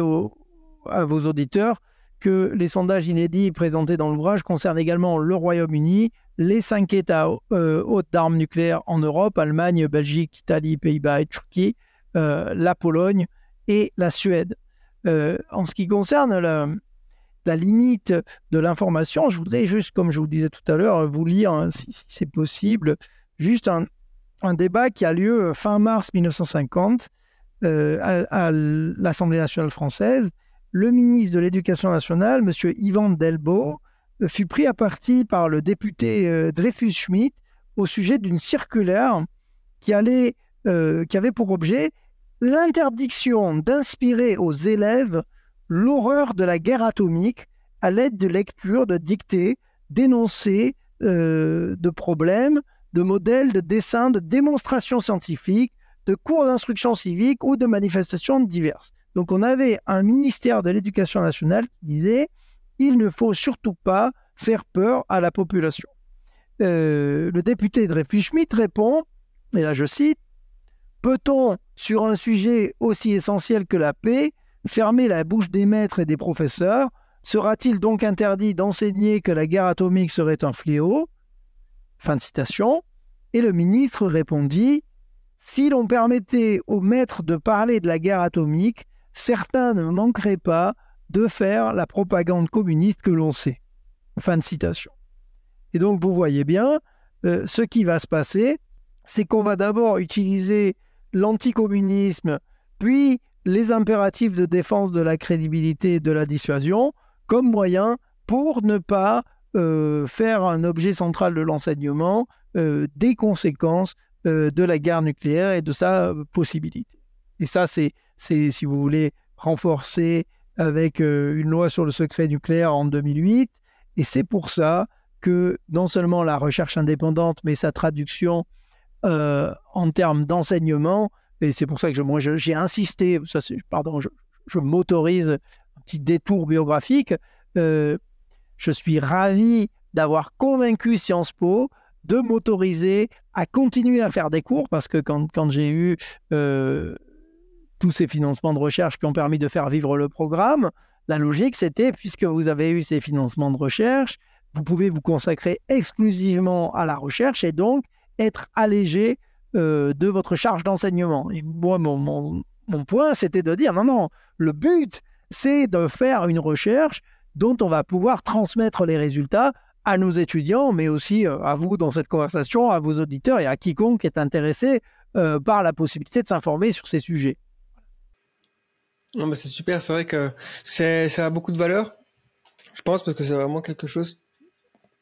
à vos auditeurs que les sondages inédits présentés dans l'ouvrage concernent également le Royaume-Uni, les cinq États euh, hôtes d'armes nucléaires en Europe, Allemagne, Belgique, Italie, Pays-Bas et Turquie, la Pologne et la Suède. Euh, en ce qui concerne la, limite de l'information, je voudrais juste, comme je vous disais tout à l'heure, vous lire, hein, si, c'est possible, juste un, débat qui a lieu fin mars 1950 euh, à, l'Assemblée nationale française. Le ministre de l'Éducation nationale, M. Yvan Delbo, euh, fut pris à partie par le député euh, Dreyfus Schmidt au sujet d'une circulaire qui, allait, euh, qui avait pour objet l'interdiction d'inspirer aux élèves l'horreur de la guerre atomique à l'aide de lectures, de dictées, d'énoncés, euh, de problèmes, de modèles, de dessins, de démonstrations scientifiques, de cours d'instruction civique ou de manifestations diverses. Donc on avait un ministère de l'Éducation nationale qui disait il ne faut surtout pas faire peur à la population. Euh, le député Dreyfus Schmidt répond, et là je cite, Peut-on, sur un sujet aussi essentiel que la paix, fermer la bouche des maîtres et des professeurs? Sera-t-il donc interdit d'enseigner que la guerre atomique serait un fléau? Fin de citation. Et le ministre répondit Si l'on permettait aux maîtres de parler de la guerre atomique, certains ne manqueraient pas de faire la propagande communiste que l'on sait. Fin de citation. Et donc vous voyez bien, euh, ce qui va se passer, c'est qu'on va d'abord utiliser l'anticommunisme, puis les impératifs de défense de la crédibilité et de la dissuasion comme moyen pour ne pas euh, faire un objet central de l'enseignement euh, des conséquences euh, de la guerre nucléaire et de sa possibilité. Et ça, c'est, si vous voulez, renforcé avec une loi sur le secret nucléaire en 2008. Et c'est pour ça que non seulement la recherche indépendante, mais sa traduction euh, en termes d'enseignement, et c'est pour ça que moi, j'ai insisté, ça, pardon, je, je m'autorise un petit détour biographique. euh, je suis ravi d'avoir convaincu Sciences Po de m'autoriser à continuer à faire des cours parce que quand, quand j'ai eu euh, tous ces financements de recherche qui ont permis de faire vivre le programme, la logique c'était, puisque vous avez eu ces financements de recherche, vous pouvez vous consacrer exclusivement à la recherche et donc être allégé euh, de votre charge d'enseignement. Et moi, mon, mon, mon point, c'était de dire, non, non, le but, c'est de faire une recherche dont on va pouvoir transmettre les résultats à nos étudiants, mais aussi euh, à vous dans cette conversation, à vos auditeurs et à quiconque est intéressé euh, par la possibilité de s'informer sur ces sujets. Non, mais c'est super, c'est vrai que ça a beaucoup de valeur, je pense, parce que c'est vraiment quelque chose.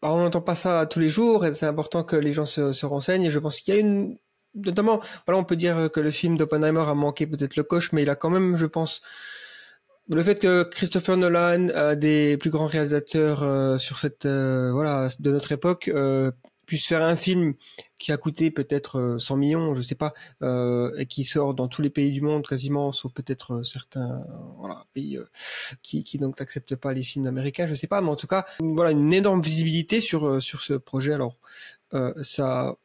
Bah, on n'entend pas ça tous les jours, et c'est important que les gens se, se renseignent. Et je pense qu'il y a une, notamment, voilà, on peut dire que le film d'Oppenheimer a manqué peut-être le coche, mais il a quand même, je pense, le fait que Christopher Nolan, euh, des plus grands réalisateurs euh, sur cette, euh, voilà, de notre époque, euh, puisse faire un film qui a coûté peut-être euh, 100 millions, je sais pas, euh, et qui sort dans tous les pays du monde quasiment, sauf peut-être euh, certains euh, voilà, pays euh, qui, qui donc n'acceptent pas les films américains, je sais pas, mais en tout cas, voilà, une énorme visibilité sur euh, sur ce projet. Alors, euh, ça,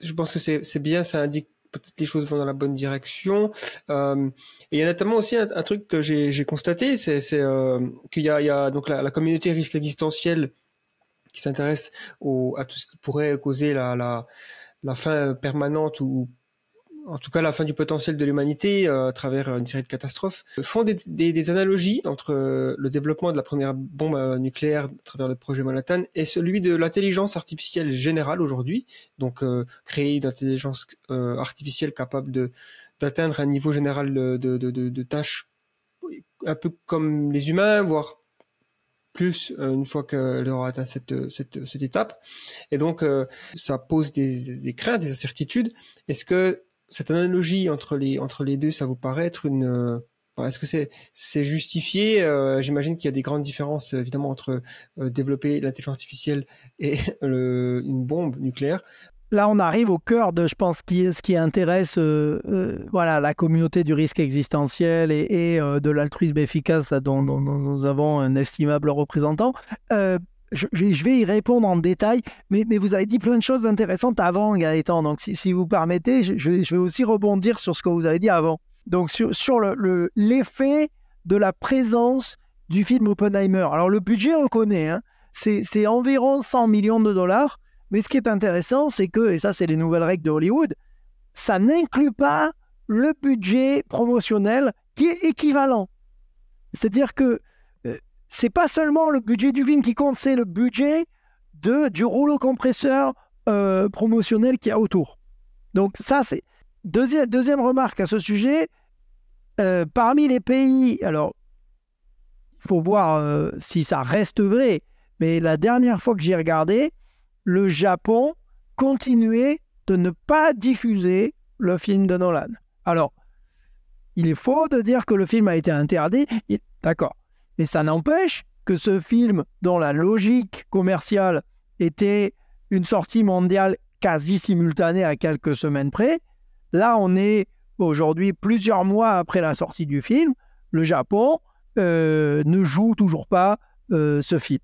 je pense que c'est bien, ça indique peut-être les choses vont dans la bonne direction. Euh, et il y a notamment aussi un, truc que j'ai constaté, c'est euh, qu'il y y a donc la, la communauté risque existentiel qui s'intéresse à tout ce qui pourrait causer la, la, la fin permanente ou en tout cas la fin du potentiel de l'humanité euh, à travers une série de catastrophes, font des, des, des analogies entre euh, le développement de la première bombe euh, nucléaire à travers le projet Manhattan et celui de l'intelligence artificielle générale aujourd'hui, donc euh, créer une intelligence artificielle capable d'atteindre un niveau général de, de, de, de tâches un peu comme les humains, voire plus euh, une fois qu'elle aura atteint cette, cette, étape. Et donc, euh, ça pose des, des craintes, des incertitudes. Est-ce que cette analogie entre les, entre les deux, ça vous paraît être une... euh, est-ce que c'est c'est justifié? J'imagine qu'il y a des grandes différences évidemment entre développer l'intelligence artificielle et une bombe nucléaire. Là, on arrive au cœur de, je pense, ce qui intéresse euh, euh, voilà, la communauté du risque existentiel et, euh, de l'altruisme efficace dont, nous avons un estimable représentant. Je, vais y répondre en détail, mais, vous avez dit plein de choses intéressantes avant, Gaëtan. Donc, si, si vous permettez, je, vais- aussi rebondir sur ce que vous avez dit avant. Donc, sur, sur le- le- l'effet de la présence du film Oppenheimer. Alors, le budget, on le connaît, hein. c'est environ 100 millions de dollars. Mais ce qui est intéressant, c'est que, et ça c'est les nouvelles règles de Hollywood, ça n'inclut pas le budget promotionnel qui est équivalent. C'est-à-dire que euh, c'est pas seulement le budget du film qui compte, c'est le budget de, du rouleau compresseur euh, promotionnel qu'il y a autour. Donc ça c'est... Deuxième, remarque à ce sujet, euh, parmi les pays, alors il faut voir euh, si ça reste vrai, mais la dernière fois que j'ai regardé, le Japon continuait de ne pas diffuser le film de Nolan. Alors, il est faux de dire que le film a été interdit, d'accord. Mais ça n'empêche que ce film, dont la logique commerciale était une sortie mondiale quasi simultanée à quelques semaines près, là on est aujourd'hui plusieurs mois après la sortie du film, le Japon euh, ne joue toujours pas euh, ce film.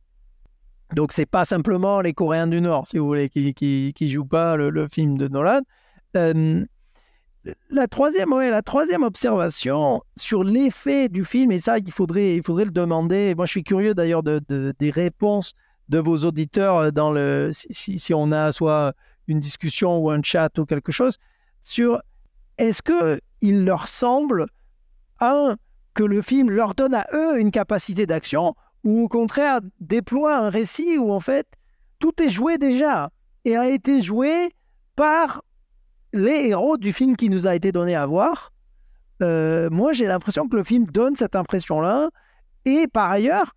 Donc c'est pas simplement les Coréens du Nord, si vous voulez, qui qui, jouent pas le, film de Nolan. Euh, la troisième, la troisième observation sur l'effet du film, et ça il faudrait, il faudrait le demander. Moi je suis curieux d'ailleurs de, de- des réponses de vos auditeurs dans le si, si- si on a soit une discussion ou un chat ou quelque chose sur est-ce que il leur semble un que le film leur donne à eux une capacité d'action ou au contraire déploie un récit où en fait tout est joué déjà et a été joué par les héros du film qui nous a été donné à voir. Euh, moi, j'ai l'impression que le film donne cette impression-là. Et par ailleurs,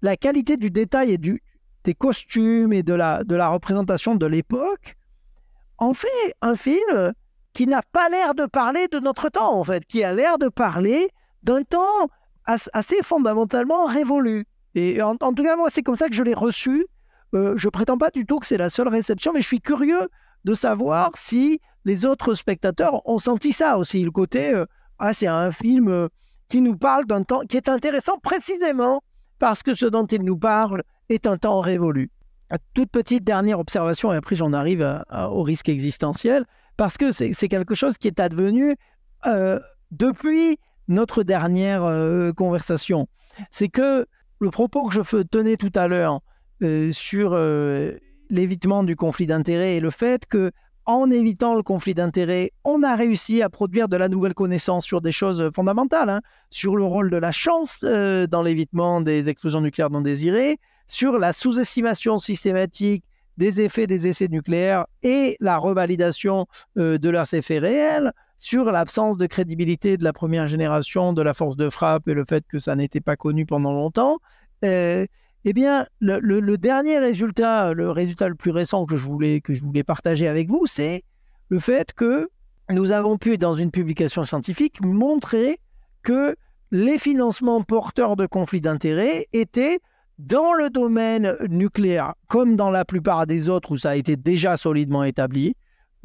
la qualité du détail et des costumes et de la, de la représentation de l'époque en fait un film qui n'a pas l'air de parler de notre temps, en fait, qui a l'air de parler d'un temps as- assez fondamentalement révolu. Et en, tout cas, moi, c'est comme ça que je l'ai reçu. Euh, je prétends pas du tout que c'est la seule réception, mais je suis curieux de savoir si les autres spectateurs ont senti ça aussi, le côté euh, ah c'est un film euh, qui nous parle d'un temps qui est intéressant précisément parce que ce dont il nous parle est un temps révolu. Toute petite dernière observation et après j'en arrive au risque existentiel parce que c'est quelque chose qui est advenu euh, depuis notre dernière conversation. C'est que le propos que je tenais tout à l'heure euh, sur euh, l'évitement du conflit d'intérêts et le fait que en évitant le conflit d'intérêts, on a réussi à produire de la nouvelle connaissance sur des choses fondamentales, hein, sur le rôle de la chance euh, dans l'évitement des explosions nucléaires non désirées, sur la sous-estimation systématique des effets des essais nucléaires et la revalidation de leurs effets réels, sur l'absence de crédibilité de la première génération de la force de frappe et le fait que ça n'était pas connu pendant longtemps. Euh, eh bien, le, dernier résultat, le résultat le plus récent que je voulais, que je voulais partager avec vous, c'est le fait que nous avons pu, dans une publication scientifique, montrer que les financements porteurs de conflits d'intérêts étaient Dans le domaine nucléaire, comme dans la plupart des autres où ça a été déjà solidement établi,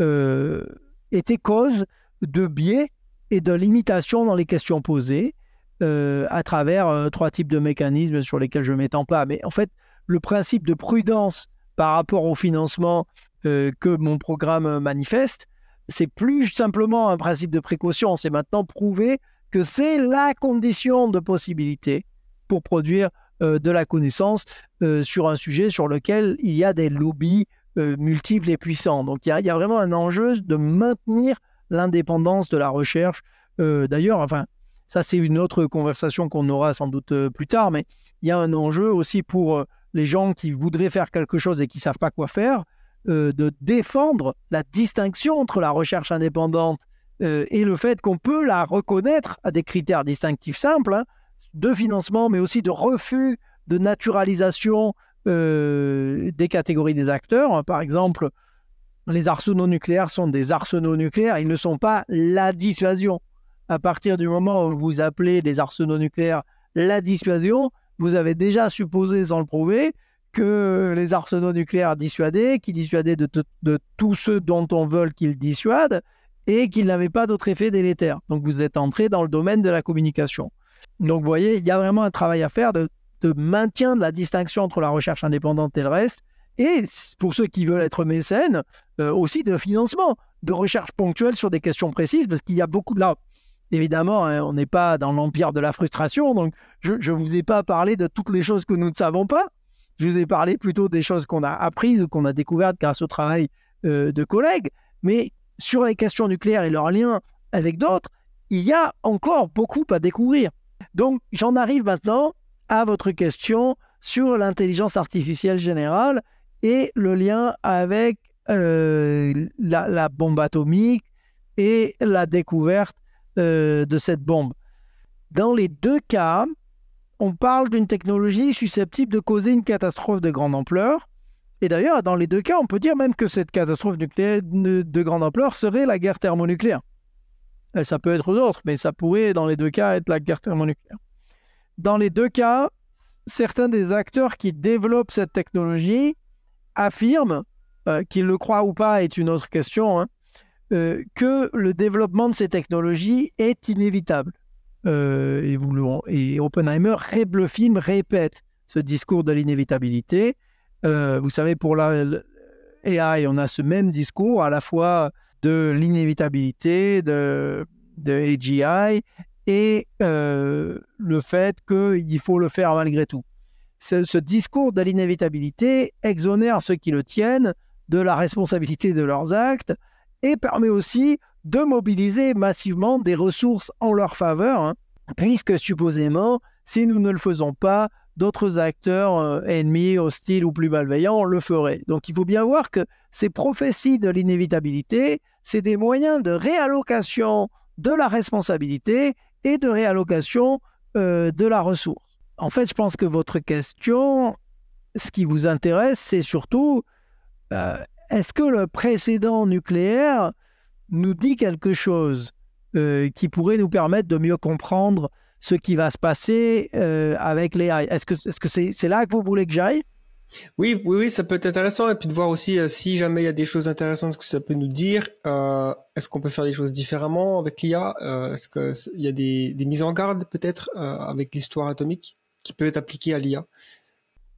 euh, était cause de biais et de limitations dans les questions posées euh, à travers euh, trois types de mécanismes sur lesquels je ne m'étends pas. Mais en fait, le principe de prudence par rapport au financement euh, que mon programme manifeste, c'est plus simplement un principe de précaution, c'est maintenant prouver que c'est la condition de possibilité pour produire de la connaissance sur un sujet sur lequel il y a des lobbies multiples et puissants. Donc il y, il y, a, vraiment un enjeu de maintenir l'indépendance de la recherche. D'ailleurs, enfin, ça, c'est une autre conversation qu'on aura sans doute euh, plus tard, mais il y a un enjeu aussi pour euh, les gens qui voudraient faire quelque chose et qui ne savent pas quoi faire, euh, de défendre la distinction entre la recherche indépendante et le fait qu'on peut la reconnaître à des critères distinctifs simples, hein, de financement, mais aussi de refus de naturalisation des catégories des acteurs. Par exemple, les arsenaux nucléaires sont des arsenaux nucléaires, ils ne sont pas la dissuasion à partir du moment où vous appelez les arsenaux nucléaires la dissuasion, vous avez déjà supposé, sans le prouver, que les arsenaux nucléaires dissuadaient, qu'ils dissuadaient de, de, tous ceux dont on veut qu'ils dissuadent, et qu'ils n'avaient pas d'autre effet délétère. Donc vous êtes entré dans le domaine de la communication. Donc vous voyez, il y a vraiment un travail à faire de maintien de la distinction entre la recherche indépendante et le reste, et pour ceux qui veulent être mécènes, euh, aussi de financement, de recherche ponctuelle sur des questions précises, parce qu'il y a beaucoup de là. Évidemment, hein, on n'est pas dans l'empire de la frustration, donc je ne vous ai pas parlé de toutes les choses que nous ne savons pas. Je vous ai parlé plutôt des choses qu'on a apprises ou qu'on a découvertes grâce au travail euh, de collègues. Mais sur les questions nucléaires et leurs liens avec d'autres, il y a encore beaucoup à découvrir. Donc, j'en arrive maintenant à votre question sur l'intelligence artificielle générale et le lien avec euh, la, bombe atomique et la découverte euh, de cette bombe. Dans les deux cas, on parle d'une technologie susceptible de causer une catastrophe de grande ampleur. Et d'ailleurs, dans les deux cas, on peut dire même que cette catastrophe nucléaire de grande ampleur serait la guerre thermonucléaire. Euh, ça peut être d'autres, mais ça pourrait dans les deux cas être la guerre thermonucléaire. Dans les deux cas, certains des acteurs qui développent cette technologie affirment, euh, qu'ils le croient ou pas est une autre question, hein, euh, que le développement de ces technologies est inévitable. Euh, et, Oppenheimer, le film répète ce discours de l'inévitabilité. Vous savez, pour la AI, on a ce même discours à la fois de l'inévitabilité, de, de AGI et le fait qu'il faut le faire malgré tout. Ce, discours de l'inévitabilité exonère ceux qui le tiennent de la responsabilité de leurs actes et permet aussi de mobiliser massivement des ressources en leur faveur, hein, puisque supposément, si nous ne le faisons pas, d'autres acteurs euh, ennemis, hostiles ou plus malveillants le feraient. Donc il faut bien voir que ces prophéties de l'inévitabilité, c'est des moyens de réallocation de la responsabilité et de réallocation euh, de la ressource. En fait, je pense que votre question, ce qui vous intéresse, c'est surtout euh, est-ce que le précédent nucléaire nous dit quelque chose euh, qui pourrait nous permettre de mieux comprendre ce qui va se passer euh, avec les Est-ce que c'est -ce c'est là que vous voulez que j'aille? Oui, oui, oui, ça peut être intéressant et puis de voir aussi si jamais il y a des choses intéressantes que ça peut nous dire. Est-ce qu'on peut faire des choses différemment avec l'IA Est-ce qu'il y a des, mises en garde peut-être avec l'histoire atomique? Qui peut être appliquée à l'IA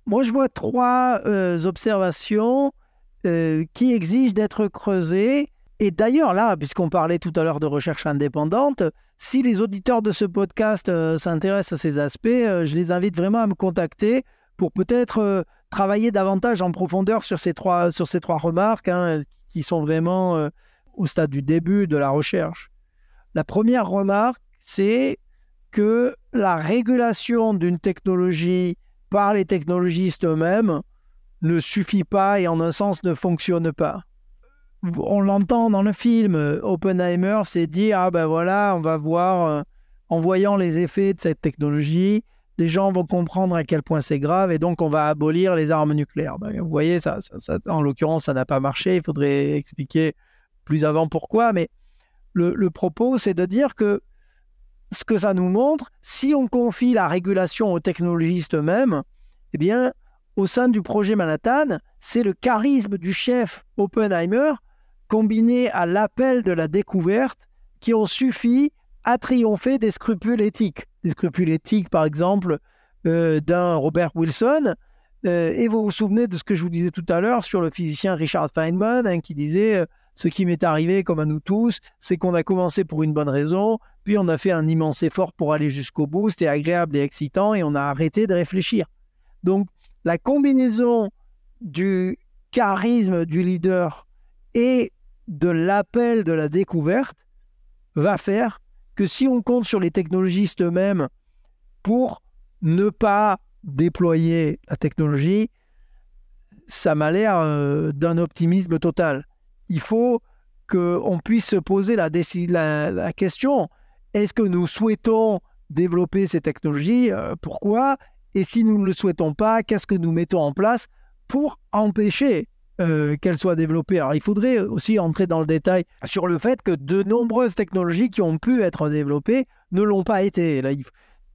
Moi, je vois trois observations euh, qui exige d'être creusé. Et d'ailleurs, là, puisqu'on parlait tout à l'heure de recherche indépendante, si les auditeurs de ce podcast euh, s'intéressent à ces aspects, euh, je les invite vraiment à me contacter pour peut-être travailler davantage en profondeur sur ces trois, sur ces trois remarques hein, qui sont vraiment au stade du début de la recherche. La première remarque, c'est que la régulation d'une technologie par les technologistes eux-mêmes ne suffit pas et en un sens ne fonctionne pas. On l'entend dans le film, Oppenheimer s'est dit, ah ben voilà, on va voir, euh, en voyant les effets de cette technologie, les gens vont comprendre à quel point c'est grave et donc on va abolir les armes nucléaires. Ben, vous voyez, ça, en l'occurrence, ça n'a pas marché, il faudrait expliquer plus avant pourquoi, mais le propos, c'est de dire que ce que ça nous montre, si on confie la régulation aux technologistes eux-mêmes, Eh bien, au sein du projet Manhattan, c'est le charisme du chef Oppenheimer combiné à l'appel de la découverte qui ont suffi à triompher des scrupules éthiques. Des scrupules éthiques, par exemple, euh, d'un Robert Wilson. Euh, et vous vous souvenez de ce que je vous disais tout à l'heure sur le physicien Richard Feynman, hein, qui disait euh, Ce qui m'est arrivé, comme à nous tous, c'est qu'on a commencé pour une bonne raison, puis on a fait un immense effort pour aller jusqu'au bout, c'était agréable et excitant, et on a arrêté de réfléchir. Donc, la combinaison du charisme du leader et de l'appel de la découverte va faire que si on compte sur les technologistes eux-mêmes pour ne pas déployer la technologie, ça m'a l'air euh, d'un optimisme total. Il faut qu'on puisse se poser la, la question, est-ce que nous souhaitons développer ces technologies? Euh, Pourquoi? Et si nous ne le souhaitons pas, qu'est-ce que nous mettons en place pour empêcher euh, qu'elles soient développées? Alors il faudrait aussi entrer dans le détail sur le fait que de nombreuses technologies qui ont pu être développées ne l'ont pas été.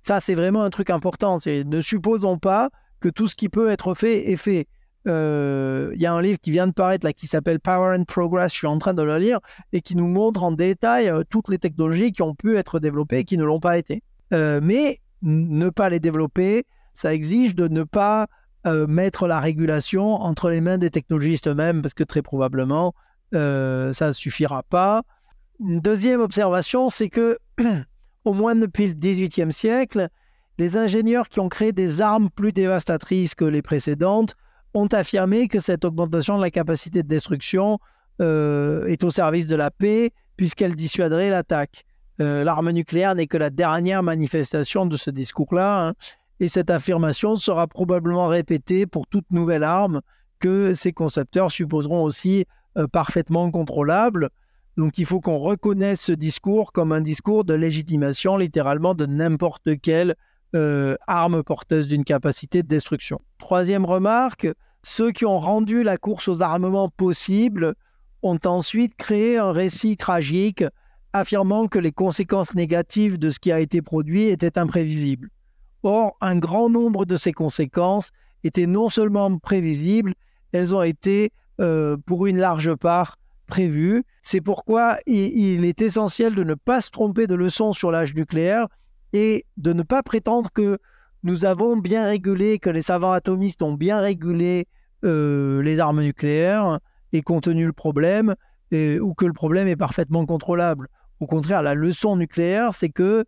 Ça, c'est vraiment un truc important. Ne supposons pas que tout ce qui peut être fait est fait. Euh, il y a un livre qui vient de paraître là qui s'appelle Power and Progress, je suis en train de le lire, et qui nous montre en détail euh, toutes les technologies qui ont pu être développées et qui ne l'ont pas été. Euh, mais ne pas les développer, ça exige de ne pas mettre la régulation entre les mains des technologistes eux-mêmes, parce que très probablement, ça ne suffira pas. Une deuxième observation, c'est que, au moins depuis le XVIIIe siècle, les ingénieurs qui ont créé des armes plus dévastatrices que les précédentes ont affirmé que cette augmentation de la capacité de destruction euh, est au service de la paix puisqu'elle dissuaderait l'attaque. Euh, l'arme nucléaire n'est que la dernière manifestation de ce discours-là, hein, et cette affirmation sera probablement répétée pour toute nouvelle arme que ces concepteurs supposeront aussi euh, parfaitement contrôlable. Donc il faut qu'on reconnaisse ce discours comme un discours de légitimation littéralement de n'importe quelle armes porteuses d'une capacité de destruction. Troisième remarque, ceux qui ont rendu la course aux armements possible ont ensuite créé un récit tragique affirmant que les conséquences négatives de ce qui a été produit étaient imprévisibles. Or, un grand nombre de ces conséquences étaient non seulement prévisibles, elles ont été, euh, pour une large part, prévues. C'est pourquoi il est essentiel de ne pas se tromper de leçon sur l'âge nucléaire et de ne pas prétendre que nous avons bien régulé, que les savants atomistes ont bien régulé euh, les armes nucléaires et contenu le problème, ou que le problème est parfaitement contrôlable. Au contraire, la leçon nucléaire, c'est que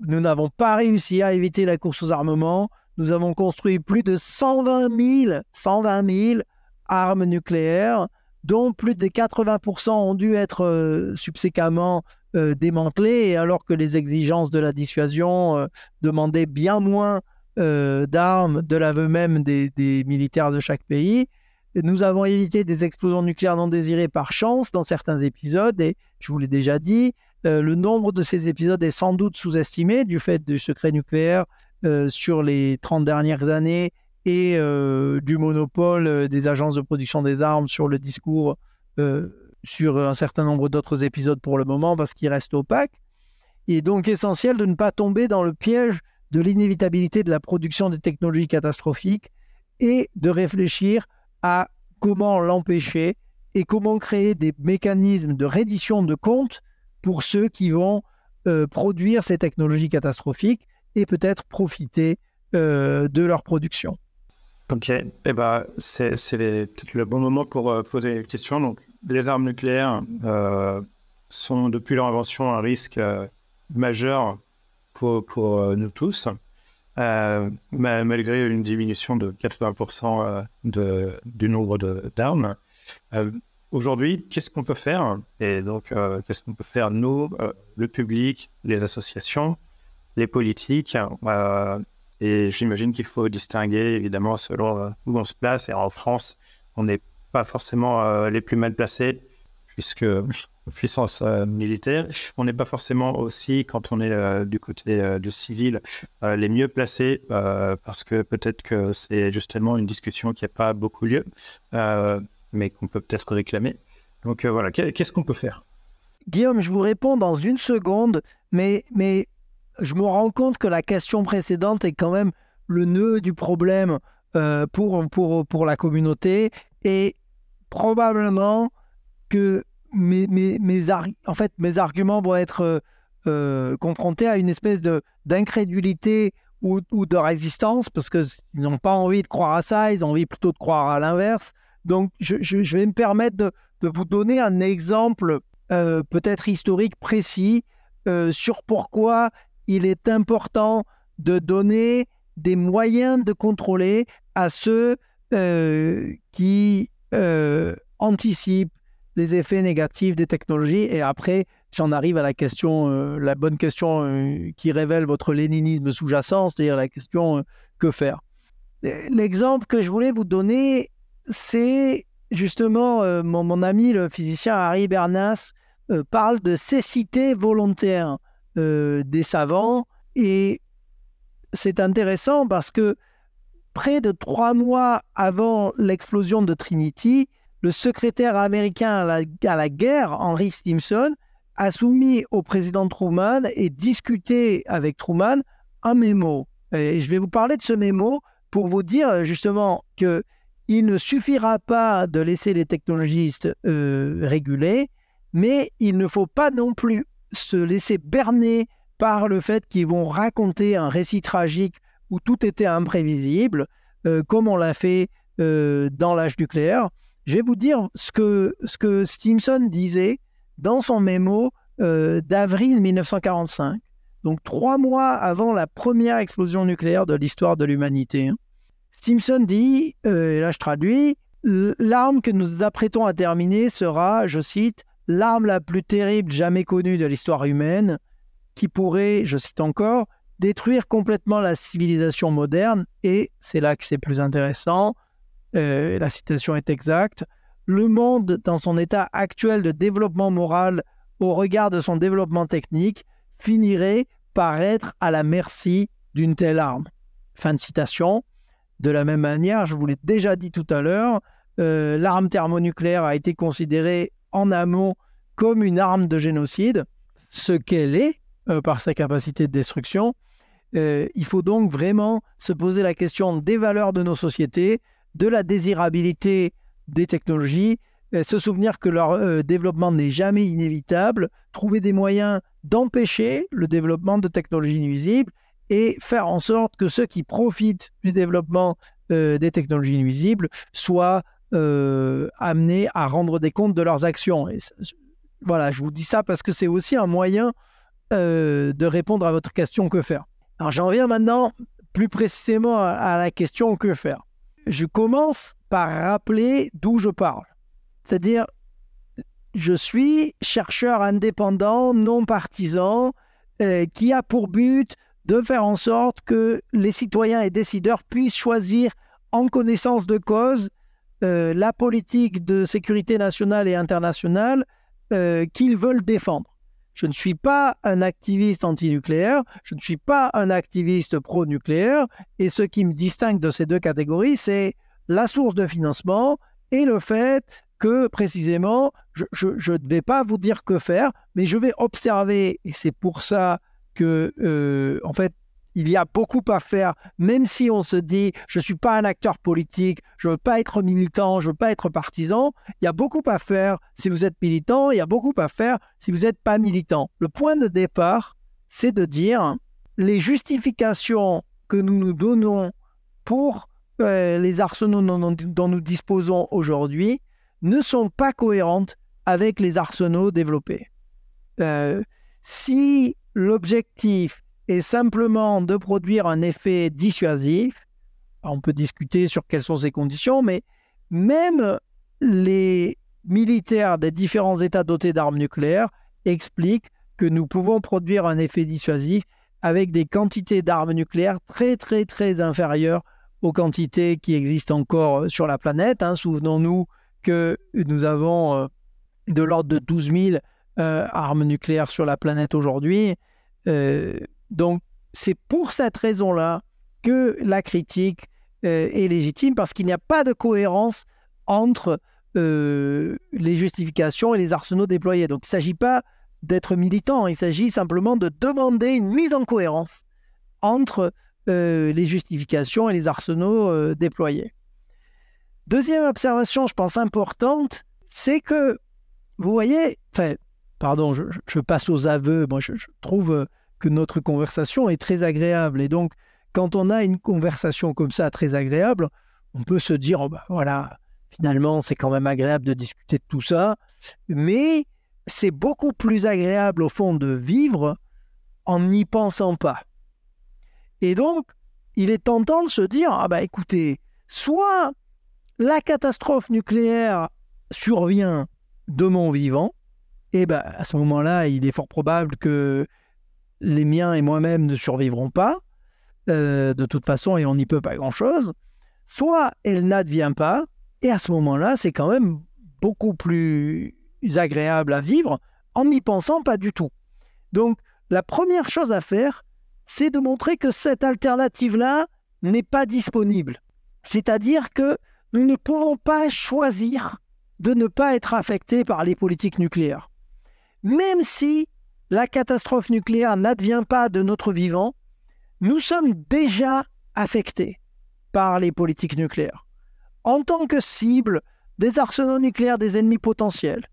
nous n'avons pas réussi à éviter la course aux armements. Nous avons construit plus de 120 000, 120 000 armes nucléaires, dont plus de 80% ont dû être euh, subséquemment euh, démantelés, et alors que les exigences de la dissuasion euh, demandaient bien moins euh, d'armes de l'aveu même des, militaires de chaque pays. Nous avons évité des explosions nucléaires non désirées par chance dans certains épisodes, et je vous l'ai déjà dit, le nombre de ces épisodes est sans doute sous-estimé du fait du secret nucléaire sur les 30 dernières années et du monopole des agences de production des armes sur le discours sur un certain nombre d'autres épisodes pour le moment parce qu'il reste opaque. Il est donc essentiel de ne pas tomber dans le piège de l'inévitabilité de la production de technologies catastrophiques et de réfléchir à comment l'empêcher et comment créer des mécanismes de reddition de comptes pour ceux qui vont euh, produire ces technologies catastrophiques et peut-être profiter euh, de leur production. Ok, eh ben, c'est le bon moment pour euh, poser une question. Les armes nucléaires euh, sont, depuis leur invention, un risque euh, majeur pour, pour nous tous, malgré une diminution de 80% de, du nombre d'armes. Aujourd'hui, qu'est-ce qu'on peut faire? Et donc, qu'est-ce qu'on peut faire, nous, le public, les associations, les politiques? Et j'imagine qu'il faut distinguer, évidemment, selon euh, où on se place. Et en France, on n'est pas forcément euh, les plus mal placés, puisque puissance euh, militaire. On n'est pas forcément aussi, quand on est du côté du civil, les mieux placés, parce que peut-être que c'est justement une discussion qui n'a pas beaucoup lieu, mais qu'on peut peut-être réclamer. Donc voilà, qu'est-ce qu'on peut faire? Guillaume, je vous réponds dans une seconde, mais, mais je me rends compte que la question précédente est quand même le nœud du problème euh, pour, pour, pour la communauté et probablement que mes, en fait, mes arguments vont être euh, euh, confrontés à une espèce d'incrédulité ou, de résistance parce qu'ils n'ont pas envie de croire à ça, ils ont envie plutôt de croire à l'inverse. Donc, je, vais me permettre de, vous donner un exemple euh, peut-être historique précis sur pourquoi il est important de donner des moyens de contrôler à ceux euh, qui euh, anticipent les effets négatifs des technologies. Et après, j'en arrive à la question, euh, la bonne question euh, qui révèle votre léninisme sous-jacent, c'est-à-dire la question que faire. L'exemple que je voulais vous donner, c'est justement mon, mon, ami le physicien Harry Bernas parle de cécité volontaire des savants et c'est intéressant parce que près de trois mois avant l'explosion de Trinity, le secrétaire américain à la, guerre, Henry Stimson, a soumis au président Truman et discuté avec Truman un mémo. Et je vais vous parler de ce mémo pour vous dire justement que il ne suffira pas de laisser les technologistes euh, réguler, mais il ne faut pas non plus se laisser berner par le fait qu'ils vont raconter un récit tragique où tout était imprévisible, euh, comme on l'a fait euh, dans l'âge nucléaire. Je vais vous dire ce que, ce que Stimson disait dans son mémo euh, d'avril 1945, donc trois mois avant la première explosion nucléaire de l'histoire de l'humanité. Stimson dit, et là je traduis, l'arme que nous apprêtons à terminer sera, je cite, l'arme la plus terrible jamais connue de l'histoire humaine, qui pourrait, je cite encore, détruire complètement la civilisation moderne, et c'est là que c'est plus intéressant, euh, la citation est exacte, le monde dans son état actuel de développement moral au regard de son développement technique finirait par être à la merci d'une telle arme. Fin de citation. De la même manière, je vous l'ai déjà dit tout à l'heure, euh, l'arme thermonucléaire a été considérée en amont comme une arme de génocide, ce qu'elle est euh, par sa capacité de destruction. Euh, il faut donc vraiment se poser la question des valeurs de nos sociétés, de la désirabilité des technologies, euh, se souvenir que leur euh, développement n'est jamais inévitable, trouver des moyens d'empêcher le développement de technologies nuisibles et faire en sorte que ceux qui profitent du développement des technologies nuisibles soient amenés à rendre des comptes de leurs actions. Voilà, je vous dis ça parce que c'est aussi un moyen de répondre à votre question que faire? Alors j'en viens maintenant plus précisément à, la question que faire. Je commence par rappeler d'où je parle. C'est-à-dire, je suis chercheur indépendant, non partisan, euh, qui a pour but de faire en sorte que les citoyens et décideurs puissent choisir en connaissance de cause euh, la politique de sécurité nationale et internationale euh, qu'ils veulent défendre. Je ne suis pas un activiste antinucléaire, je ne suis pas un activiste pro-nucléaire, et ce qui me distingue de ces deux catégories, c'est la source de financement et le fait que précisément, je ne vais pas vous dire que faire, mais je vais observer, et c'est pour ça que, euh, en fait, il y a beaucoup à faire, même si on se dit, je ne suis pas un acteur politique, je ne veux pas être militant, je ne veux pas être partisan, il y a beaucoup à faire si vous êtes militant, il y a beaucoup à faire si vous n'êtes pas militant. Le point de départ, c'est de dire, les justifications que nous nous donnons pour euh, les arsenaux dont, nous disposons aujourd'hui ne sont pas cohérentes avec les arsenaux développés. Euh, si l'objectif est simplement de produire un effet dissuasif, on peut discuter sur quelles sont ces conditions, mais même les militaires des différents États dotés d'armes nucléaires expliquent que nous pouvons produire un effet dissuasif avec des quantités d'armes nucléaires très très très inférieures aux quantités qui existent encore sur la planète. Hein. Souvenons-nous que nous avons euh, de l'ordre de 12 000 euh, armes nucléaires sur la planète aujourd'hui. Euh, donc, c'est pour cette raison-là que la critique euh, est légitime, parce qu'il n'y a pas de cohérence entre euh, les justifications et les arsenaux déployés. Donc, il ne s'agit pas d'être militant, il s'agit simplement de demander une mise en cohérence entre euh, les justifications et les arsenaux déployés. Deuxième observation, je pense importante, c'est que, vous voyez, enfin, pardon, je, passe aux aveux, moi je, trouve que notre conversation est très agréable. Et donc, quand on a une conversation comme ça, très agréable, on peut se dire, oh ben, voilà, finalement, c'est quand même agréable de discuter de tout ça. Mais c'est beaucoup plus agréable, au fond, de vivre en n'y pensant pas. Et donc, il est tentant de se dire, ah bah écoutez, soit la catastrophe nucléaire survient de mon vivant, et ben à ce moment-là, il est fort probable que les miens et moi-même ne survivront pas, euh, de toute façon, et on n'y peut pas grand-chose. Soit elle n'advient pas, et à ce moment-là, c'est quand même beaucoup plus agréable à vivre en n'y pensant pas du tout. Donc, la première chose à faire, c'est de montrer que cette alternative-là n'est pas disponible. C'est-à-dire que nous ne pouvons pas choisir de ne pas être affectés par les politiques nucléaires. Même si la catastrophe nucléaire n'advient pas de notre vivant, nous sommes déjà affectés par les politiques nucléaires. En tant que cible des arsenaux nucléaires des ennemis potentiels,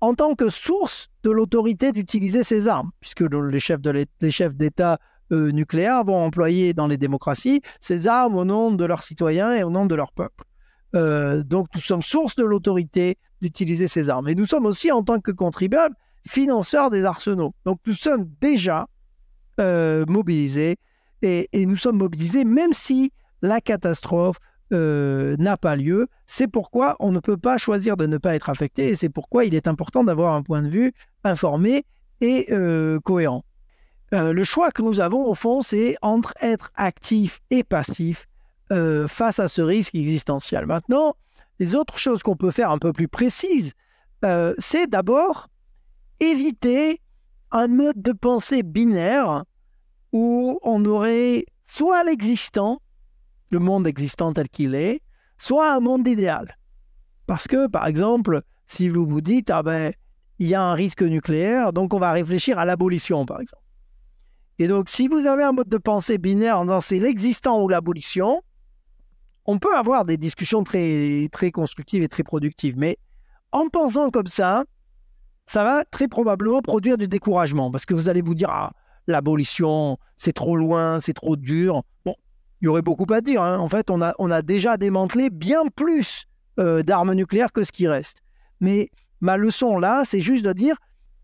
en tant que source de l'autorité d'utiliser ces armes, puisque les chefs d'État euh, nucléaires vont employer dans les démocraties ces armes au nom de leurs citoyens et au nom de leur peuple. Euh, donc nous sommes source de l'autorité d'utiliser ces armes. Et nous sommes aussi, en tant que contribuables, financeurs des arsenaux. Donc nous sommes déjà euh, mobilisés et, nous sommes mobilisés même si la catastrophe euh, n'a pas lieu. C'est pourquoi on ne peut pas choisir de ne pas être affecté et c'est pourquoi il est important d'avoir un point de vue informé et euh, cohérent. Le choix que nous avons au fond, c'est entre être actif et passif face à ce risque existentiel. Maintenant, les autres choses qu'on peut faire un peu plus précises, c'est d'abord éviter un mode de pensée binaire où on aurait soit l'existant, le monde existant tel qu'il est, soit un monde idéal. Parce que, par exemple, si vous vous dites, ah ben, il y a un risque nucléaire, donc on va réfléchir à l'abolition, par exemple. Et donc, si vous avez un mode de pensée binaire en disant c'est l'existant ou l'abolition, on peut avoir des discussions très, très constructives et très productives. Mais en pensant comme ça, ça va très probablement produire du découragement parce que vous allez vous dire ah, l'abolition, c'est trop loin, c'est trop dur. Bon, il y aurait beaucoup à dire. Hein. En fait, on a, on a déjà démantelé bien plus euh, d'armes nucléaires que ce qui reste. Mais ma leçon là, c'est juste de dire,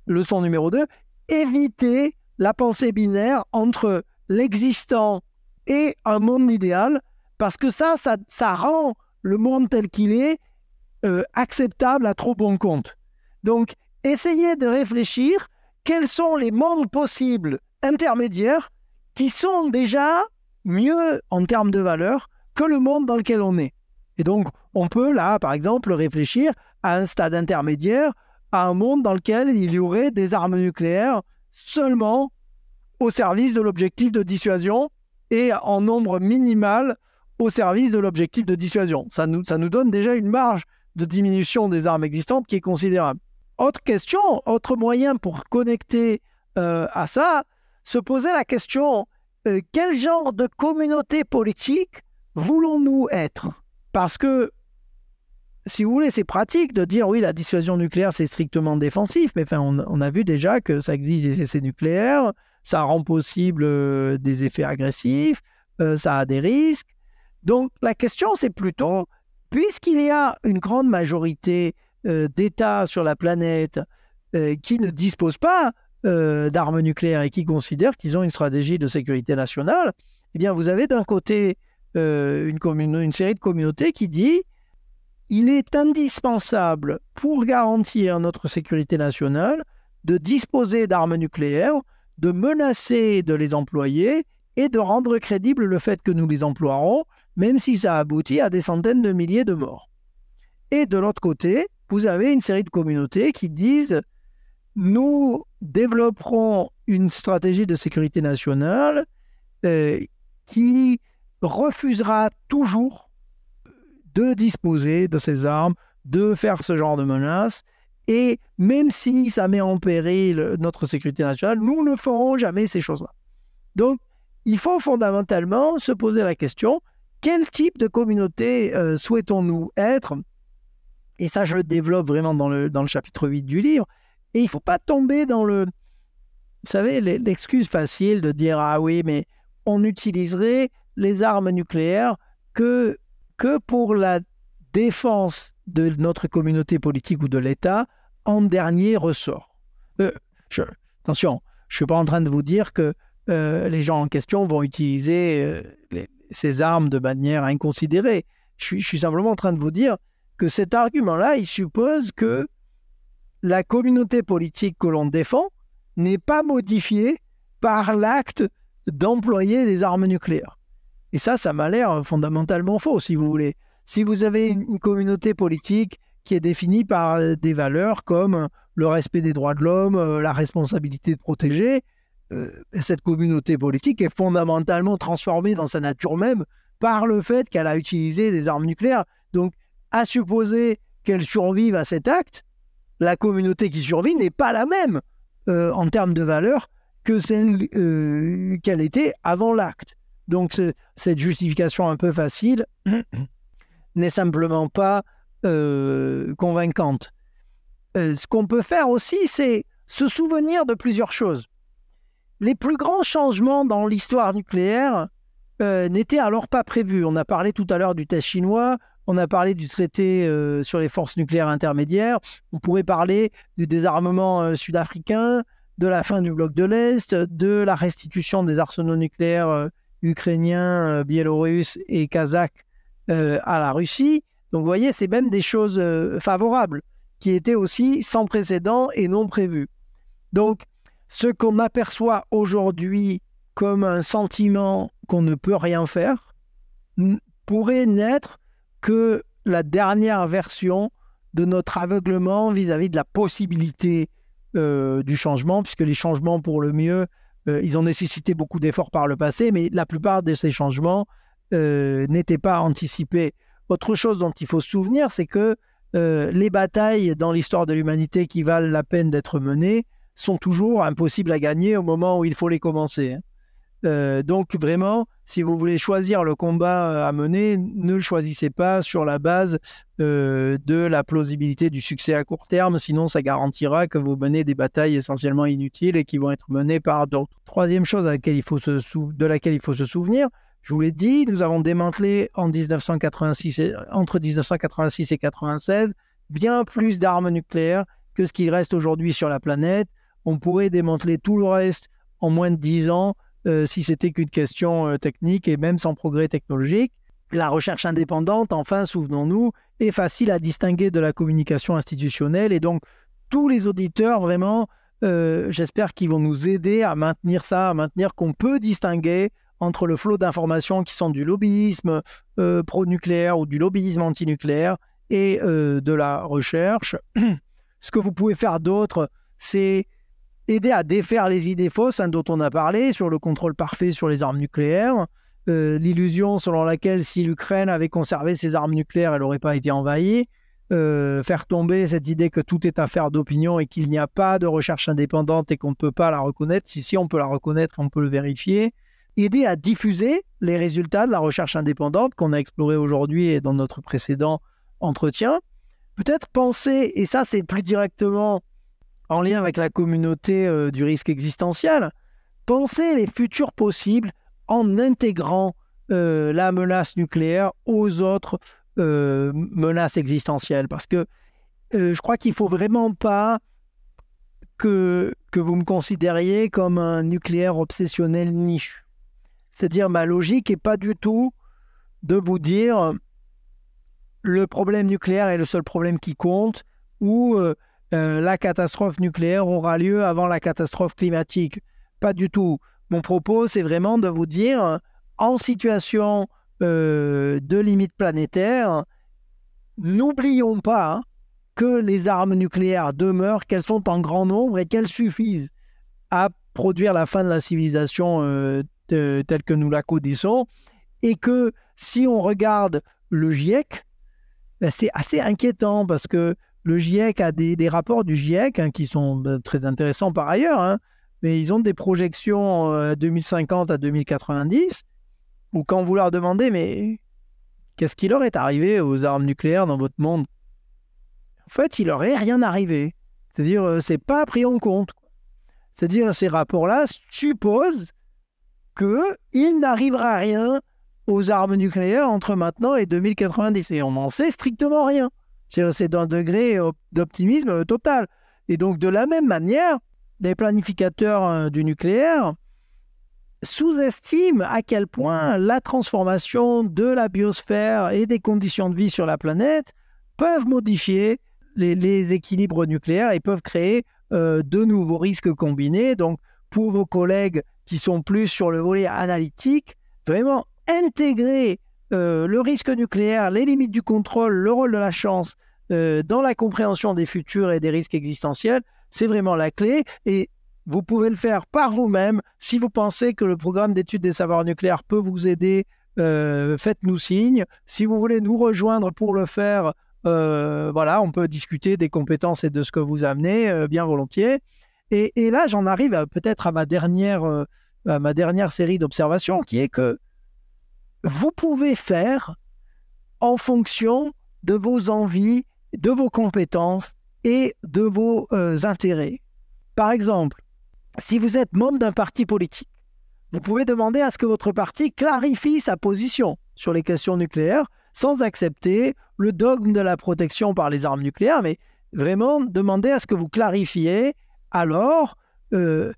leçon numéro 2, éviter la pensée binaire entre l'existant et un monde idéal, parce que ça, ça, rend le monde tel qu'il est euh, acceptable à trop bon compte. Donc, essayez de réfléchir quels sont les mondes possibles intermédiaires qui sont déjà mieux en termes de valeur que le monde dans lequel on est. Et donc, on peut là, par exemple, réfléchir à un stade intermédiaire, à un monde dans lequel il y aurait des armes nucléaires seulement au service de l'objectif de dissuasion et en nombre minimal au service de l'objectif de dissuasion. Ça nous, ça nous donne déjà une marge de diminution des armes existantes qui est considérable. Autre question, autre moyen pour connecter euh, à ça, se poser la question euh, quel genre de communauté politique voulons-nous être? Parce que si vous voulez, c'est pratique de dire oui, la dissuasion nucléaire, c'est strictement défensif, mais enfin, on, a vu déjà que ça exige des essais nucléaires, ça rend possible euh, des effets agressifs, ça a des risques. Donc, la question, c'est plutôt, puisqu'il y a une grande majorité d'États sur la planète qui ne disposent pas d'armes nucléaires et qui considèrent qu'ils ont une stratégie de sécurité nationale, eh bien, vous avez d'un côté une, une série de communautés qui dit il est indispensable pour garantir notre sécurité nationale de disposer d'armes nucléaires, de menacer de les employer et de rendre crédible le fait que nous les emploierons, même si ça aboutit à des centaines de milliers de morts. Et de l'autre côté, vous avez une série de communautés qui disent nous développerons une stratégie de sécurité nationale euh, qui refusera toujours de disposer de ces armes, de faire ce genre de menaces. Et même si ça met en péril notre sécurité nationale, nous ne ferons jamais ces choses-là. Donc, il faut fondamentalement se poser la question quel type de communauté euh, souhaitons-nous être Et ça, je le développe vraiment dans le, dans le chapitre 8 du livre. Et il ne faut pas tomber dans le. Vous savez, l'excuse facile de dire Ah oui, mais on utiliserait les armes nucléaires que, que pour la défense de notre communauté politique ou de l'État en dernier ressort. Euh, attention, je ne suis pas en train de vous dire que euh, les gens en question vont utiliser euh, ces armes de manière inconsidérée. Je suis, je suis, simplement en train de vous dire que cet argument-là, il suppose que la communauté politique que l'on défend n'est pas modifiée par l'acte d'employer des armes nucléaires. Et ça, ça m'a l'air fondamentalement faux, si vous voulez. Si vous avez une communauté politique qui est définie par des valeurs comme le respect des droits de l'homme, euh, la responsabilité de protéger, euh, cette communauté politique est fondamentalement transformée dans sa nature même par le fait qu'elle a utilisé des armes nucléaires. Donc, à supposer qu'elle survive à cet acte, la communauté qui survit n'est pas la même euh, en termes de valeur que celle euh, qu'elle était avant l'acte. Donc cette justification un peu facile n'est simplement pas euh, convaincante. ce qu'on peut faire aussi, c'est se souvenir de plusieurs choses. Les plus grands changements dans l'histoire nucléaire n'étaient alors pas prévus. On a parlé tout à l'heure du test chinois, on a parlé du traité euh, sur les forces nucléaires intermédiaires. On pourrait parler du désarmement euh, sud-africain, de la fin du bloc de l'Est, de la restitution des arsenaux nucléaires euh, ukrainiens, biélorusses et kazakhs à la Russie. Donc vous voyez, c'est même des choses favorables qui étaient aussi sans précédent et non prévues. Donc ce qu'on aperçoit aujourd'hui comme un sentiment qu'on ne peut rien faire pourrait naître que la dernière version de notre aveuglement vis-à-vis de la possibilité euh, du changement, puisque les changements pour le mieux, euh, ils ont nécessité beaucoup d'efforts par le passé, mais la plupart de ces changements euh, n'étaient pas anticipés. Autre chose dont il faut se souvenir, c'est que les batailles dans l'histoire de l'humanité qui valent la peine d'être menées sont toujours impossibles à gagner au moment où il faut les commencer. Hein. Euh, donc vraiment, si vous voulez choisir le combat euh, à mener, ne le choisissez pas sur la base euh, de la plausibilité du succès à court terme, sinon ça garantira que vous menez des batailles essentiellement inutiles et qui vont être menées par d'autres. Troisième chose de laquelle il faut se souvenir, je vous l'ai dit, nous avons démantelé en 1986 entre 1986 et 1996 bien plus d'armes nucléaires que ce qu'il reste aujourd'hui sur la planète. On pourrait démanteler tout le reste en moins de 10 ans euh, si c'était qu'une question euh, technique et même sans progrès technologique. La recherche indépendante, enfin, souvenons-nous, est facile à distinguer de la communication institutionnelle et donc tous les auditeurs, vraiment, euh, j'espère qu'ils vont nous aider à maintenir ça, à maintenir qu'on peut distinguer entre le flot d'informations qui sont du lobbyisme pro-nucléaire ou du lobbyisme anti-nucléaire et de la recherche. Ce que vous pouvez faire d'autre, c'est aider à défaire les idées fausses hein, dont on a parlé sur le contrôle parfait sur les armes nucléaires, euh, l'illusion selon laquelle si l'Ukraine avait conservé ses armes nucléaires, elle n'aurait pas été envahie, euh, faire tomber cette idée que tout est affaire d'opinion et qu'il n'y a pas de recherche indépendante et qu'on ne peut pas la reconnaître, si, si on peut la reconnaître, on peut le vérifier, aider à diffuser les résultats de la recherche indépendante qu'on a exploré aujourd'hui et dans notre précédent entretien, peut-être penser, et ça c'est plus directement en lien avec la communauté euh, du risque existentiel, penser les futurs possibles en intégrant euh, la menace nucléaire aux autres euh, menaces existentielles. Parce que je crois qu'il ne faut vraiment pas que, que vous me considériez comme un nucléaire obsessionnel niche. C'est-à-dire ma logique n'est pas du tout de vous dire le problème nucléaire est le seul problème qui compte ou euh, la catastrophe nucléaire aura lieu avant la catastrophe climatique. Pas du tout. Mon propos, c'est vraiment de vous dire, en situation euh, de limite planétaire, n'oublions pas que les armes nucléaires demeurent, qu'elles sont en grand nombre et qu'elles suffisent à produire la fin de la civilisation euh, telle que nous la connaissons, et que si on regarde le GIEC, ben, c'est assez inquiétant parce que le GIEC a des, rapports du GIEC hein, qui sont ben, très intéressants par ailleurs, hein, mais ils ont des projections euh, 2050 à 2090, ou quand vous leur demandez, mais qu'est-ce qui leur est arrivé aux armes nucléaires dans votre monde? En fait, il leur est rien arrivé. C'est-à-dire, euh, c'est pas pris en compte. C'est-à-dire, ces rapports-là supposent qu'il n'arrivera rien aux armes nucléaires entre maintenant et 2090. Et on n'en sait strictement rien. C'est d'un degré op- d'optimisme euh, total. Et donc, de la même manière, les planificateurs euh, du nucléaire sous-estiment à quel point la transformation de la biosphère et des conditions de vie sur la planète peuvent modifier les, les équilibres nucléaires et peuvent créer euh, de nouveaux risques combinés. Donc, pour vos collègues qui sont plus sur le volet analytique, vraiment intégrer euh, le risque nucléaire, les limites du contrôle, le rôle de la chance euh, dans la compréhension des futurs et des risques existentiels, c'est vraiment la clé. Et vous pouvez le faire par vous-même. Si vous pensez que le programme d'études des savoirs nucléaires peut vous aider, euh, faites-nous signe. Si vous voulez nous rejoindre pour le faire, voilà, on peut discuter des compétences et de ce que vous amenez, bien volontiers. Et, et là, j'en arrive peut-être à ma dernière, à ma dernière série d'observations, qui est que vous pouvez faire en fonction de vos envies, de vos compétences et de vos euh, intérêts. Par exemple, si vous êtes membre d'un parti politique, vous pouvez demander à ce que votre parti clarifie sa position sur les questions nucléaires sans accepter le dogme de la protection par les armes nucléaires, mais vraiment demander à ce que vous clarifiez alors euh,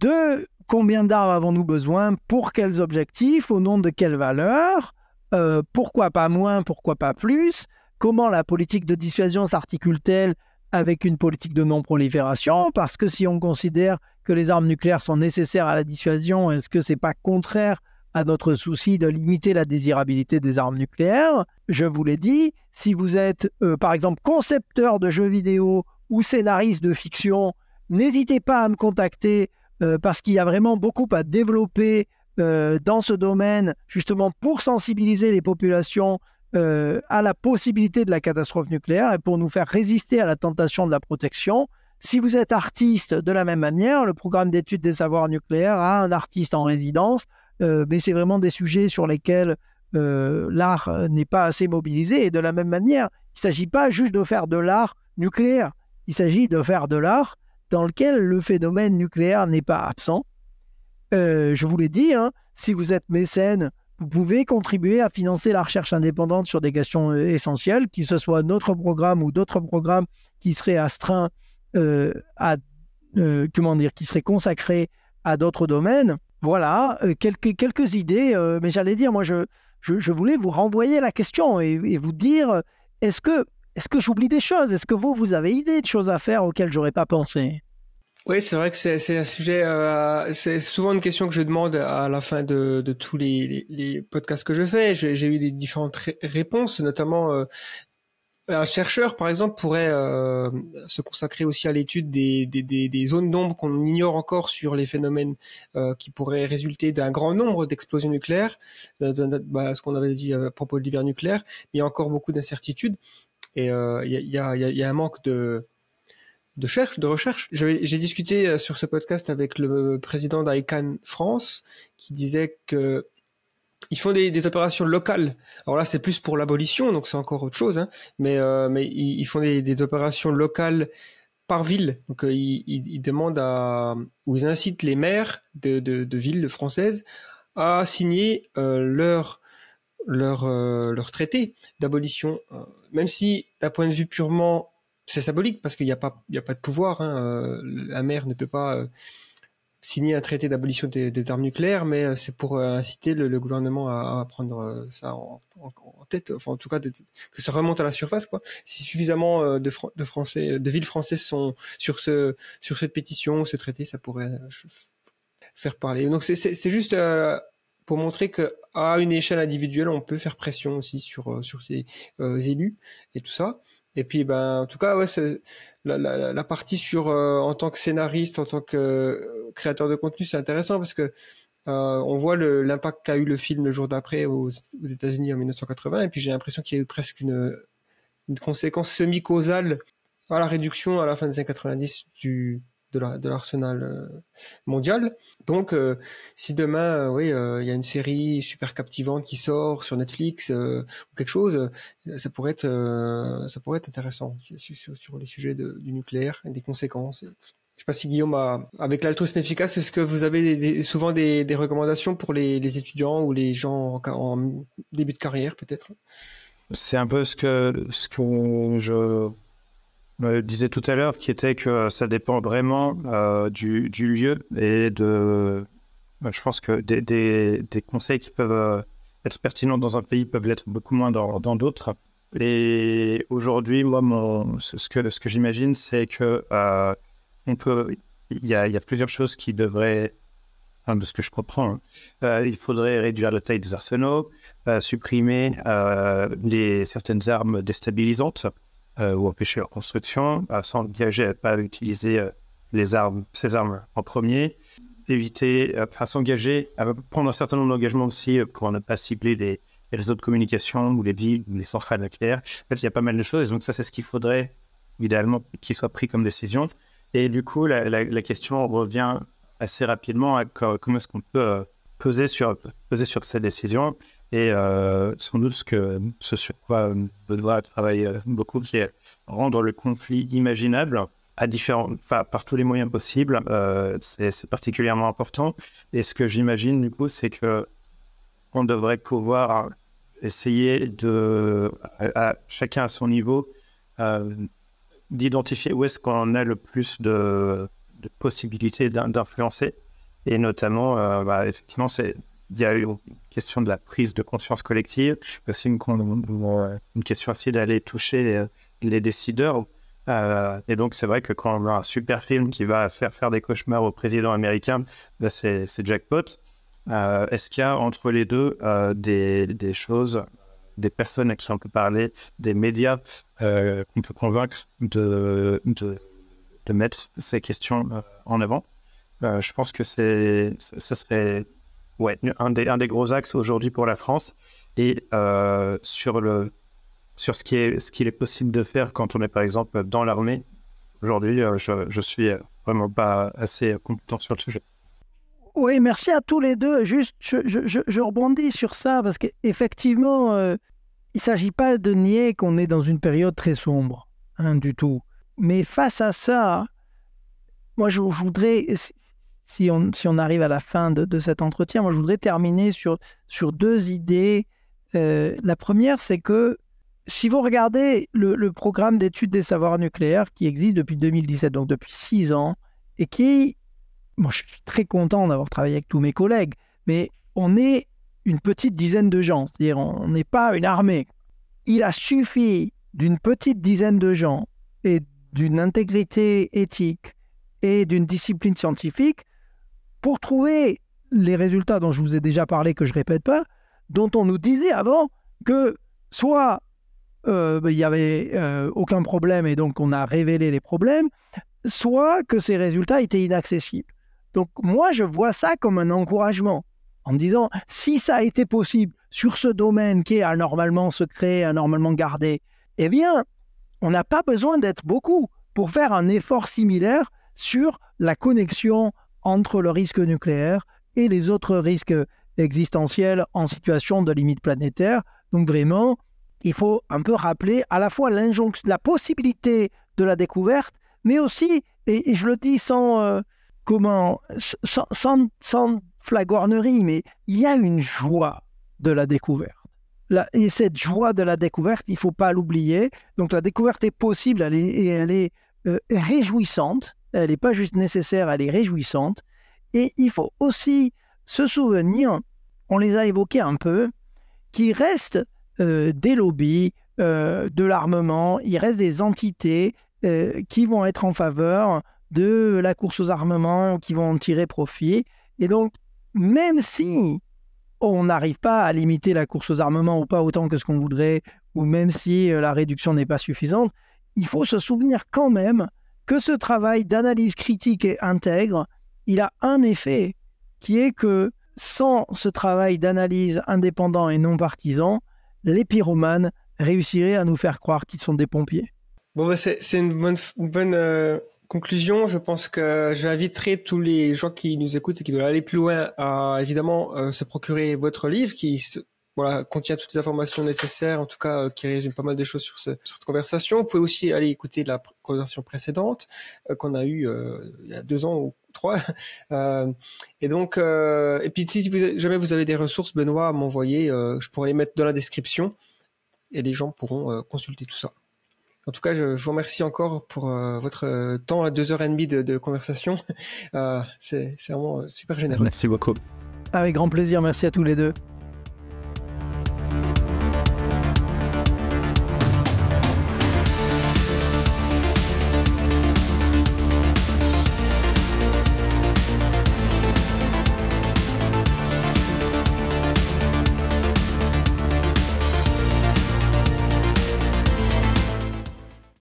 de combien d'armes avons-nous besoin, pour quels objectifs, au nom de quelles valeurs, euh, pourquoi pas moins, pourquoi pas plus, comment la politique de dissuasion s'articule-t-elle avec une politique de non-prolifération, parce que si on considère que les armes nucléaires sont nécessaires à la dissuasion, est-ce que c'est pas contraire à notre souci de limiter la désirabilité des armes nucléaires? Je vous l'ai dit, si vous êtes euh, par exemple concepteur de jeux vidéo ou scénariste de fiction, n'hésitez pas à me contacter euh, parce qu'il y a vraiment beaucoup à développer euh, dans ce domaine, justement pour sensibiliser les populations euh, à la possibilité de la catastrophe nucléaire et pour nous faire résister à la tentation de la protection. Si vous êtes artiste, de la même manière, le programme d'études des savoirs nucléaires a un artiste en résidence, mais c'est vraiment des sujets sur lesquels l'art n'est pas assez mobilisé. Et de la même manière, il ne s'agit pas juste de faire de l'art nucléaire, il s'agit de faire de l'art dans lequel le phénomène nucléaire n'est pas absent. Euh, je vous l'ai dit, hein, si vous êtes mécène, vous pouvez contribuer à financer la recherche indépendante sur des questions euh, essentielles, que ce soit notre programme ou d'autres programmes qui seraient astreints euh, à, comment dire, qui seraient consacrés à d'autres domaines. Voilà, quelques, idées, mais j'allais dire, moi, je, voulais vous renvoyer la question et, vous dire, est-ce que, est-ce que j'oublie des choses? Est-ce que vous, vous avez idée de choses à faire auxquelles j'aurais pas pensé? Oui, c'est vrai que c'est un sujet, euh, c'est souvent une question que je demande à la fin de, tous les, podcasts que je fais. J'ai eu des différentes ré- réponses, notamment euh, un chercheur, par exemple, pourrait euh, se consacrer aussi à l'étude des, des, des, des zones d'ombre qu'on ignore encore sur les phénomènes euh, qui pourraient résulter d'un grand nombre d'explosions nucléaires, euh, de- bah, ce qu'on avait dit à propos de l'hiver nucléaire, il y a encore beaucoup d'incertitudes et euh, il y, a, y, a, y y a un manque de de recherche, de recherche. J'ai discuté euh, sur ce podcast avec le président d'ICANN France qui disait que ils font des, opérations locales. Alors là, c'est plus pour l'abolition, donc c'est encore autre chose. Hein. Mais, euh, mais ils, font des, opérations locales par ville. Donc euh, ils, ils, demandent à, ou ils incitent les maires de, de, de villes françaises à signer euh, leur leur euh, leur traité d'abolition, euh, même si d'un point de vue purement c'est symbolique parce qu'il n'y a pas il y a pas de pouvoir. Hein, un maire ne peut pas signer un traité d'abolition des, des armes nucléaires, mais euh, c'est pour euh, inciter le, le gouvernement à, à prendre euh, ça en, en, tête, enfin en tout cas que ça remonte à la surface quoi. Si suffisamment de, de Français, de villes françaises sont sur ce sur cette pétition, ce traité, ça pourrait faire parler. Donc c'est juste pour montrer que à une échelle individuelle, on peut faire pression aussi sur sur ces euh, élus et tout ça. Et puis ben en tout cas ouais la, la, partie sur euh, en tant que scénariste, en tant que euh, créateur de contenu, c'est intéressant parce que euh, on voit l'impact qu'a eu le film le jour d'après aux, aux États-Unis en 1980, et puis j'ai l'impression qu'il y a eu presque une, une conséquence semi-causale à la réduction à la fin des années 90 du, de la- de l'arsenal euh, mondial. Donc, euh, si demain, euh, oui, il y a une série super captivante qui sort sur Netflix ou quelque chose, ça pourrait être, ça pourrait être intéressant sur, sur- les sujets du nucléaire et des conséquences. Je sais pas si Guillaume a, avec l'altruisme efficace, est-ce que vous avez souvent des, des recommandations pour les, les étudiants ou les gens en, en début de carrière peut-être? C'est un peu ce que, ce que je me disais tout à l'heure, qui était que ça dépend vraiment euh, du, du lieu et de. bah, Je pense que des, conseils qui peuvent euh, être pertinents dans un pays peuvent l'être beaucoup moins dans d'autres. Et aujourd'hui, moi, ce que, ce que j'imagine, c'est que euh, on peut. Il y a, plusieurs choses qui devraient. enfin, de ce que je comprends, hein. Euh, il faudrait réduire la taille des arsenaux, euh, supprimer euh, les, certaines armes déstabilisantes euh, ou empêcher leur construction, euh, s'engager à ne pas utiliser euh, les armes, ces armes en premier, éviter, euh, enfin s'engager à prendre un certain nombre d'engagements aussi euh, pour ne pas cibler les, les réseaux de communication ou les villes ou les centrales nucléaires. En fait, il y a pas mal de choses, et donc ça c'est ce qu'il faudrait idéalement qu'il soit pris comme décision. Et du coup, la, la- question revient assez rapidement à co- comment est-ce qu'on peut euh, peser sur, peser sur décisions. Et euh, sans doute ce, sur quoi euh, Benoît travaille euh, beaucoup, qui est rendre le conflit imaginable à différents, par tous les moyens possibles, c'est particulièrement important. Et ce que j'imagine, du coup, c'est que on devrait pouvoir essayer de, chacun à son niveau, d'identifier où est-ce qu'on a le plus de, possibilités d'in- d'influencer. Et notamment, euh, bah, effectivement, c'est il y a une question de la prise de conscience collective, aussi une, une- question aussi d'aller toucher les, décideurs. Euh, et donc, c'est vrai que quand on a un super film qui va faire faire des cauchemars au président américain, là, c'est c'est jackpot. Euh, Est-ce qu'il y a entre les deux des, choses, des personnes à qui on peut parler, des médias qu'on peut convaincre de, mettre ces questions en avant? Euh, Je pense que c'est, ce serait ouais, un, des, un des gros axes aujourd'hui pour la France. Et euh, sur, le, sur ce, qui est, ce qu'il est possible de faire quand on est par exemple dans l'armée, aujourd'hui, euh, je, je suis vraiment pas assez compétent sur le sujet. Oui, merci à tous les deux. Juste, je, je- je- rebondis sur ça parce qu'effectivement, euh, il ne s'agit pas de nier qu'on est dans une période très sombre, hein, du tout. Mais face à ça, moi, je voudrais, si- on, si on arrive à la fin de, de cet entretien, moi, je voudrais terminer sur, sur deux idées. Euh, la première, c'est que si vous regardez le, le programme d'études des savoirs nucléaires qui existe depuis 2017, donc depuis six ans, et qui moi, je suis très content d'avoir travaillé avec tous mes collègues, mais on est une petite dizaine de gens, c'est-à-dire on n'est pas une armée. Il a suffi d'une petite dizaine de gens et d'une intégrité éthique et d'une discipline scientifique pour trouver les résultats dont je vous ai déjà parlé, que je répète pas, dont on nous disait avant que soit euh, ben, il n'y avait euh, aucun problème et donc on a révélé les problèmes, soit que ces résultats étaient inaccessibles. Donc moi, je vois ça comme un encouragement, en me disant, si ça a été possible sur ce domaine qui est anormalement secret, anormalement gardé, eh bien, on n'a pas besoin d'être beaucoup pour faire un effort similaire sur la connexion entre le risque nucléaire et les autres risques existentiels en situation de limite planétaire. Donc vraiment, il faut un peu rappeler à la fois la possibilité de la découverte, mais aussi, et, je le dis sans, euh, comment, sans, sans, flagornerie, mais il y a une joie de la découverte. Et cette joie de la découverte, il ne faut pas l'oublier. Donc la découverte est possible, et elle est euh, réjouissante. Elle n'est pas juste nécessaire, elle est réjouissante. Et il faut aussi se souvenir, on les a évoqués un peu, qu'il reste euh, des lobbies euh, de l'armement, il reste des entités euh, qui vont être en faveur de la course aux armements, qui vont en tirer profit. Et donc, même si on n'arrive pas à limiter la course aux armements ou pas autant que ce qu'on voudrait, ou même si la réduction n'est pas suffisante, il faut se souvenir quand même que ce travail d'analyse critique et intègre, il a un effet qui est que sans ce travail d'analyse indépendant et non partisan, les pyromanes réussiraient à nous faire croire qu'ils sont des pompiers. Bon, bah, c'est c'est une bonne, une bonne euh, conclusion, je pense que j'inviterai tous les gens qui nous écoutent et qui veulent aller plus loin à évidemment euh, se procurer votre livre qui voilà, contient toutes les informations nécessaires, en tout cas euh, qui résume pas mal de choses sur, ce, sur, cette conversation. Vous pouvez aussi aller écouter la conversation précédente euh, qu'on a eue il y a deux ans ou trois. et donc, et puis si vous, jamais vous avez des ressources, Benoît, à m'envoyer, je pourrais les mettre dans la description et les gens pourront consulter tout ça. En tout cas, je, vous remercie encore pour euh, votre temps à deux heures et demie de, conversation. Euh, c'est vraiment super généreux. Merci beaucoup. Avec grand plaisir, merci à tous les deux.